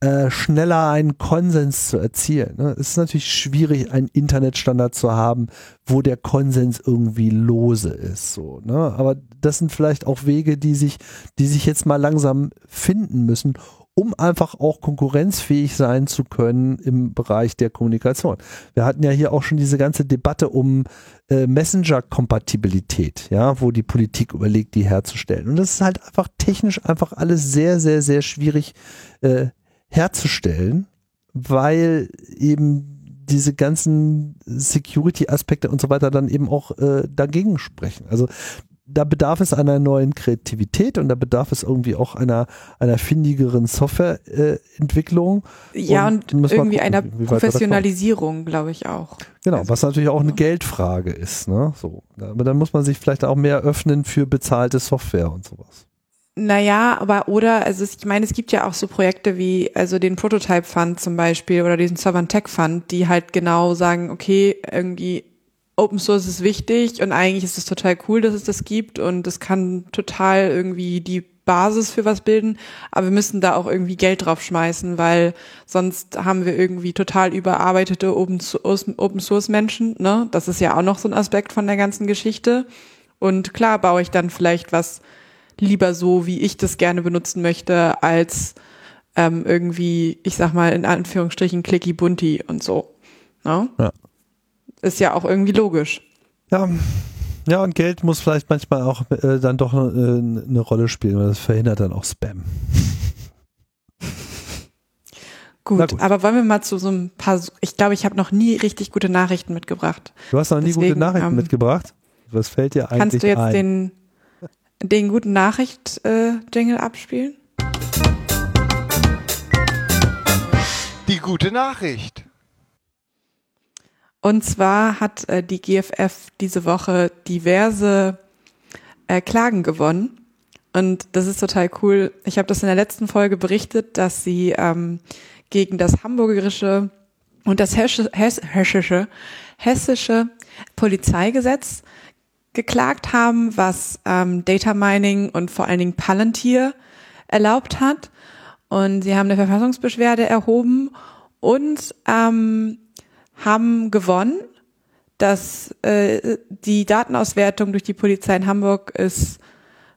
äh, schneller einen Konsens zu erzielen. Ne? Es ist natürlich schwierig, einen Internetstandard zu haben, wo der Konsens irgendwie lose ist. So, ne? Aber das sind vielleicht auch Wege, die sich, die sich jetzt mal langsam finden müssen, um einfach auch konkurrenzfähig sein zu können im Bereich der Kommunikation. Wir hatten ja hier auch schon diese ganze Debatte um äh, Messenger-Kompatibilität, ja, wo die Politik überlegt, die herzustellen. Und das ist halt einfach technisch einfach alles sehr, sehr, sehr schwierig äh, herzustellen, weil eben diese ganzen Security-Aspekte und so weiter dann eben auch äh, dagegen sprechen. Also da bedarf es einer neuen Kreativität und da bedarf es irgendwie auch einer, einer findigeren Softwareentwicklung. Äh, ja, und, und irgendwie gucken, einer Professionalisierung, glaube ich auch. Genau, also, was natürlich auch eine Geldfrage ist. Ne? So, aber dann muss man sich vielleicht auch mehr öffnen für bezahlte Software und sowas. Naja, aber oder, also ich meine, es gibt ja auch so Projekte wie, also den Prototype Fund zum Beispiel oder diesen Sovereign Tech Fund, die halt genau sagen, okay, irgendwie Open Source ist wichtig und eigentlich ist es total cool, dass es das gibt und es kann total irgendwie die Basis für was bilden, aber wir müssen da auch irgendwie Geld drauf schmeißen, weil sonst haben wir irgendwie total überarbeitete Open Source, Menschen, ne? Das ist ja auch noch so ein Aspekt von der ganzen Geschichte. Und klar baue ich dann vielleicht was lieber so, wie ich das gerne benutzen möchte, als ähm, irgendwie, ich sag mal, in Anführungsstrichen clicky bunti und so. Ne? Ja. Ist ja auch irgendwie logisch. Ja. Ja, und Geld muss vielleicht manchmal auch äh, dann doch äh, eine Rolle spielen, weil das verhindert dann auch Spam. <laughs> Gut, gut, aber wollen wir mal zu so ein paar, ich glaube, ich habe noch nie richtig gute Nachrichten mitgebracht. Du hast noch nie Deswegen, gute Nachrichten ähm, mitgebracht? Was fällt dir eigentlich Kannst du jetzt ein? den den guten Nachricht-Jingle äh, abspielen? Die gute Nachricht. Und zwar hat äh, die GFF diese Woche diverse äh, Klagen gewonnen. Und das ist total cool. Ich habe das in der letzten Folge berichtet, dass sie ähm, gegen das hamburgerische und das hessische, hessische, hessische Polizeigesetz geklagt haben, was ähm, Data Mining und vor allen Dingen Palantir erlaubt hat. Und sie haben eine Verfassungsbeschwerde erhoben und ähm, haben gewonnen, dass äh, die Datenauswertung durch die Polizei in Hamburg ist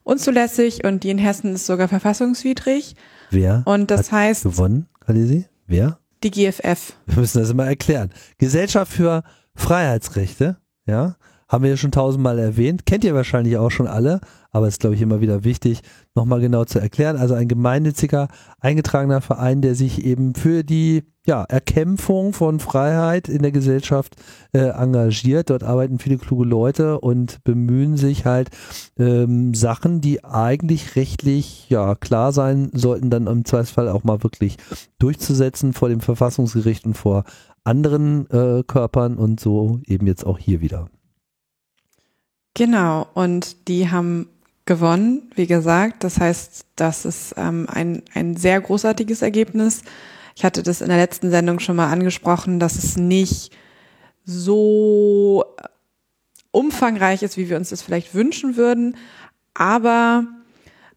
unzulässig und die in Hessen ist sogar verfassungswidrig. Wer und das heißt gewonnen, Kalisi? Wer? Die GFF. Wir müssen das immer erklären. Gesellschaft für Freiheitsrechte, ja, haben wir ja schon tausendmal erwähnt, kennt ihr wahrscheinlich auch schon alle, aber ist, glaube ich, immer wieder wichtig, nochmal genau zu erklären. Also ein gemeinnütziger, eingetragener Verein, der sich eben für die ja, Erkämpfung von Freiheit in der Gesellschaft äh, engagiert. Dort arbeiten viele kluge Leute und bemühen sich halt ähm, Sachen, die eigentlich rechtlich ja klar sein sollten, dann im Zweifelsfall auch mal wirklich durchzusetzen vor dem Verfassungsgericht und vor anderen äh, Körpern und so eben jetzt auch hier wieder. Genau, und die haben gewonnen, wie gesagt. Das heißt, das ist ähm, ein, ein sehr großartiges Ergebnis. Ich hatte das in der letzten Sendung schon mal angesprochen, dass es nicht so umfangreich ist, wie wir uns das vielleicht wünschen würden. Aber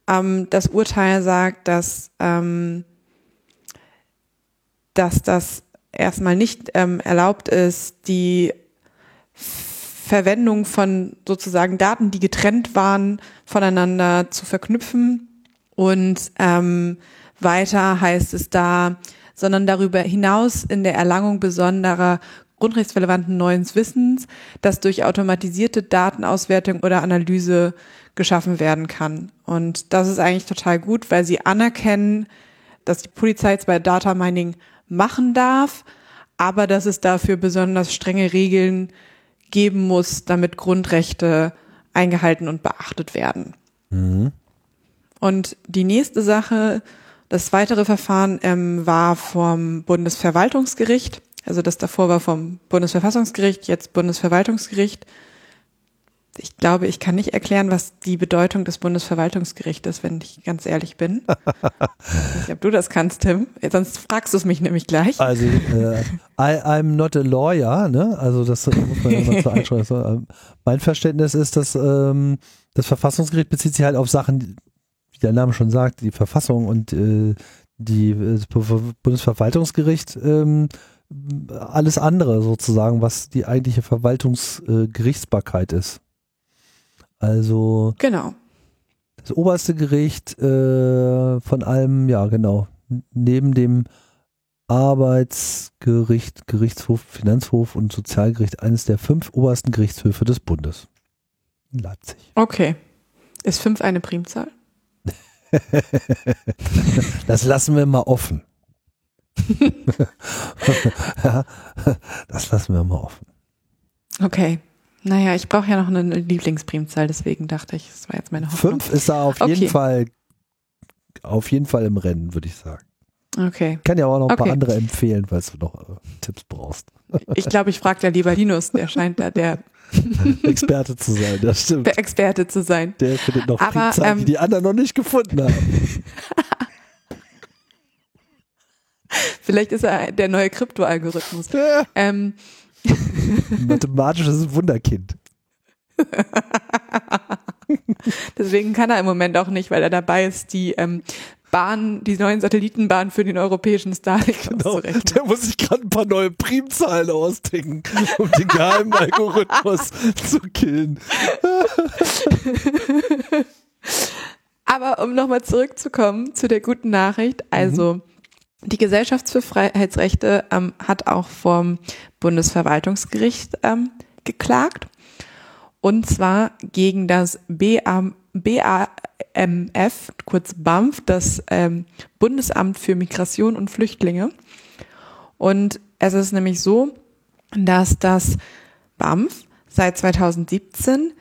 ähm, das Urteil sagt, dass, ähm, dass das erstmal nicht ähm, erlaubt ist, die Verwendung von sozusagen Daten, die getrennt waren, voneinander zu verknüpfen. Und ähm, weiter heißt es da, sondern darüber hinaus in der Erlangung besonderer grundrechtsrelevanten neuen Wissens, das durch automatisierte Datenauswertung oder Analyse geschaffen werden kann. Und das ist eigentlich total gut, weil sie anerkennen, dass die Polizei zwar Data Mining machen darf, aber dass es dafür besonders strenge Regeln geben muss, damit Grundrechte eingehalten und beachtet werden. Mhm. Und die nächste Sache, das weitere Verfahren ähm, war vom Bundesverwaltungsgericht. Also das davor war vom Bundesverfassungsgericht, jetzt Bundesverwaltungsgericht ich glaube, ich kann nicht erklären, was die Bedeutung des Bundesverwaltungsgerichts ist, wenn ich ganz ehrlich bin. <laughs> ich weiß nicht, ob du das kannst, Tim. Sonst fragst du es mich nämlich gleich. Also, äh, I, I'm not a lawyer, ne? Also das muss man ja mal zur <laughs> Einschränkung Mein Verständnis ist, dass ähm, das Verfassungsgericht bezieht sich halt auf Sachen, wie der Name schon sagt, die Verfassung und äh, die das Bundesverwaltungsgericht ähm, alles andere sozusagen, was die eigentliche Verwaltungsgerichtsbarkeit äh, ist. Also Genau. das oberste Gericht äh, von allem, ja genau, neben dem Arbeitsgericht, Gerichtshof, Finanzhof und Sozialgericht eines der fünf obersten Gerichtshöfe des Bundes. In Leipzig. Okay. Ist fünf eine Primzahl? <laughs> das lassen wir mal offen. <laughs> <laughs> ja, das lassen wir mal offen. Okay. Naja, ich brauche ja noch eine Lieblingsprimzahl, deswegen dachte ich, das war jetzt meine Hoffnung. Fünf ist da auf Okay. jeden Fall, auf jeden Fall im Rennen, würde ich sagen. Okay. Ich kann ja auch noch ein paar Okay. andere empfehlen, falls du noch äh, Tipps brauchst. <laughs> Ich glaube, ich frage da lieber Linus, der scheint da der <laughs> Experte zu sein, das stimmt. der Experte zu sein. Der findet noch Aber, Primzahlen, die ähm, die anderen noch nicht gefunden haben. <laughs> Vielleicht ist er der neue Krypto-Algorithmus. Ja, Ähm, <laughs> mathematisches Wunderkind. <laughs> deswegen kann er im Moment auch nicht, weil er dabei ist, die ähm, Bahn, die neuen Satellitenbahnen für den europäischen Starlink <laughs> Genau, der muss sich gerade ein paar neue Primzahlen ausdenken, um den geheimen Algorithmus zu killen. Aber um nochmal zurückzukommen zu der guten Nachricht, also die Gesellschaft für Freiheitsrechte ähm, hat auch vom Bundesverwaltungsgericht ähm, geklagt. Und zwar gegen das BAM, BAMF, kurz BAMF, das ähm, Bundesamt für Migration und Flüchtlinge. Und es ist nämlich so, dass das BAMF seit 2017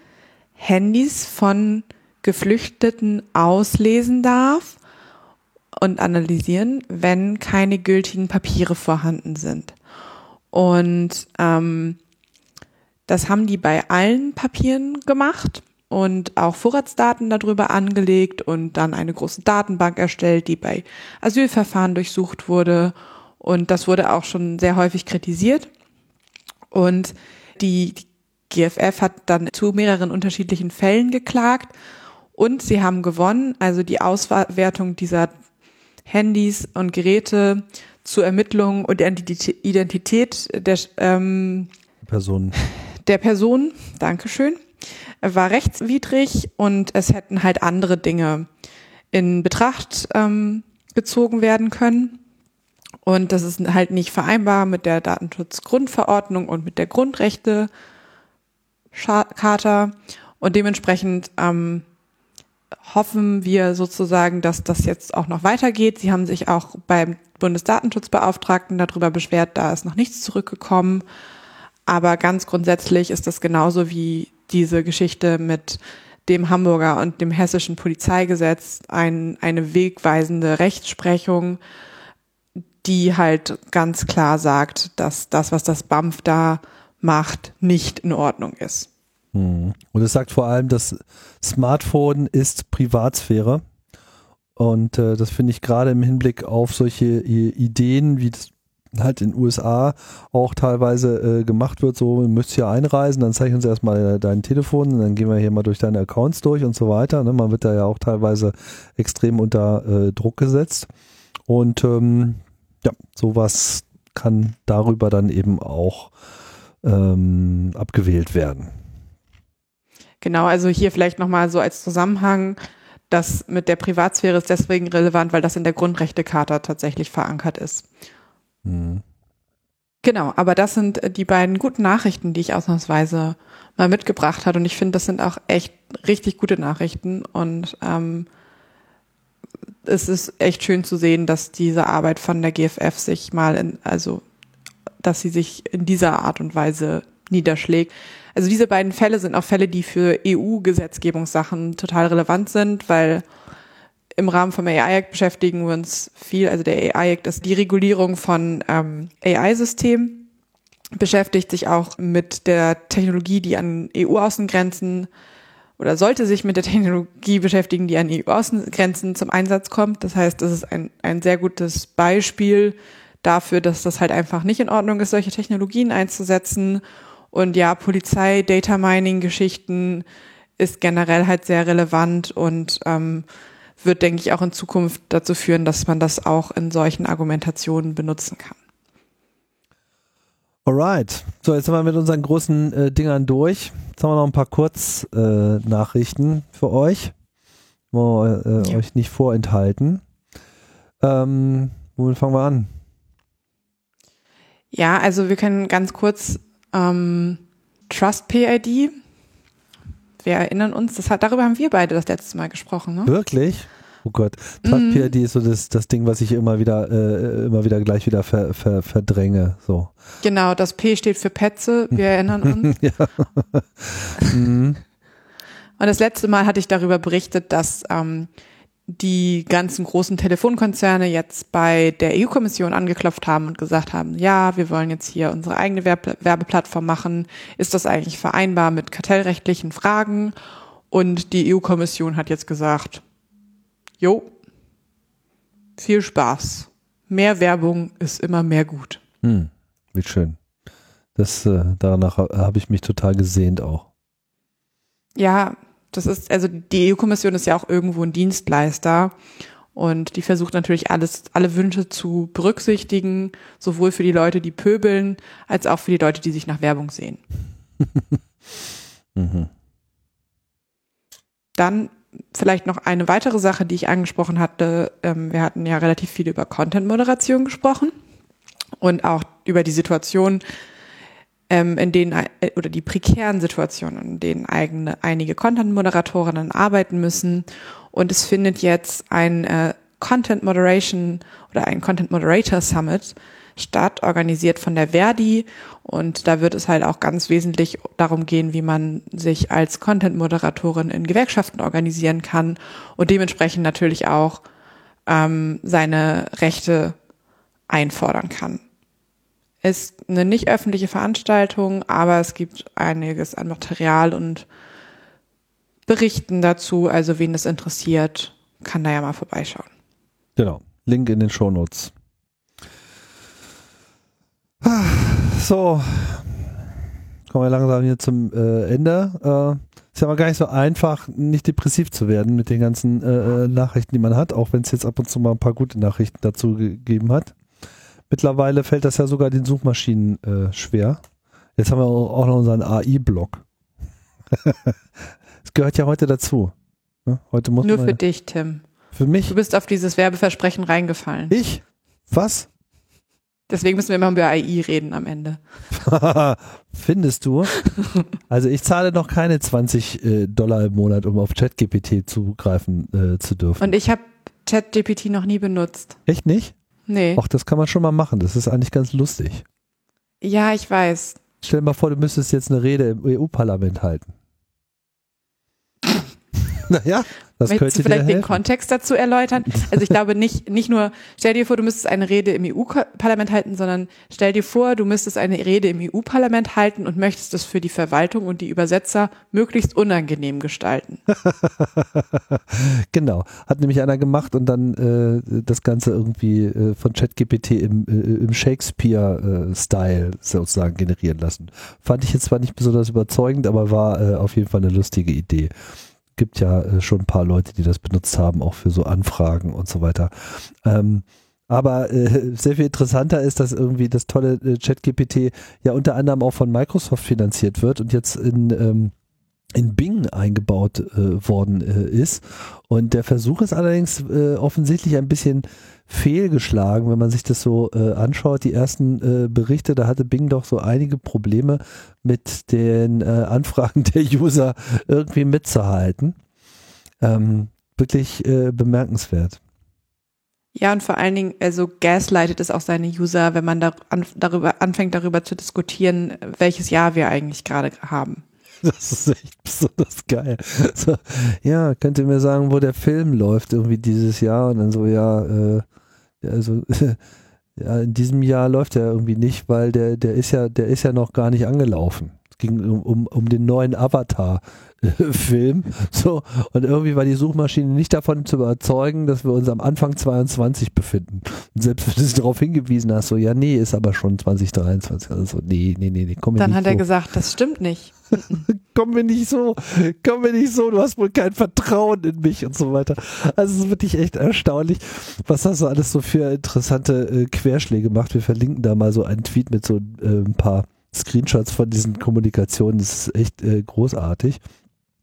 Handys von Geflüchteten auslesen darf und analysieren, wenn keine gültigen Papiere vorhanden sind. Und ähm, das haben die bei allen Papieren gemacht und auch Vorratsdaten darüber angelegt und dann eine große Datenbank erstellt, die bei Asylverfahren durchsucht wurde. Und das wurde auch schon sehr häufig kritisiert. Und die, die GFF hat dann zu mehreren unterschiedlichen Fällen geklagt und sie haben gewonnen. Also die Auswertung dieser Handys und Geräte zur Ermittlung und Identität Identität der, ähm, Person. <laughs> der Person, Dankeschön, war rechtswidrig und es hätten halt andere Dinge in Betracht ähm, gezogen werden können. Und das ist halt nicht vereinbar mit der Datenschutzgrundverordnung und mit der Grundrechte Charta. Und dementsprechend ähm, hoffen wir sozusagen, dass das jetzt auch noch weitergeht. Sie haben sich auch beim Bundesdatenschutzbeauftragten darüber beschwert, da ist noch nichts zurückgekommen. Aber ganz grundsätzlich ist das genauso wie diese Geschichte mit dem Hamburger und dem hessischen Polizeigesetz ein, eine wegweisende Rechtsprechung, die halt ganz klar sagt, dass das, was das BAMF da macht, nicht in Ordnung ist. Hm. Und es sagt vor allem, das Smartphone ist Privatsphäre. Und äh, das finde ich gerade im Hinblick auf solche I Ideen, wie das halt in den USA auch teilweise äh, gemacht wird, so, du möchtest hier einreisen, dann zeichnen sie erstmal dein Telefon, dann gehen wir hier mal durch deine Accounts durch und so weiter. Ne? Man wird da ja auch teilweise extrem unter äh, Druck gesetzt. Und ähm, ja, sowas kann darüber dann eben auch ähm, abgewählt werden. Genau, also hier vielleicht nochmal so als Zusammenhang, das mit der Privatsphäre ist deswegen relevant, weil das in der Grundrechtecharta tatsächlich verankert ist. Hm. Genau, aber das sind äh, die beiden guten Nachrichten, die ich ausnahmsweise mal mitgebracht habe. Und ich finde, das sind auch echt richtig gute Nachrichten. Und ähm, es ist echt schön zu sehen, dass diese Arbeit von der GFF sich mal in, also dass sie sich in dieser Art und Weise niederschlägt. Also diese beiden Fälle sind auch Fälle, die für EU-Gesetzgebungssachen total relevant sind, weil im Rahmen vom AI-Act beschäftigen wir uns viel, also der AI-Act ist die Regulierung von ähm, AI-Systemen, beschäftigt sich auch mit der Technologie, die an EU-Außengrenzen oder sollte sich mit der Technologie beschäftigen, die an EU-Außengrenzen zum Einsatz kommt. Das heißt, das ist ein, ein sehr gutes Beispiel dafür, dass das halt einfach nicht in Ordnung ist, solche Technologien einzusetzen. Und ja, Polizei, Data Mining Geschichten ist generell halt sehr relevant und ähm, wird, denke ich, auch in Zukunft dazu führen, dass man das auch in solchen Argumentationen benutzen kann. Alright. So, jetzt sind wir mit unseren großen äh, Dingern durch. Jetzt haben wir noch ein paar Kurznachrichten äh, für euch. Wollen wir äh, ja. euch nicht vorenthalten. Ähm, womit fangen wir an? Ja, also wir können ganz kurz ähm, Trust PID. Wir erinnern uns, das hat, darüber haben wir beide das letzte Mal gesprochen, ne? Wirklich? Oh Gott, Trust PID mhm. ist so das, das Ding, was ich immer wieder, äh, immer wieder gleich wieder ver, ver, verdränge. So. Genau, das P steht für Petze, wir erinnern uns. <laughs> <laughs> mhm. Und das letzte Mal hatte ich darüber berichtet, dass ähm, die ganzen großen Telefonkonzerne jetzt bei der EU-Kommission angeklopft haben und gesagt haben, ja, wir wollen jetzt hier unsere eigene Werbe Werbeplattform machen. Ist das eigentlich vereinbar mit kartellrechtlichen Fragen? Und die EU-Kommission hat jetzt gesagt, jo, viel Spaß. Mehr Werbung ist immer mehr gut. Hm, wie schön. Das, äh, danach habe ich mich total gesehnt auch. Ja, das ist, also die EU-Kommission ist ja auch irgendwo ein Dienstleister und die versucht natürlich alles, alle Wünsche zu berücksichtigen, sowohl für die Leute, die pöbeln, als auch für die Leute, die sich nach Werbung sehen. <laughs> mhm. Dann vielleicht noch eine weitere Sache, die ich angesprochen hatte. Ähm, wir hatten ja relativ viel über Content-Moderation gesprochen und auch über die Situation, ähm, in denen äh, oder die prekären Situationen, in denen eigene, einige Content-Moderatorinnen arbeiten müssen. Und es findet jetzt ein äh, Content Moderation oder ein Content Moderator Summit statt, organisiert von der Verdi. Und da wird es halt auch ganz wesentlich darum gehen, wie man sich als Content-Moderatorin in Gewerkschaften organisieren kann und dementsprechend natürlich auch ähm, seine Rechte einfordern kann. Ist eine nicht öffentliche Veranstaltung, aber es gibt einiges an Material und Berichten dazu. Also wen das interessiert, kann da ja mal vorbeischauen. Genau. Link in den Show Notes. So, kommen wir langsam hier zum äh, Ende. Äh, ist ja aber gar nicht so einfach, nicht depressiv zu werden mit den ganzen äh, äh Nachrichten, die man hat, auch wenn es jetzt ab und zu mal ein paar gute Nachrichten dazu gegeben hat. Mittlerweile fällt das ja sogar den Suchmaschinen äh, schwer. Jetzt haben wir auch noch unseren AI-Blog. <laughs> Es gehört ja heute dazu. Ne? Heute muss Nur für dich, Tim. Für mich? Du bist auf dieses Werbeversprechen reingefallen. Ich? Was? Deswegen müssen wir immer über AI reden am Ende. <laughs> Findest du? <laughs> Also ich zahle noch keine 20 äh, Dollar im Monat, um auf ChatGPT zugreifen äh, zu dürfen. Und ich habe ChatGPT noch nie benutzt. Echt nicht? Nee. Ach, das kann man schon mal machen. Das ist eigentlich ganz lustig. Ja, ich weiß. Stell dir mal vor, du müsstest jetzt eine Rede im EU-Parlament halten. <laughs> naja, das Möchtest du vielleicht den Kontext dazu erläutern? Also ich glaube nicht, nicht nur, stell dir vor, du müsstest eine Rede im EU-Parlament halten, sondern stell dir vor, du müsstest eine Rede im EU-Parlament halten und möchtest es für die Verwaltung und die Übersetzer möglichst unangenehm gestalten. <laughs> genau. Hat nämlich einer gemacht und dann äh, das Ganze irgendwie äh, von ChatGPT im, äh, im Shakespeare-Style sozusagen generieren lassen. Fand ich jetzt zwar nicht besonders überzeugend, aber war äh, auf jeden Fall eine lustige Idee gibt ja äh, schon ein paar Leute, die das benutzt haben, auch für so Anfragen und so weiter. Ähm, aber äh, sehr viel interessanter ist, dass irgendwie das tolle äh, ChatGPT ja unter anderem auch von Microsoft finanziert wird und jetzt in ähm, in Bing eingebaut äh, worden äh, ist. Und der Versuch ist allerdings äh, offensichtlich ein bisschen fehlgeschlagen, wenn man sich das so äh, anschaut. Die ersten äh, Berichte, da hatte Bing doch so einige Probleme mit den äh, Anfragen <laughs> der User irgendwie mitzuhalten. Ähm, wirklich bemerkenswert. Ja, und vor allen Dingen, also gaslightet es auch seine User, wenn man da an, darüber anfängt, darüber zu diskutieren, welches Jahr wir eigentlich gerade haben. <laughs> Das ist echt besonders geil. So, ja, könnt ihr mir sagen, wo der Film läuft irgendwie dieses Jahr? Und dann so, ja, äh, also <laughs> ja, in diesem Jahr läuft er irgendwie nicht, weil der, der ist ja, der ist ja noch gar nicht angelaufen. ging um, um, um den neuen <laughs> Avatar-Film. So, und irgendwie war die Suchmaschine nicht davon zu überzeugen, dass wir uns am Anfang 22 befinden. Und selbst wenn du sie darauf hingewiesen hast, so, ja, nee, ist aber schon 2023. Also, nee, nee, nee, nee, komm Dann nicht hat so. er gesagt, das stimmt nicht. <laughs> komm mir nicht so, komm mir nicht so, du hast wohl kein Vertrauen in mich und so weiter. Also es ist wirklich echt erstaunlich, was das so alles so für interessante äh, Querschläge macht. Wir verlinken da mal so einen Tweet mit so äh, ein paar Screenshots von diesen Kommunikationen. Das ist echt äh, großartig.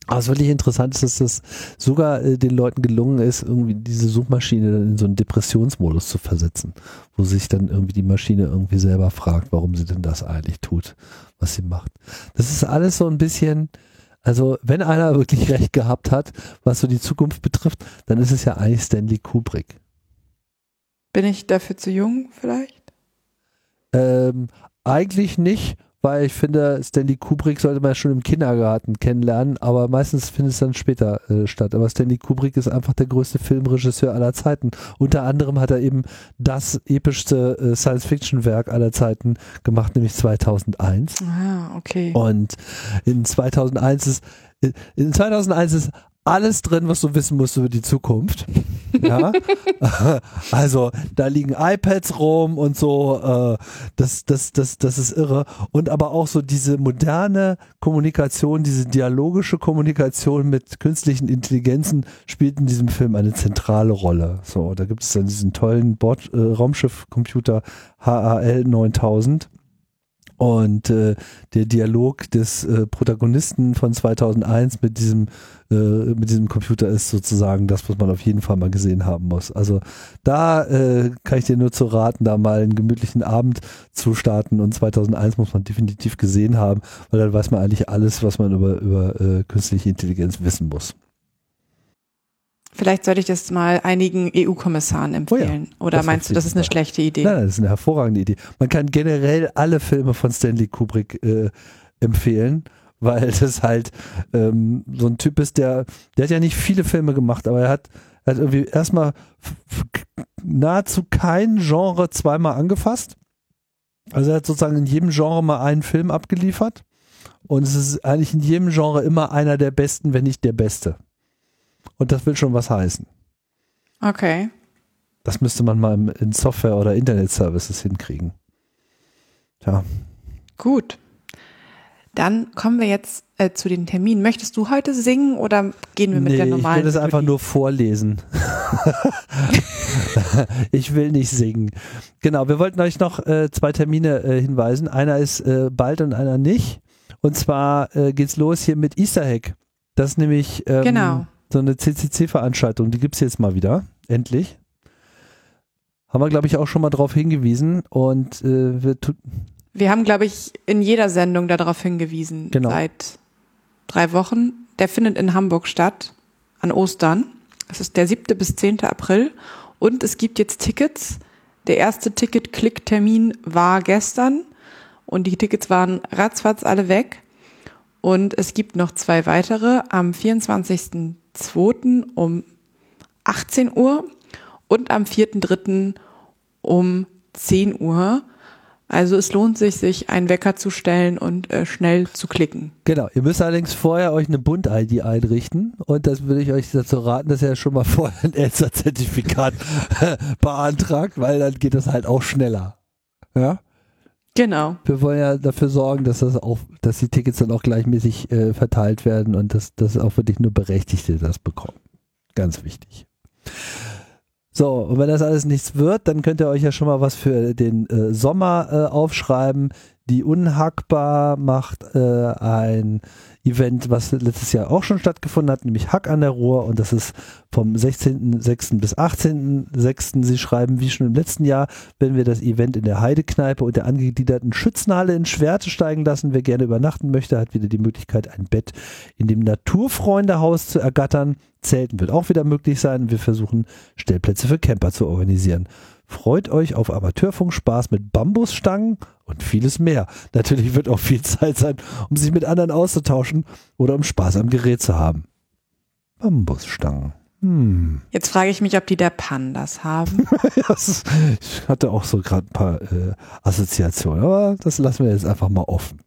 Aber was wirklich interessant ist, dass das sogar äh, den Leuten gelungen ist, irgendwie diese Suchmaschine dann in so einen Depressionsmodus zu versetzen, wo sich dann irgendwie die Maschine irgendwie selber fragt, warum sie denn das eigentlich tut, was sie macht. Das ist alles so ein bisschen, also wenn einer wirklich <laughs> recht gehabt hat, was so die Zukunft betrifft, dann ist es ja eigentlich Stanley Kubrick. Bin ich dafür zu jung vielleicht? Ähm, eigentlich nicht, weil ich finde, Stanley Kubrick sollte man schon im Kindergarten kennenlernen, aber meistens findet es dann später äh, statt. Aber Stanley Kubrick ist einfach der größte Filmregisseur aller Zeiten. Unter anderem hat er eben das epischste äh, Science-Fiction-Werk aller Zeiten gemacht, nämlich 2001. Ah, okay. Und in 2001 ist, in 2001 ist alles drin, was du wissen musst über die Zukunft. Ja? <laughs> also da liegen iPads rum und so, äh, das, das, das, das ist irre. Und aber auch so diese moderne Kommunikation, diese dialogische Kommunikation mit künstlichen Intelligenzen spielt in diesem Film eine zentrale Rolle. So, da gibt es dann diesen tollen Bord, äh, Raumschiffcomputer HAL 9000 und äh, der Dialog des äh, Protagonisten von 2001 mit diesem äh, mit diesem Computer ist sozusagen das, was man auf jeden Fall mal gesehen haben muss. Also da äh, kann ich dir nur zu raten, da mal einen gemütlichen Abend zu starten und 2001 muss man definitiv gesehen haben, weil dann weiß man eigentlich alles, was man über über äh, künstliche Intelligenz wissen muss. Vielleicht sollte ich das mal einigen EU-Kommissaren empfehlen. Oder das meinst du, das ist eine schlechte Idee? Nein, das ist eine hervorragende Idee. Man kann generell alle Filme von Stanley Kubrick äh, empfehlen, weil <laughs> das halt ähm, so ein Typ ist, der, der hat ja nicht viele Filme gemacht, aber er hat, er hat irgendwie erstmal nahezu kein Genre zweimal angefasst. Also er hat sozusagen in jedem Genre mal einen Film abgeliefert. Und es ist eigentlich in jedem Genre immer einer der besten, wenn nicht der beste. Und das will schon was heißen. Okay. Das müsste man mal in Software- oder Internet-Services hinkriegen. Tja, Gut. Dann kommen wir jetzt äh, zu den Terminen. Möchtest du heute singen oder gehen wir mit der ich normalen? will das einfach nur vorlesen. <laughs> ich will nicht singen. Genau, wir wollten euch noch äh, zwei Termine äh, hinweisen. Einer ist äh, bald und einer nicht. Und zwar äh, geht's los hier mit Easter Egg. Das ist nämlich ähm, Genau. So eine CCC-Veranstaltung. Die gibt's jetzt mal wieder. Endlich. Haben wir, glaube ich, auch schon mal drauf hingewiesen. Und äh, wir tu Wir haben, glaube ich, in jeder Sendung darauf hingewiesen. Genau. Seit drei Wochen. Der findet in Hamburg statt. An Ostern. Das ist der 7. bis 10. April. Und es gibt jetzt Tickets. Der erste Ticket-Klick-Termin war gestern. Und die Tickets waren ratzfatz alle weg. Und es gibt noch zwei weitere am 24.02. um 18 Uhr und am 4.3. um 10 Uhr. Also es lohnt sich, sich einen Wecker zu stellen und äh, schnell zu klicken. Genau, ihr müsst allerdings vorher euch eine Bund-ID einrichten und das würde ich euch dazu raten, dass ihr schon mal <laughs> vorher ein Elster-Zertifikat beantragt, weil dann geht das halt auch schneller. Ja? Genau. Wir wollen ja dafür sorgen, dass das auch, dass die Tickets dann auch gleichmäßig äh, verteilt werden und dass, dass auch wirklich nur Berechtigte das bekommen. Ganz wichtig. So, und wenn das alles nichts wird, dann könnt ihr euch ja schon mal was für den äh, Sommer äh, aufschreiben. Die Unhackbar macht äh, ein Event, was letztes Jahr auch schon stattgefunden hat, nämlich Hack an der Ruhr und das ist vom 16.06. bis 18.06. Sie schreiben, wie schon im letzten Jahr, wenn wir das Event in der Heidekneipe und der angegliederten Schützenhalle in Schwerte steigen lassen. Wer gerne übernachten möchte, hat wieder die Möglichkeit, ein Bett in dem Naturfreundehaus zu ergattern. Zelten wird auch wieder möglich sein. Wir versuchen, Stellplätze für Camper zu organisieren. Freut euch auf Amateurfunkspaß mit Bambusstangen und vieles mehr. Natürlich wird auch viel Zeit sein, um sich mit anderen auszutauschen oder um Spaß am Gerät zu haben. Bambusstangen. Hm. Jetzt frage ich mich, ob die der Pandas haben. <laughs> Ich hatte auch so gerade ein paar äh, Assoziationen, aber das lassen wir jetzt einfach mal offen.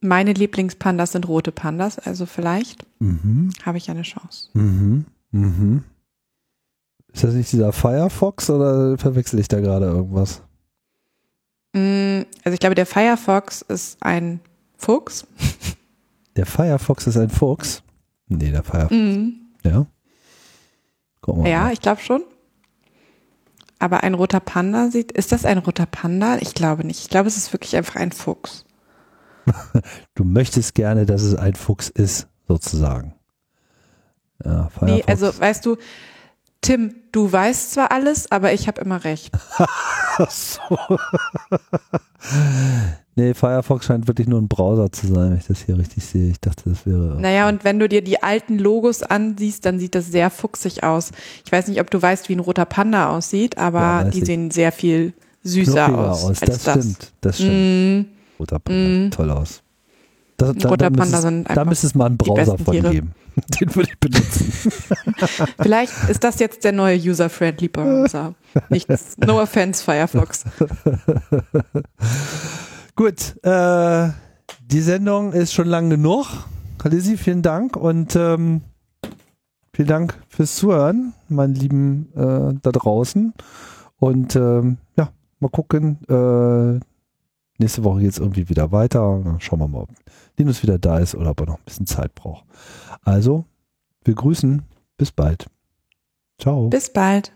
Meine Lieblingspandas sind rote Pandas, also vielleicht Mhm. habe ich eine Chance. Mhm. Mhm. Ist das nicht dieser Firefox oder verwechsel ich da gerade irgendwas? Mm, Also ich glaube, der Firefox ist ein Fuchs. <laughs> Der Firefox ist ein Fuchs? Nee, der Firefox, Mhm. ja. Gucken wir Ja, mal. ich glaube schon. Aber ein roter Panda sieht, ist das ein roter Panda? Ich glaube nicht. Ich glaube, es ist wirklich einfach ein Fuchs. <laughs> Du möchtest gerne, dass es ein Fuchs ist, sozusagen. Ja, Firefox. Nee, also weißt du, Tim, du weißt zwar alles, aber ich habe immer recht. <laughs> So. nee, Firefox scheint wirklich nur ein Browser zu sein, wenn ich das hier richtig sehe. Ich dachte, das wäre. Naja, und wenn du dir die alten Logos ansiehst, dann sieht das sehr fuchsig aus. Ich weiß nicht, ob du weißt, wie ein roter Panda aussieht, aber Ja, die ich. sehen sehr viel süßer aus, als Das, das. stimmt. Das stimmt. Mm, Roter Panda, Mm. toll aus. Das, da, Roter da, Panda es- sind da müsste es mal einen Browser von geben. <laughs> Den würde ich benutzen. <laughs> vielleicht ist das jetzt der neue User-Friendly Browser. Nichts, no offense, Firefox. <laughs> Gut, äh, die Sendung ist schon lang genug. Kalisi, vielen Dank und ähm, vielen Dank fürs Zuhören, meine Lieben äh, da draußen. Und ähm, ja, mal gucken. Äh, nächste Woche geht es irgendwie wieder weiter. Dann schauen wir mal, ob Linus wieder da ist oder ob er noch ein bisschen Zeit braucht. Also, wir grüßen. Bis bald. Ciao. Bis bald.